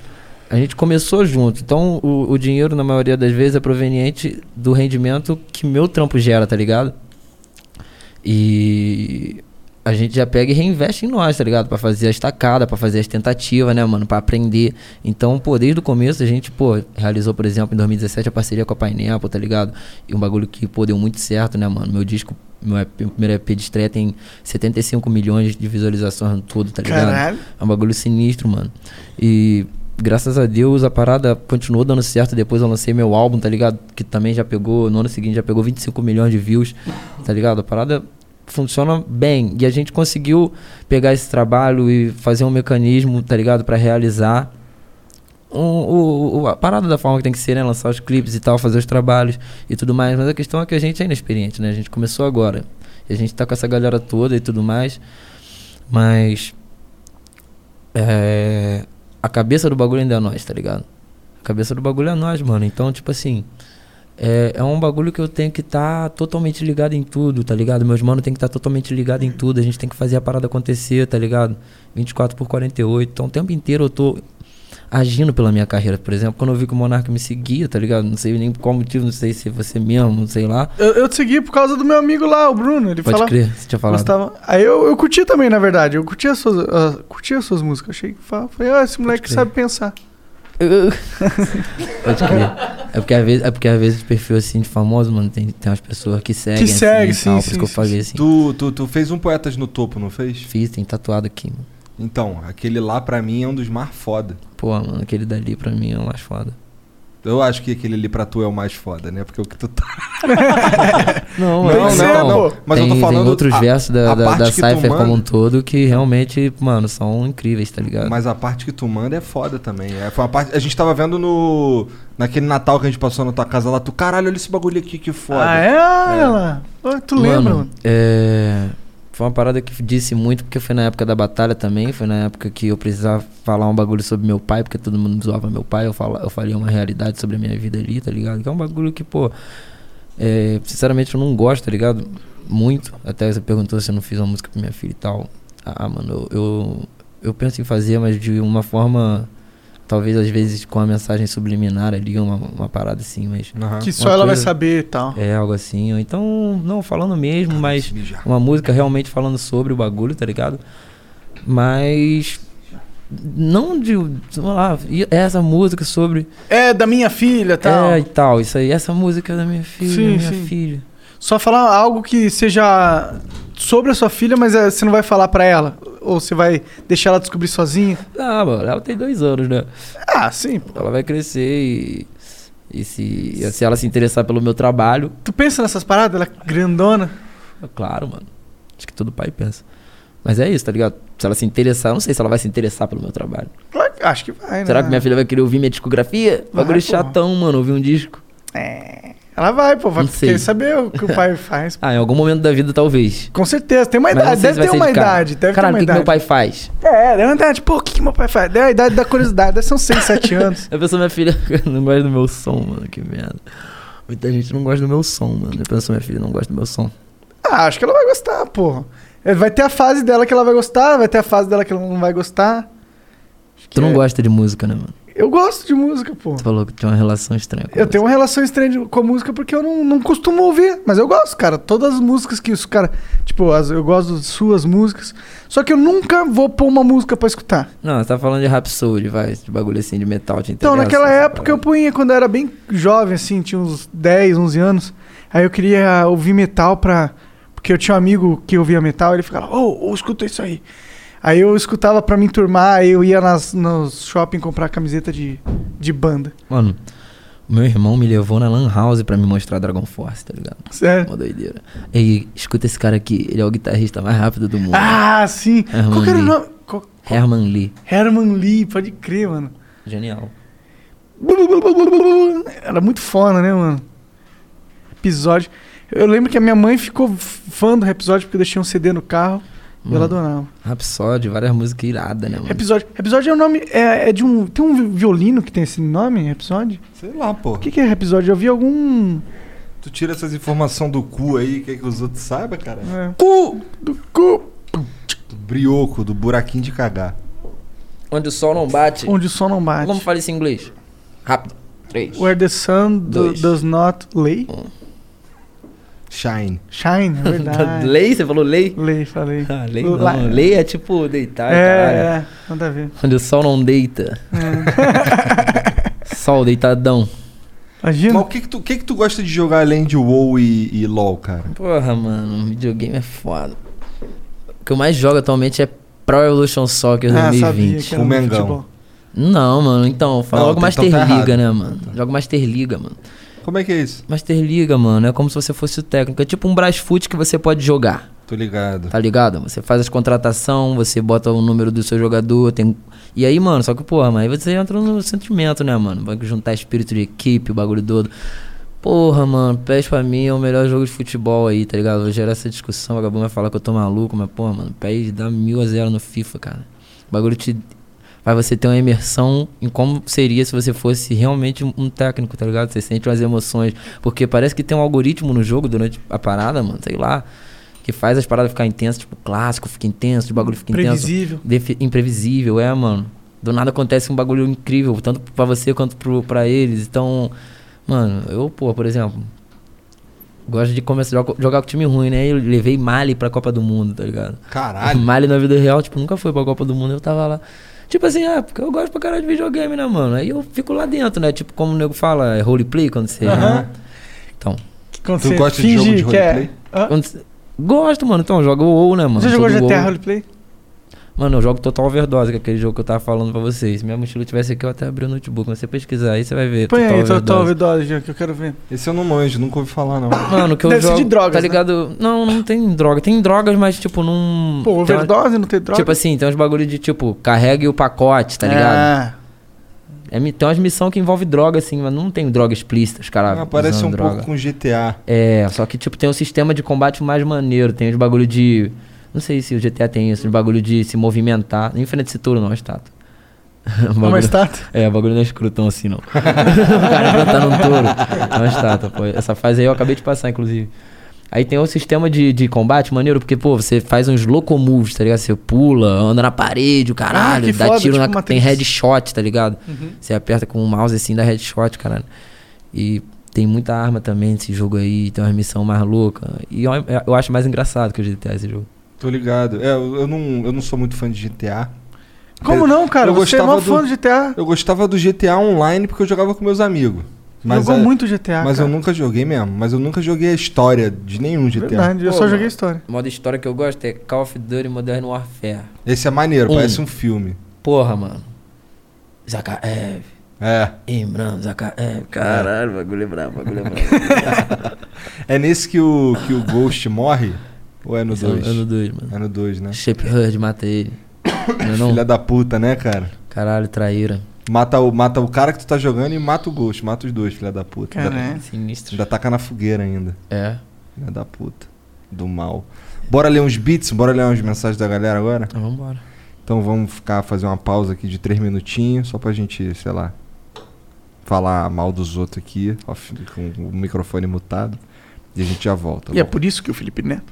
A gente começou junto, então o, o dinheiro, na maioria das vezes, é proveniente do rendimento que meu trampo gera, tá ligado? E a gente já pega e reinveste em nós, tá ligado? Pra fazer a estacada, pra fazer as tentativas, né, mano? Pra aprender. Então, pô, desde o começo a gente, pô, realizou, por exemplo, em 2017 a parceria com a Pineapple, tá ligado? E um bagulho que, pô, deu muito certo, né, mano? Meu disco, meu, EP, meu primeiro EP de estreia tem 75 milhões de visualizações no todo, tá ligado? Caralho. É um bagulho sinistro, mano. E graças a Deus a parada continuou dando certo. Depois eu lancei meu álbum, tá ligado? Que também já pegou, no ano seguinte já pegou 25 milhões de views, tá ligado? A parada funciona bem. E a gente conseguiu pegar esse trabalho e fazer um mecanismo, tá ligado? Pra realizar um, o, o- a parada da forma que tem que ser, né? Lançar os clipes e tal, fazer os trabalhos e tudo mais. Mas a questão é que a gente é inexperiente, né? A gente começou agora. E a gente tá com essa galera toda e tudo mais. Mas. É, a cabeça do bagulho ainda é nós, tá ligado? A cabeça do bagulho é nós, mano. Então, tipo assim. É, é um bagulho que eu tenho que estar totalmente ligado em tudo, tá ligado? Meus manos tem que estar totalmente ligado em tudo. A gente tem que fazer a parada acontecer, tá ligado? 24 por 48. Então, o tempo inteiro eu tô agindo pela minha carreira. Por exemplo, quando eu vi que o Monarca me seguia, tá ligado? Não sei nem qual motivo, não sei se é você mesmo, não sei lá. Eu, eu te segui por causa do meu amigo lá, o Bruno. Ele Pode fala, crer, você tinha falado. Aí eu, eu curti também, na verdade. Eu curti as suas, ah, curti as suas músicas. Achei que fa- falei, ah, esse moleque sabe pensar. Pode crer. É porque às vezes, é porque às vezes perfil assim de famoso, mano, tem, tem umas pessoas que seguem. Que assim, segue, e sim, tal, Por sim, isso que eu sim, falei assim. Tu, tu, tu fez um Poetas no Topo, não fez? Fiz, tem tatuado aqui, mano. Então, aquele lá pra mim é um dos mais foda. Pô, mano, aquele dali pra mim é o mais foda. Eu acho que aquele ali pra tu é o mais foda, né? Porque o que tu tá. *laughs* Não, que ser, pô. Mas tem, eu tô falando. tem outros a- versos da, a da, da Cypher como um todo que realmente, mano, são incríveis, tá ligado? Mas a parte que tu manda é foda também. É, foi uma parte. A gente tava vendo no. Naquele Natal que a gente passou na tua casa lá. Tu, caralho, olha esse bagulho aqui que foda. Ah, é? Lá. Ô, Tu lembra, mano? É, foi uma parada que disse muito, porque foi na época da batalha também. Foi na época que eu precisava falar um bagulho sobre meu pai, porque todo mundo zoava meu pai. Eu, fala, eu falei uma realidade sobre a minha vida ali, tá ligado? Que é um bagulho que, pô, é, sinceramente eu não gosto, tá ligado? Muito. Até você perguntou se eu não fiz uma música pra minha filha e tal. Ah, mano, eu, eu, eu penso em fazer, mas de uma forma. Talvez às vezes com a mensagem subliminar ali, uma, uma parada assim, mas. Aham. Que só ela vai saber e tal. É algo assim. ou Então, não falando mesmo, mas se mijar. uma música realmente falando sobre o bagulho, tá ligado? Mas não de, sei lá, e essa música sobre É, da minha filha e tal. é e tal, isso aí, essa música é da minha filha, Sim, minha sim. filha. Só falar algo que seja sobre a sua filha, mas é, você não vai falar pra ela. Ou você vai deixar ela descobrir sozinha. Ah, mano, ela tem dois anos, né? Ah, sim. pô. Ela vai crescer e e se, se ela se interessar pelo meu trabalho, Tu pensa nessas paradas? Ela é grandona. é claro, mano. Acho que todo pai pensa. Mas é isso, tá ligado? Se ela se interessar, eu não sei se ela vai se interessar pelo meu trabalho. Claro Acho que vai, né? Será que minha filha vai querer ouvir minha discografia? Bagulho chatão, mano, ouvir um disco. É. Ela vai, pô. Vai querer saber o que o pai *laughs* faz. Ah, em algum momento da vida, talvez. Com certeza. Tem uma Mas idade. Deve ter uma idade. Deve Caralho, ter o que, que meu idade. pai faz? É, deve uma idade. Pô, o que, que meu pai faz? É a idade da curiosidade. Deve ser uns 6, 7 anos. *laughs* Eu penso, minha filha *laughs* não gosta do meu som, mano, que merda. Muita gente não gosta do meu som, mano. Eu penso, minha filha não gosta do meu som. Ah, acho que ela vai gostar, porra. É, Vai ter a fase dela que ela vai gostar, vai ter a fase dela que ela não vai gostar. Tu não é- gosta de música, né, mano? Eu gosto de música, pô. Tu falou que tinha uma relação estranha com Eu tenho uma relação estranha com a música porque eu não, não costumo ouvir, mas eu gosto, cara. Todas as músicas que os cara, tipo, as- eu gosto de suas músicas. Só que eu nunca vou pôr uma música pra escutar. Não, você tá falando de Rhapsody, vai, de bagulho assim, de metal, de Então, naquela época eu punha quando eu era bem jovem, assim, tinha uns 10, 11 anos. Aí eu queria ouvir metal pra. Porque eu tinha um amigo que ouvia metal, ele ficava, ô, ô, escuta isso aí. Aí eu escutava pra me enturmar, aí eu ia nas, nos shopping comprar camiseta de, de banda. Mano, meu irmão me levou na Lan House pra me mostrar Dragon Force, tá ligado? Sério? Uma doideira. E escuta esse cara aqui, ele é o guitarrista mais rápido do mundo. Ah, sim! Herman Qual que era o nome? Qual- Herman Lee. Herman Lee, pode crer, mano. Genial. Era muito foda, né, mano? Episódio. Eu lembro que a minha mãe ficou fã do episódio porque eu deixei um CD no carro Mano. adorava. Rhapsody, várias músicas iradas, né, mano? Episódio. Episódio é o nome. É, é de um. Tem um violino que tem esse nome, episódio? Sei lá, pô. O que, que é episódio? Eu vi algum. Tu tira essas informações do cu aí, quer que os outros saibam, cara? É. Cu! Do cu! Do brioco, do buraquinho de cagar. Onde o sol não bate. Onde o sol não bate. Como fala isso em inglês? Rápido. Três. Where the sun do- does not lay. Shine. Shine, é *laughs* verdade. lei? Você falou lei? lei, falei. Ah, lei não. La- Lei é tipo deitar, É, caralho. é, nada a ver. Onde o sol não deita. *laughs* sol deitadão. Imagina. Mas o que que, tu, o que que tu gosta de jogar além de WoW e, e LoL, cara? Porra, mano, videogame é foda. O que eu mais jogo atualmente é Pro Evolution Soccer Ah, sabia 2020. que era O Mengão. futebol. Não, mano, então, fala Não, logo então Master tá Liga, né, mano? Jogo Master Liga, mano. Como é que é isso? Master Liga, mano, é como se você fosse o técnico. É tipo um Brasfoot que você pode jogar. Tô ligado. Tá ligado? Você faz as contratação, você bota o número do seu jogador, tem. E aí, mano, só que, porra, mas aí você entra no sentimento, né, mano? Vai juntar espírito de equipe, o bagulho todo. Porra, mano, PES pra mim é o melhor jogo de futebol aí, tá ligado? Vou gerar essa discussão, o vagabundo vai falar que eu tô maluco, mas, porra, mano, PES dá mil a zero no FIFA, cara. O bagulho te. Faz você ter uma imersão em como seria se você fosse realmente um- técnico, tá ligado? Você sente umas emoções. Porque parece que tem um algoritmo no jogo durante a parada, mano, sei lá. Que faz as paradas ficar intensas, tipo, clássico fica intenso, o bagulho fica intenso. Previsível. Defi- imprevisível, é, mano. Do nada acontece um bagulho incrível, tanto pra você quanto pro, pra eles. Então, mano, eu, pô, por exemplo, gosto de começar a jogar, jogar com time ruim, né? Eu levei Mali pra Copa do Mundo, tá ligado? Caralho. *laughs* Mali na vida real, tipo, nunca foi pra Copa do Mundo, eu tava lá. Tipo assim, ah, porque eu gosto pra caralho de videogame, né, mano? Aí eu fico lá dentro, né? Tipo, como o nego fala, é roleplay quando você. Aham. Então. Quando Tu você gosta de finge jogo de que é- roleplay? Hã? Quando Gosto, mano. Então, eu jogo WoW, né, mano? Você jogou Jogo GTA WoW. Roleplay? Mano, eu jogo Total Overdose, que é aquele jogo que eu tava falando pra vocês. Se minha mochila tivesse aqui, eu até abri o notebook. Mas você pesquisar aí, você vai ver. Põe aí, Total Total Overdose. Overdose, já, que eu quero ver. Esse eu não manjo, nunca ouvi falar, não. Mano, que eu Deve ser jogo, de drogas, tá né? ligado? Não, não tem droga. Tem drogas, mas tipo, não... Pô, uma- overdose não tem droga? Tipo assim, tem uns bagulho de tipo, carregue o pacote, tá ligado? Ah, É, tem umas missões que envolvem droga, assim, mas não tem droga explícita, os caras. Ah, parece um droga. pouco com GTA. É, só que, tipo, tem um sistema de combate mais maneiro. Tem os bagulho de. Não sei se o GTA tem isso, os bagulho de se movimentar. Nem frente esse touro, não, a estátua. *laughs* O é uma bagulho- estátua? É, o bagulho não é escrutão assim, não. *laughs* o cara plantando um touro. É uma estátua, pô. Essa fase aí eu acabei de passar, inclusive. Aí tem um sistema de, de combate maneiro, porque, pô, você faz uns locomoves, tá ligado? Você pula, anda na parede, o caralho, que dá foda, tiro tipo na. Matrix. Tem headshot, tá ligado? Uhum. Você aperta com o mouse assim, dá headshot, caralho. E tem muita arma também nesse jogo aí, tem uma missão mais louca. E eu, eu acho mais engraçado que o GTA esse jogo. Tô ligado. É, eu eu não, eu não sou muito fã de GTA. Como não, cara? Eu Você é mó gostava fã do- GTA. Eu gostava do GTA Online porque eu jogava com meus amigos. Mas, Jogou é- muito GTA, Mas cara. eu nunca joguei mesmo. Mas eu nunca joguei a história de nenhum GTA. Verdade, eu Pô, só joguei história. O modo história que eu gosto é Call of Duty Modern Warfare. Esse é maneiro, Um. parece um filme. Porra, mano. Zakaev. É. Imran, Zakaev. Caralho, bagulho é brabo, bagulho é brabo. *laughs* É nesse que o, que o Ghost morre? Ou é no Esse é no- 2? é no 2, mano. É no 2, né? Shape Hurd mata ele. Não é não? Filha da puta, né, cara? Caralho, traíra. Mata o, mata o cara que tu tá jogando e mata o Ghost. Mata os dois, filha da puta. Cara, ainda, é. Sinistro. ainda taca na fogueira ainda. É. Filha da puta. Do mal. Bora ler uns beats? Bora ler umas mensagens da galera agora? Então vambora. Então vamos ficar, fazer uma pausa aqui de três minutinhos, só pra gente, sei lá, falar mal dos outros aqui, off- com o microfone mutado. E a gente já volta. E é bom? por isso que o Felipe Neto.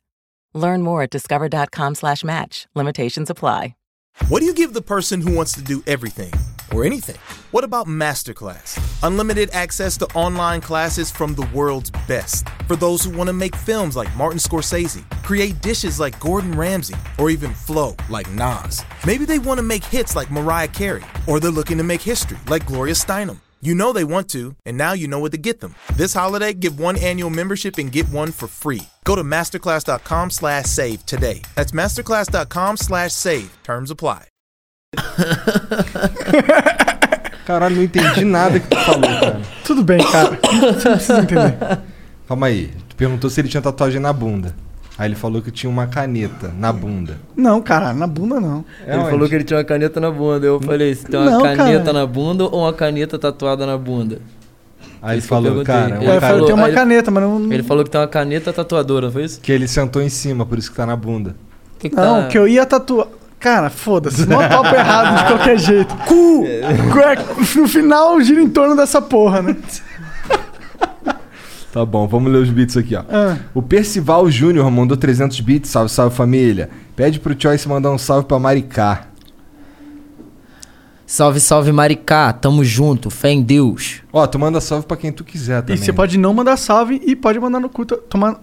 Learn more at discover.com slash match. Limitations apply. What do you give the person who wants to do everything or anything? What about Masterclass? Unlimited access to online classes from the world's best. For those who want to make films like Martin Scorsese, create dishes like Gordon Ramsay, or even flow like Nas. Maybe they want to make hits like Mariah Carey, or they're looking to make history like Gloria Steinem. You know they want to, and now you know what to get them. This holiday, give one annual membership and get one for free. Go to masterclass.com slash save today. That's masterclass.com slash save. Terms apply. *laughs* Caralho, não entendi nada que tu falou, cara. *laughs* Tudo bem, cara. *laughs* Você não precisa entender. Calma aí. Tu perguntou se ele tinha tatuagem na bunda. Aí ele falou que tinha uma caneta na bunda. Não, cara, na bunda não. É ele onde? falou que ele tinha uma caneta na bunda. Eu falei, você tem uma Não, caneta cara. na bunda ou uma caneta tatuada na bunda? Aí ele falou, cara, Ele ca- falou, tem uma ele- caneta, mas não. Ele falou que tem uma caneta tatuadora, não foi isso? que ele sentou em cima, por isso que tá na bunda. Que que Não, tá- que eu ia tatuar. Cara, foda-se, não topo errado de qualquer *laughs* jeito. Cu! Cu- No final gira em torno dessa porra, né? *laughs* Tá bom, vamos ler os beats aqui, ó. Ah. O Percival Júnior mandou 300 bits. Salve, salve família. Pede pro Choice mandar um salve pra Maricá. Salve, salve Maricá, tamo junto, fé em Deus. Ó, tu manda salve pra quem tu quiser E também. você pode não mandar salve e pode mandar no culto. Tomar.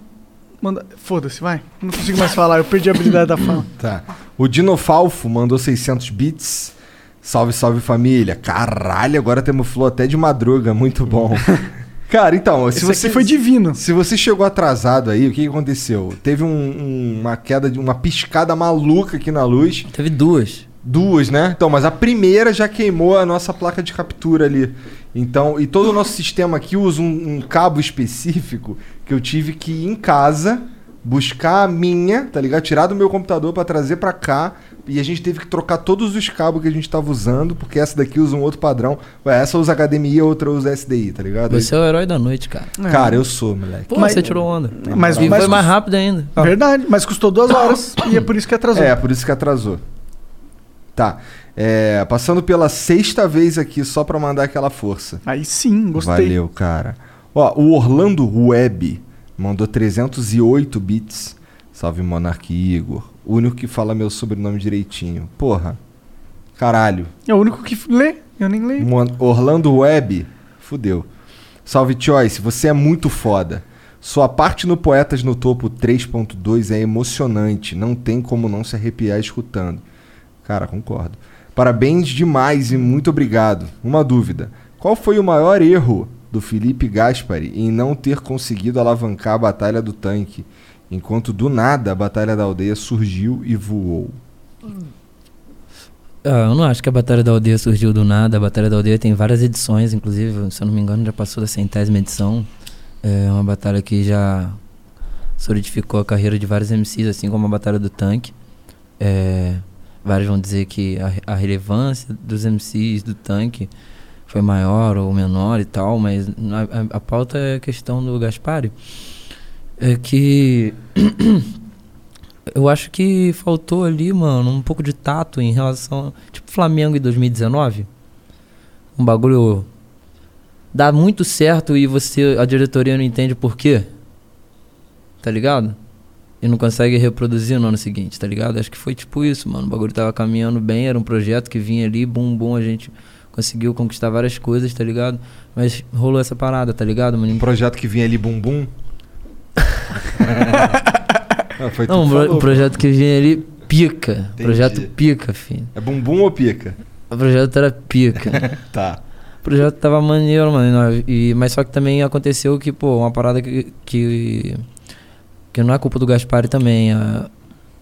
Manda... Foda-se, vai. Não consigo mais falar, eu perdi a habilidade da *laughs* fala. Tá. O Dinofalfo mandou 600 bits. Salve, salve família. Caralho, agora temos flow até de madruga. Muito bom. *laughs* Cara, então, se Esse você aqui foi divino. Se você chegou atrasado aí, o que, que aconteceu? Teve um- um- uma queda de uma piscada maluca aqui na luz. Teve duas. Duas, né? Então, mas a primeira já queimou a nossa placa de captura ali. Então, e todo o nosso sistema aqui usa um, um cabo específico que eu tive que ir em casa buscar a minha, tá ligado? Tirar do meu computador pra trazer pra cá. E a gente teve que trocar todos os cabos que a gente tava usando, porque essa daqui usa um outro padrão. Ué, essa usa HDMI, a outra usa SDI, tá ligado? Você é o herói da noite, cara. Cara, eu sou, moleque. Pô, Mas- você tirou onda. Mas, E mas foi mais rápido ainda. Verdade, mas custou duas horas e é por isso que atrasou. É, por isso que atrasou. Tá. É, passando pela sexta vez aqui, só pra mandar aquela força. Aí sim, gostei. Valeu, cara. Ó, o Orlando Web mandou 308 bits. Salve, Monark Igor. O único que fala meu sobrenome direitinho. Porra. Caralho. É o único que lê, eu nem leio. Mon- Orlando Web. Fudeu. Salve, Choice. Você é muito foda. Sua parte no Poetas no Topo 3.2 é emocionante. Não tem como não se arrepiar escutando. Cara, concordo. Parabéns demais e muito obrigado. Uma dúvida. Qual foi o maior erro do Felipe Gaspari em não ter conseguido alavancar a Batalha do Tanque, enquanto do nada a Batalha da Aldeia surgiu e voou? Ah, eu não acho que a Batalha da Aldeia surgiu do nada. A Batalha da Aldeia tem várias edições, inclusive, se eu não me engano, já passou da centésima edição. É uma batalha que já solidificou a carreira de vários MCs, assim como a Batalha do Tanque. É, vários vão dizer que a, a relevância dos MCs do Tanque foi maior ou menor e tal, mas a- a pauta é a questão do Gaspari. É que *clears throat* eu acho que faltou ali, mano, um pouco de tato em relação. Tipo Flamengo em 2019. Um bagulho. Dá muito certo e você. A diretoria não entende por quê. Tá ligado? E não consegue reproduzir no ano seguinte, tá ligado? Acho que foi tipo isso, mano. O bagulho tava caminhando bem, era um projeto que vinha ali, bum bum, a gente conseguiu conquistar várias coisas, tá ligado? Mas rolou essa parada, tá ligado, mano? Um projeto que vinha ali bum bum. *laughs* Ah, foi tu Não, um, falou, um projeto que vinha ali, pica. Projeto pica, filho. É bumbum ou pica? O projeto era pica. *laughs* Tá. O projeto tava maneiro, mano. E, mas só que também aconteceu que, pô, uma parada que. que, que não é culpa do Gaspari também. A,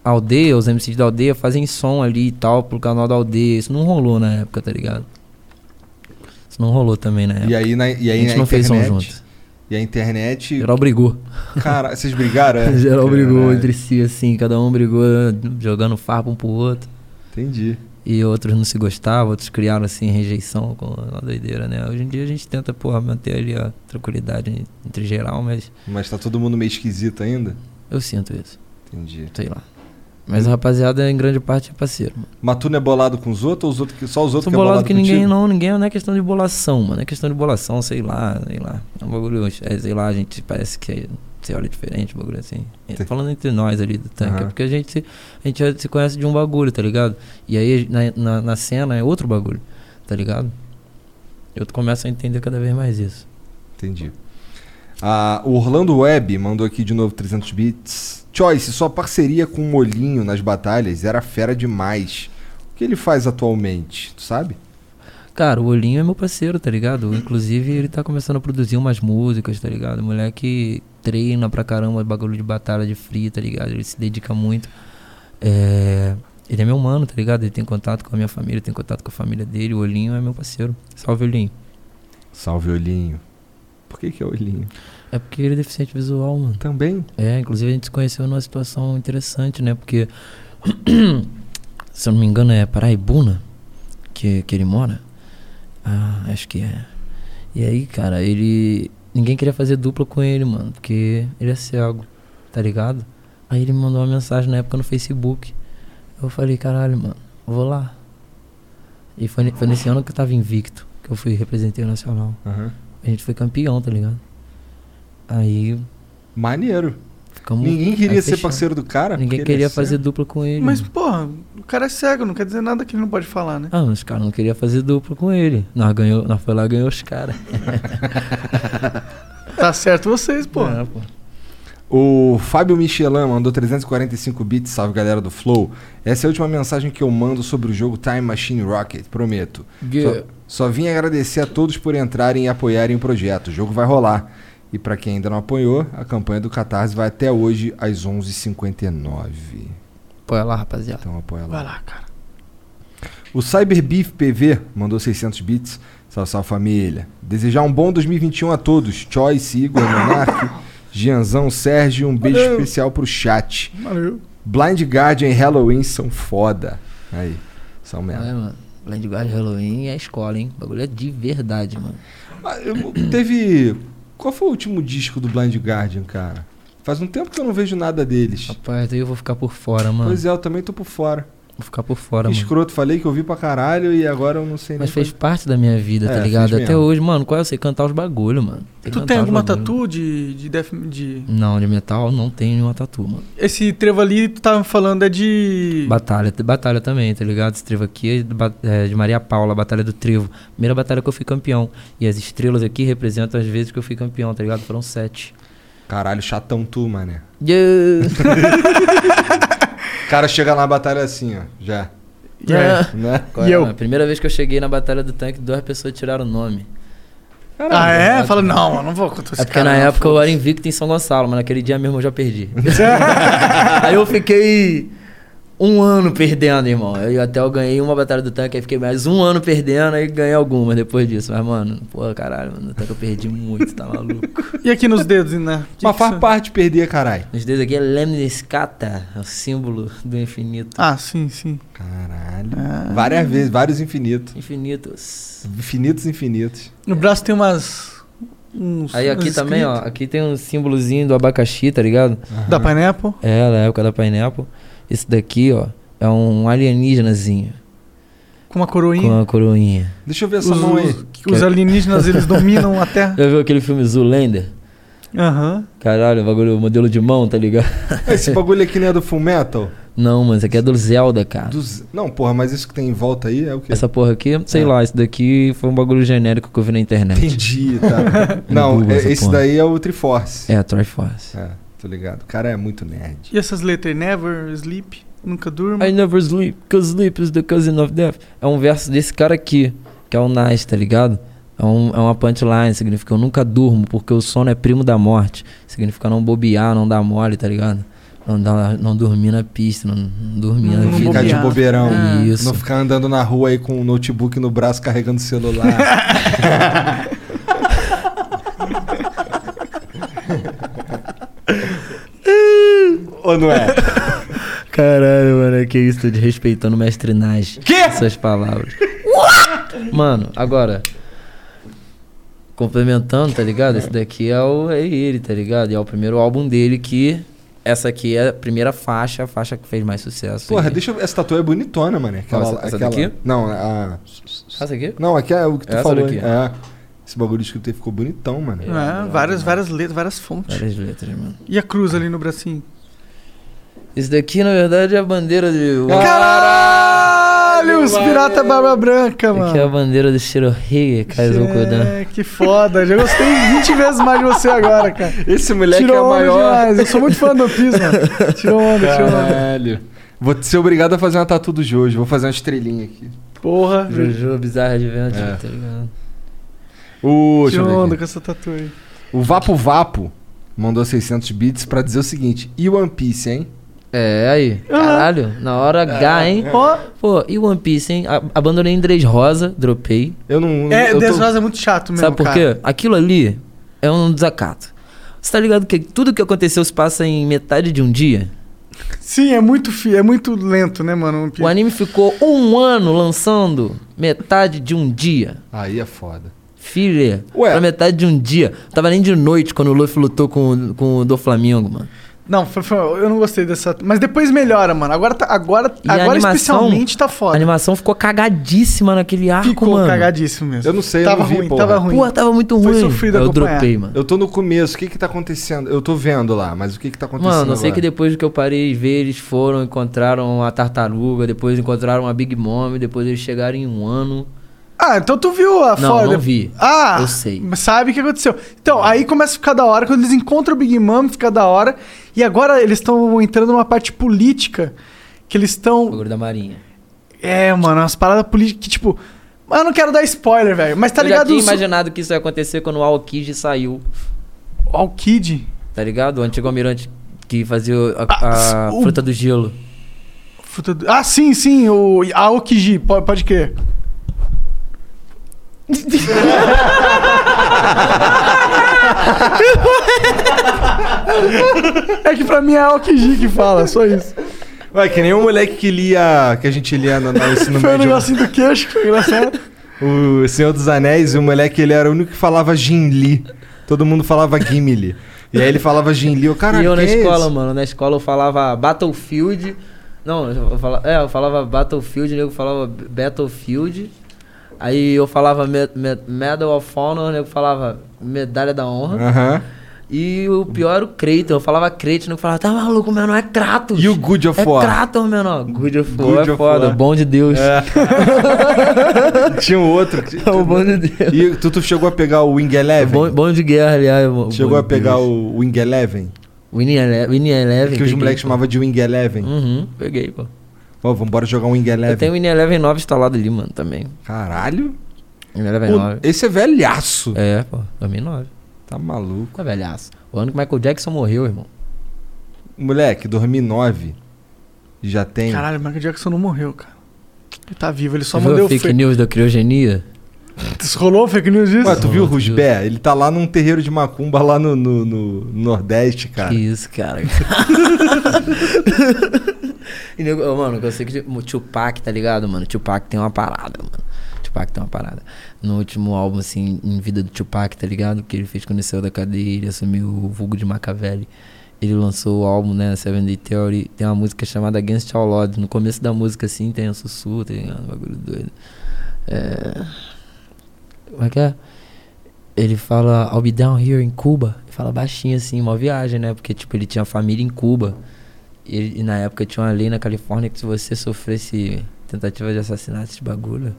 a aldeia, os MCs da aldeia fazem som ali e tal pro canal da aldeia. Isso não rolou na época, tá ligado? Isso não rolou também na época. E aí, na, e aí a gente na não fez som internet- junto. E a internet. Geral brigou. Cara, vocês brigaram? *laughs* é? Geral brigou Caralho. entre si, assim. Cada um brigou jogando farpa um pro outro. Entendi. E outros não se gostavam, outros criaram assim rejeição com uma doideira, né? Hoje em dia a gente tenta, porra, manter ali a tranquilidade entre geral, mas Mas tá todo mundo meio esquisito ainda? eu sinto isso, Entendi. sei lá. Mas a rapaziada, em grande parte, é parceiro, mano. Mas tu não é bolado com os outros ou os outros que, só os outros que é bolado que ninguém contigo? não, ninguém não é questão de bolação, mano. É questão de bolação, sei lá, sei lá. É um bagulho, é, sei lá, a gente parece que é- você olha diferente, um bagulho assim. É. Falando entre nós ali do tanque, é Aham. porque a gente, a gente se conhece de um bagulho, tá ligado? E aí na, na, na cena é outro bagulho, tá ligado? Eu começo a entender cada vez mais isso. Entendi. Ah, o Orlando Web mandou aqui de novo 300 bits. Choice, sua parceria com o Molinho nas batalhas era fera demais. O que ele faz atualmente, tu sabe? Cara, o Olhinho é meu parceiro, tá ligado? Inclusive, ele tá começando a produzir umas músicas, tá ligado? Moleque treina pra caramba bagulho de batalha de free, tá ligado? Ele se dedica muito. É... Ele é meu mano, tá ligado? Ele tem contato com a minha família, tem contato com a família dele. O Olhinho é meu parceiro. Salve, Olhinho. Salve, Olhinho. Por que, que é Olhinho? É porque ele é deficiente visual, mano. Também? É, inclusive a gente se conheceu numa situação interessante, né? Porque, *clears throat* se eu não me engano, é Paraibuna que, que ele mora. Ah, acho que é. E aí, cara, ele. Ninguém queria fazer dupla com ele, mano, porque ele é cego, tá ligado? Aí ele me mandou uma mensagem na época no Facebook. Eu falei, caralho, mano, vou lá. E foi, foi nesse ano que eu tava invicto, que eu fui representei o Nacional. Aham. A gente foi campeão, tá ligado? Aí Maneiro. Ficamos. Ninguém queria ser parceiro do cara? Ninguém queria é fazer dupla com ele. Mas, porra, o cara é cego, não quer dizer nada que ele não pode falar, né? Ah, os caras não queriam fazer dupla com ele. Nós, ganhou, nós foi lá e ganhou os caras. *laughs* Tá certo vocês, pô. É, pô. O Fábio Michelin mandou 345 bits, salve galera do Flow. Essa é a última mensagem que eu mando sobre o jogo Time Machine Rocket, prometo. Yeah. Só, só vim agradecer a todos por entrarem e apoiarem o projeto. O jogo vai rolar. E pra quem ainda não apoiou, a campanha do Catarse vai até hoje às 11h59. Põe lá, rapaziada. Então apoia lá. Vai lá, cara. O Cyberbeef PV mandou 600 bits. Salve, salve família. Desejar um bom 2021 a todos. Choice, Igor, Monark, *laughs* Gianzão, Sérgio. Um beijo Valeu. especial pro chat. Valeu. Blind Guardian e Halloween são foda. Aí, são mesmo. É, mano. Blind Guard Halloween é escola, hein? O bagulho é de verdade, mano. Ah, eu- teve. Qual foi o último disco do Blind Guardian, cara? Faz um tempo que eu não vejo nada deles. Rapaz, aí eu vou ficar por fora, mano. Pois é, eu também tô por fora. Vou ficar por fora, Que mano. escroto, falei que eu vi pra caralho e agora eu não sei Mas nem. fez parte da minha vida, É, tá ligado? Até mesmo. hoje, mano, qual é? Eu sei cantar os bagulho, mano. que Tu tem alguma tatu de, de, def, de. Não, de metal não tem nenhuma tatu, mano. Esse trevo ali, tu tava falando, é de. Batalha, batalha também, tá ligado? Esse trevo aqui é é de Maria Paula, Batalha do Trevo. Primeira batalha que eu fui campeão. E as estrelas aqui representam as vezes que eu fui campeão, tá ligado? Foram sete. Caralho, chatão tu, mané. Yeah. *laughs* O cara chega na batalha assim, ó. Já. Yeah. Né? Qual E é, eu? A primeira vez que eu cheguei na Batalha do Tanque, duas pessoas tiraram o nome. ah, é? Fala, não, eu não vou contar esse É porque cara, na não, época eu era invicto em São Gonçalo, mas naquele dia mesmo eu já perdi. *laughs* aí eu fiquei um ano perdendo, irmão. Eu até eu ganhei uma batalha do tanque, aí fiquei mais um ano perdendo, aí ganhei algumas depois disso. Mas, mano, pô, caralho, mano, no tanque eu perdi muito, tá maluco? *laughs* E aqui nos dedos, né? Que Mas que faz isso- parte de perder, caralho. Os dedos aqui é Lemniscata, é o símbolo do infinito. Ah, sim, sim. Caralho. Ah. Várias vezes, vários infinitos. Infinitos. Infinitos, infinitos. No braço tem umas. Uns, Aí aqui uns também, ó, aqui tem um símbolozinho do abacaxi, tá ligado? Da Pineapple. É, da época da Pineapple. Esse daqui, ó, é um alienígenazinho Com uma coroinha. com uma coroinha. Deixa eu ver essa Os, mão aí. os, alienígenas, eles *laughs* dominam a Terra. Já viu aquele filme Zoolander? Aham. Caralho, o bagulho, modelo de mão, tá ligado? *laughs* Esse bagulho aqui não é do Full Metal? Não, mano, isso aqui é do Zelda, cara. Dos- Não, porra, mas isso que tem em volta aí é o quê? Essa porra aqui, sei É. lá, isso daqui foi um bagulho genérico que eu vi na internet. Entendi, tá. *laughs* Não, Google é- esse porra. daí é o Triforce. É, a Triforce. É, tô ligado. O cara é muito nerd. E essas letras? Never sleep, nunca durmo. I never sleep, cause sleep is the cousin of death. É um verso desse cara aqui, que é o Nice, tá ligado? É, um- é uma punchline, significa eu nunca durmo, porque o sono é primo da morte. Significa não bobear, não dar mole, tá ligado? Não, não dormir na pista, não, não dormir Não na Não vida. Ficar de bobeirão. Ah. Isso. Não ficar andando na rua aí com o notebook no braço carregando o celular. *laughs* *laughs* Ou não é? Caralho, mano, é que que isso, tô desrespeitando o mestre Nage. Quê? Suas palavras. Mano, agora. Complementando, tá ligado? Esse daqui é, o, é ele, tá ligado? E é o primeiro álbum dele que. Essa aqui é a primeira faixa, a faixa que fez mais sucesso. Porra, E- deixa eu... Essa tatuagem é bonitona, mano. Aquela, essa- essa aquela... daqui? Não, a... Essa aqui? Não, aqui é o que tu Essa falou. daqui. É. Esse bagulho escrito aí ficou bonitão, mano. É, várias, várias letras, várias fontes. Várias letras, mano. E a cruz ali no bracinho? Esse daqui, na verdade, é a bandeira de. Caralho, os pirata barba branca, mano. Aqui é a bandeira do Shirohige, Kaizokudan. É, que foda. Já gostei 20 vezes mais de você agora, cara. Esse moleque Tirou é onda maior. demais. Eu sou muito fã do Piece, mano. Tirou onda, tirou onda. Caralho. Vou ser obrigado a fazer uma tatu do Jojo. Vou fazer uma estrelinha aqui. Porra. Jojo Bizarre Adventure, É. tá ligado? O, ver onda aqui. com essa tatu aí. o Vapo Vapo mandou 600 bits pra dizer o seguinte. E One Piece, hein? É, aí. Caralho, na hora H, hein? Ó, Pô, e One Piece, hein? Abandonei em Dress Rosa, dropei. Eu não... é, eu o tô- Desrosa é muito chato mesmo, Sabe por cara. quê? Aquilo ali é um desacato. Você tá ligado que tudo que aconteceu se passa em metade de um dia? Sim, é muito, fi... é muito lento, né, mano? O anime ficou um ano lançando metade de um dia. Aí é foda. Filha, Ué. pra metade de um dia. Tava nem de noite quando o Luffy lutou com, com o do Flamengo, mano. Não, foi- foi- eu não gostei dessa. Mas depois melhora, mano. Agora, tá, agora, E a agora animação- especialmente tá A foda. animação ficou cagadíssima naquele arco, Ficou mano. cagadíssimo mesmo. Eu não sei, eu tava não vi, ruim, porra. tava ruim. Pô, tava muito Foi ruim. sofrido eu dropei, mano. Eu tô no começo. O que que tá acontecendo? Eu tô vendo lá, mas o que que tá acontecendo Mano, eu sei agora? que depois que eu parei de ver, eles foram, encontraram a tartaruga, depois encontraram a Big Mom, depois eles chegaram em um ano. Ah, então tu viu a Não, foda? não vi. Ah, Eu sei. Sabe o que aconteceu? Então, aí começa a ficar da hora. Quando eles encontram o Big Mom, fica da hora. E agora eles estão entrando numa parte política. Que eles O estão. bagulho da marinha. É, mano, umas paradas políticas que, tipo. Mas eu não quero dar spoiler, velho. Mas tá eu ligado? tinha os- imaginado que isso ia acontecer quando o Aokiji saiu, o Kid. tá ligado? O antigo almirante que fazia a, Ah, a o- fruta do gelo. Fruta do- Ah, sim, sim, o Aokiji, pode, pode crer. É que pra mim é Aokiji que fala, só isso. Ué, que nem o moleque que lia... Que a gente lia no, no ensino Foi um médio. negocinho do queixo, foi engraçado. O Senhor dos Anéis, o moleque, ele era o único que falava Gimli. Todo mundo falava Gimli. E aí ele falava Gimli. O cara, e eu na que é escola, esse? mano, na escola eu falava Battlefield. Não, eu falava, é, eu falava Battlefield, o nego falava Battlefield. Aí eu falava Me- Me- Medal of Honor, o nego falava Medalha da Honra. Aham. E o pior era o Kratos, eu falava Kratos, o nego falava, tá maluco, menor, é Kratos. E o Good of É War? Kratos, menor. Good of War Good é of foda, War. bom de Deus. É. *laughs* Tinha um outro. que- É o bom de Deus. E tu, tu chegou a pegar o Wing Eleven? Bom, bom de guerra, aliás. Chegou a pegar Deus. o Wing Eleven? Winning Eleven. Que os moleques chamavam de Wing Eleven. Uhum, peguei, pô. Ó, vambora jogar um Wing Eleven. Eu tenho o Winning Eleven 9 instalado ali, mano, também. Caralho. Winning Eleven Pô, 9. esse é velhaço. É, pô, 2009. Tá maluco. Tá velhaço. O ano que Michael Jackson morreu, irmão. Moleque, 2009. Já tem. Caralho, o Michael Jackson não morreu, cara. Ele tá vivo, ele só Você viu mandou a fake fake news da criogenia? *laughs* Rolou fake news disso? Ué, tu viu o Rusbé? Ele tá lá num terreiro de macumba lá no, no- no Nordeste, cara. Que isso, cara. *laughs* e, nego, mano, eu que o Tupac, tá ligado, mano? Tupac tem uma parada, mano. Tupac tem uma parada. No último álbum, assim, em vida do Tupac, tá ligado? Que ele fez quando ele saiu da cadeia, ele assumiu o vulgo de Machiavelli. Ele lançou o álbum, né, Seven Day Theory. Tem uma música chamada Against All Odds. No começo da música, assim, tem um sussurro, tá ligado? Um bagulho doido. É... Como é que é? Ele fala, I'll be down here in Cuba. Ele fala baixinho assim, uma viagem, né? Porque, tipo, ele tinha família em Cuba. E, e na época tinha uma lei na Califórnia que se você sofresse tentativa de assassinato, esse bagulho,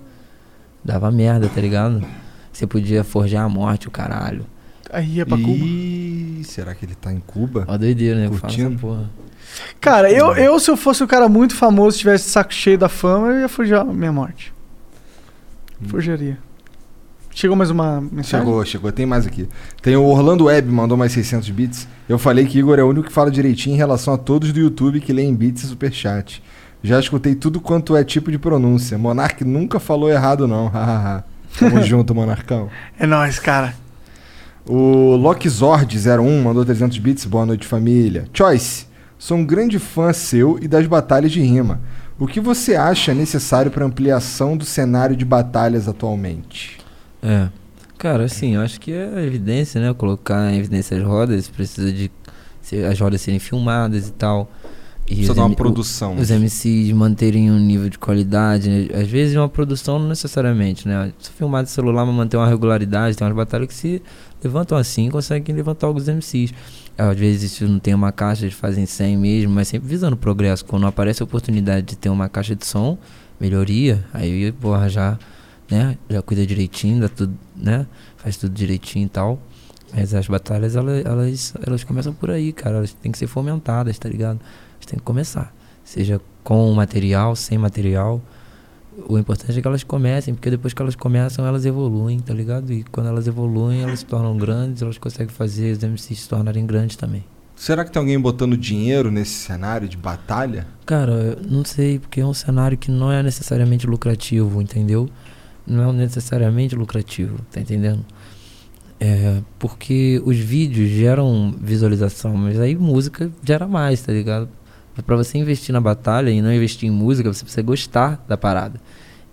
dava merda, tá ligado? Você podia forjar a morte, o caralho. Aí ia pra Cuba. Ih, será que ele tá em Cuba? Ó, doideira, né? Curtindo? porra. Cara, eu, eu, se eu fosse um cara muito famoso, tivesse saco cheio da fama, eu ia fugir a minha morte. Fugiria. Chegou mais uma mensagem? Chegou, chegou. Tem mais aqui. Tem o Orlando Web, mandou mais 600 bits. Eu falei que Igor é o único que fala direitinho em relação a todos do YouTube que leem bits e superchat. Já escutei tudo quanto é tipo de pronúncia. Monark nunca falou errado, não. *laughs* Tamo *laughs* junto, Monarcão. É nóis, cara. O Lockzord01 mandou 300 bits. Boa noite, família. Choice, sou um grande fã seu e das batalhas de rima. O que você acha necessário para ampliação do cenário de batalhas atualmente? É. Cara, assim, eu acho que é evidência, né? Colocar em evidência as rodas, precisa de ser- as rodas serem filmadas e tal. E Precisa dar uma o- produção. Os MCs manterem um nível de qualidade. né? Às vezes uma produção não necessariamente, né? Se filmar de celular, mas manter uma regularidade, tem umas batalhas que se levantam assim, conseguem levantar alguns MCs. Às vezes se não tem uma caixa, eles fazem 100 mesmo, mas sempre visando progresso. Quando aparece a oportunidade de ter uma caixa de som, melhoria, aí, porra, já, né? Já cuida direitinho, dá tudo, né? Faz tudo direitinho e tal. Mas as batalhas, elas, elas, elas começam por aí, cara. Elas têm que ser fomentadas, tá ligado? Elas têm que começar. Seja com material, sem material. O importante é que elas comecem, porque depois que elas começam, elas evoluem, tá ligado? E quando elas evoluem, elas se tornam grandes, elas conseguem fazer os MCs se tornarem grandes também. Será que tem alguém botando dinheiro nesse cenário de batalha? Cara, eu não sei, porque é um cenário que não é necessariamente lucrativo, entendeu? Não é necessariamente lucrativo, tá entendendo? É, porque os vídeos geram visualização, mas aí música gera mais, tá ligado? Pra você investir na batalha e não investir em música, você precisa gostar da parada.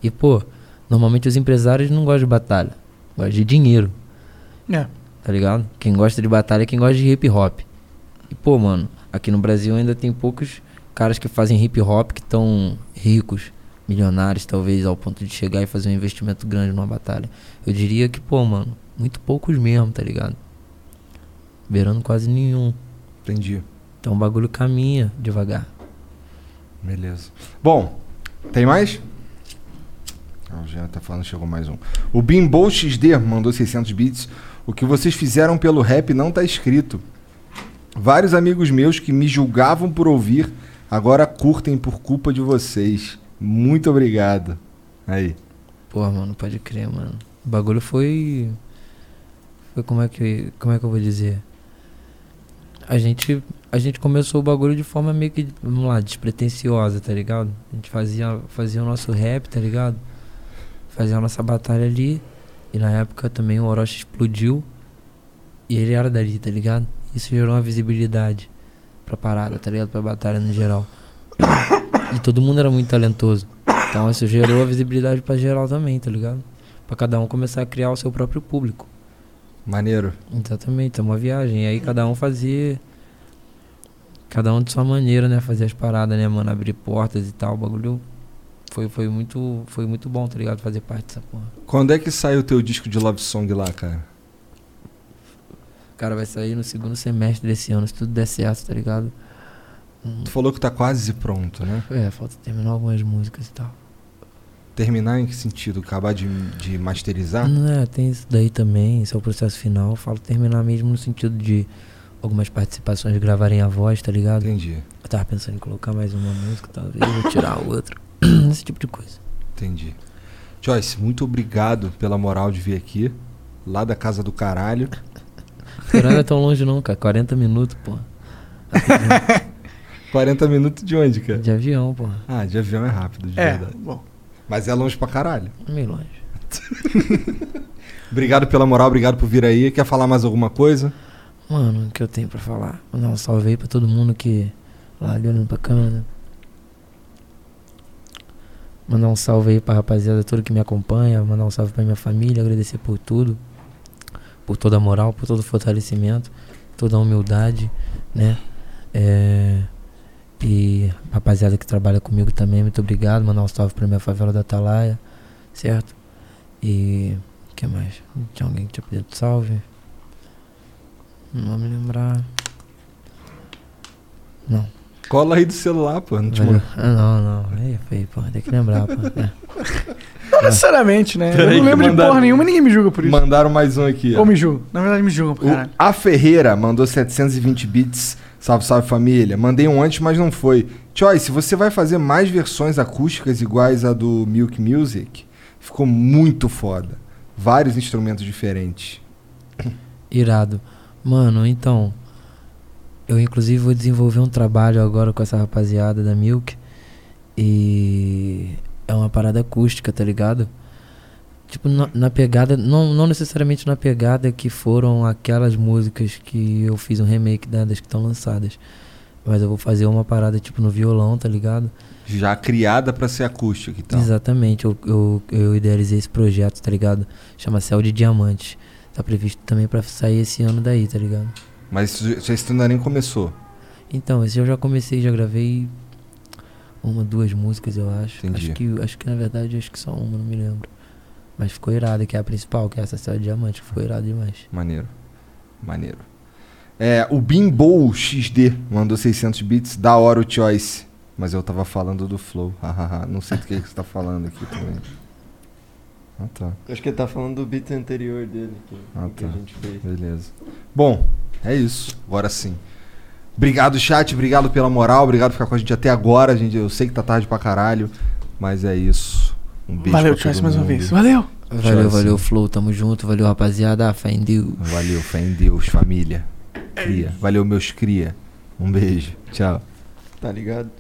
E, pô, normalmente os empresários não gostam de batalha, gostam de dinheiro, É. tá ligado? Quem gosta de batalha é quem gosta de hip hop. E, pô, mano, aqui no Brasil ainda tem poucos caras que fazem hip hop que estão ricos, milionários, talvez, ao ponto de chegar e fazer um investimento grande numa batalha. Eu diria que, pô, mano, muito poucos mesmo, tá ligado? Beirando quase nenhum. Entendi. Então o bagulho caminha devagar. Beleza. Bom, tem mais? Ah, o Jean tá falando, chegou mais um. O Bimbol XD mandou 600 bits. O que vocês fizeram pelo rap não tá escrito. Vários amigos meus que me julgavam por ouvir, agora curtem por culpa de vocês. Muito obrigado. Aí. Pô, mano, pode crer, mano. O bagulho foi. Foi como é que. Como é que eu vou dizer? A gente. A gente começou o bagulho de forma meio que, vamos lá, despretensiosa, tá ligado? A gente fazia, fazia o nosso rap, tá ligado? Fazia a nossa batalha ali. E na época também o Orochi explodiu. E ele era dali, tá ligado? Isso gerou uma visibilidade pra parada, tá ligado? Pra batalha no geral. E todo mundo era muito talentoso. Então isso gerou a visibilidade pra geral também, tá ligado? Pra cada um começar a criar o seu próprio público. Maneiro. Exatamente, é uma viagem. E aí cada um fazia. Cada um de sua maneira, né? Fazer as paradas, né, mano? Abrir portas e tal. O bagulho foi, foi, muito, foi muito bom, tá ligado? Fazer parte dessa porra. Quando é que sai o teu disco de love song lá, cara? Cara, vai sair no segundo semestre desse ano, se tudo der certo, tá ligado? Tu falou que tá quase pronto, né? É, falta terminar algumas músicas e tal. Terminar em que sentido? Acabar de, de masterizar? Não é, tem isso daí também, esse é o processo final. Eu falo terminar mesmo no sentido de algumas participações gravarem a voz, tá ligado? Entendi. Eu tava pensando em colocar mais uma música, talvez, ou tirar outra. *coughs* Esse tipo de coisa. Entendi. Joyce, muito obrigado pela moral de vir aqui. Lá da casa do caralho. *laughs* Não é tão longe não, cara. 40 minutos, pô. *laughs* 40 minutos de onde, cara? De avião, pô. Ah, de avião é rápido, de É, verdade. bom. Mas é longe pra caralho. Meio longe. *laughs* Obrigado pela moral, obrigado por vir aí. Quer falar mais alguma coisa? Mano, o que eu tenho pra falar? Mandar um salve aí pra todo mundo que lá ali olhando pra câmera. Mandar um salve aí pra rapaziada toda que me acompanha. Mandar um salve pra minha família. Agradecer por tudo. Por toda a moral, por todo o fortalecimento. Toda a humildade, né? É, E rapaziada que trabalha comigo também, muito obrigado. Mandar um salve pra minha favela da Atalaia, certo? E. O que mais? Tinha alguém que tinha pedido salve? Não vou me lembrar. Não. Cola aí do celular, pô. Não te Valeu. Ah, não, não. Aí, feio, pô. Tem que lembrar, pô. É. *laughs* Não necessariamente, né? Peraí eu não lembro de mandaram- porra nenhuma e ninguém me julga por isso. Mandaram mais um aqui. Ou me julga. Na verdade, me julgam caralho. A Ferreira mandou 720 bits. Salve, salve família. Mandei um antes, mas não foi. Choice, você vai fazer mais versões acústicas iguais a do Milk Music? Ficou muito foda. Vários instrumentos diferentes. *coughs* Irado. Mano, então. Eu inclusive vou desenvolver um trabalho agora com essa rapaziada da Milk. E é uma parada acústica, tá ligado? Tipo, na, na pegada, não, não necessariamente na pegada que foram aquelas músicas que eu fiz um remake da- das que estão lançadas. Mas eu vou fazer uma parada tipo no violão, tá ligado? Já criada pra ser acústica então. Exatamente, eu, eu, eu idealizei esse projeto, tá ligado? Chama Céu de Diamante. Tá previsto também pra sair esse ano daí, tá ligado? Mas isso ainda nem começou. Então, esse eu já comecei, já gravei uma, duas músicas, eu acho. Entendi. Acho que, acho que na verdade acho que só uma, não me lembro. Mas ficou irado, que é a principal, que é essa Céu de Diamante, ficou irado demais. Maneiro. Maneiro. É, o Bimbo XD mandou 600 bits, da hora o Choice. Mas eu tava falando do Flow. *laughs* hahaha. Não sei do que, que você tá falando aqui também. Ah, tá. Acho que ele tá falando do beat anterior dele que, Ah, que a tá. gente fez. Beleza. Bom, é isso. Agora sim. Obrigado, chat. Obrigado pela moral. Obrigado por ficar com a gente até agora. Gente, eu sei que tá tarde pra caralho. Mas é isso. Um beijo Valeu, todo mais uma vez. Valeu! Valeu, valeu, Flow, tamo junto, valeu, rapaziada, fé em Deus. Valeu, fé em Deus, família. Cria. Valeu, meus cria. Um beijo. Tchau. Tá ligado?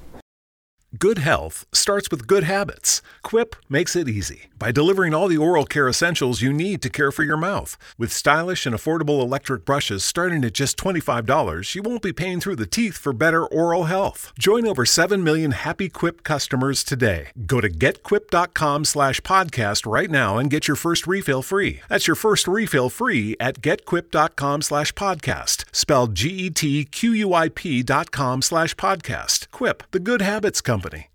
Good health starts with good habits. Quip makes it easy by delivering all the oral care essentials you need to care for your mouth. With stylish and affordable electric brushes starting at just $25, you won't be paying through the teeth for better oral health. Join over 7 million happy Quip customers today. Go to getquip.com slash podcast right now and get your first refill free. That's your first refill free at getquip.com slash podcast. Spelled G-E-T-Q-U-I-P dot com slash podcast. Quip, the good habits company.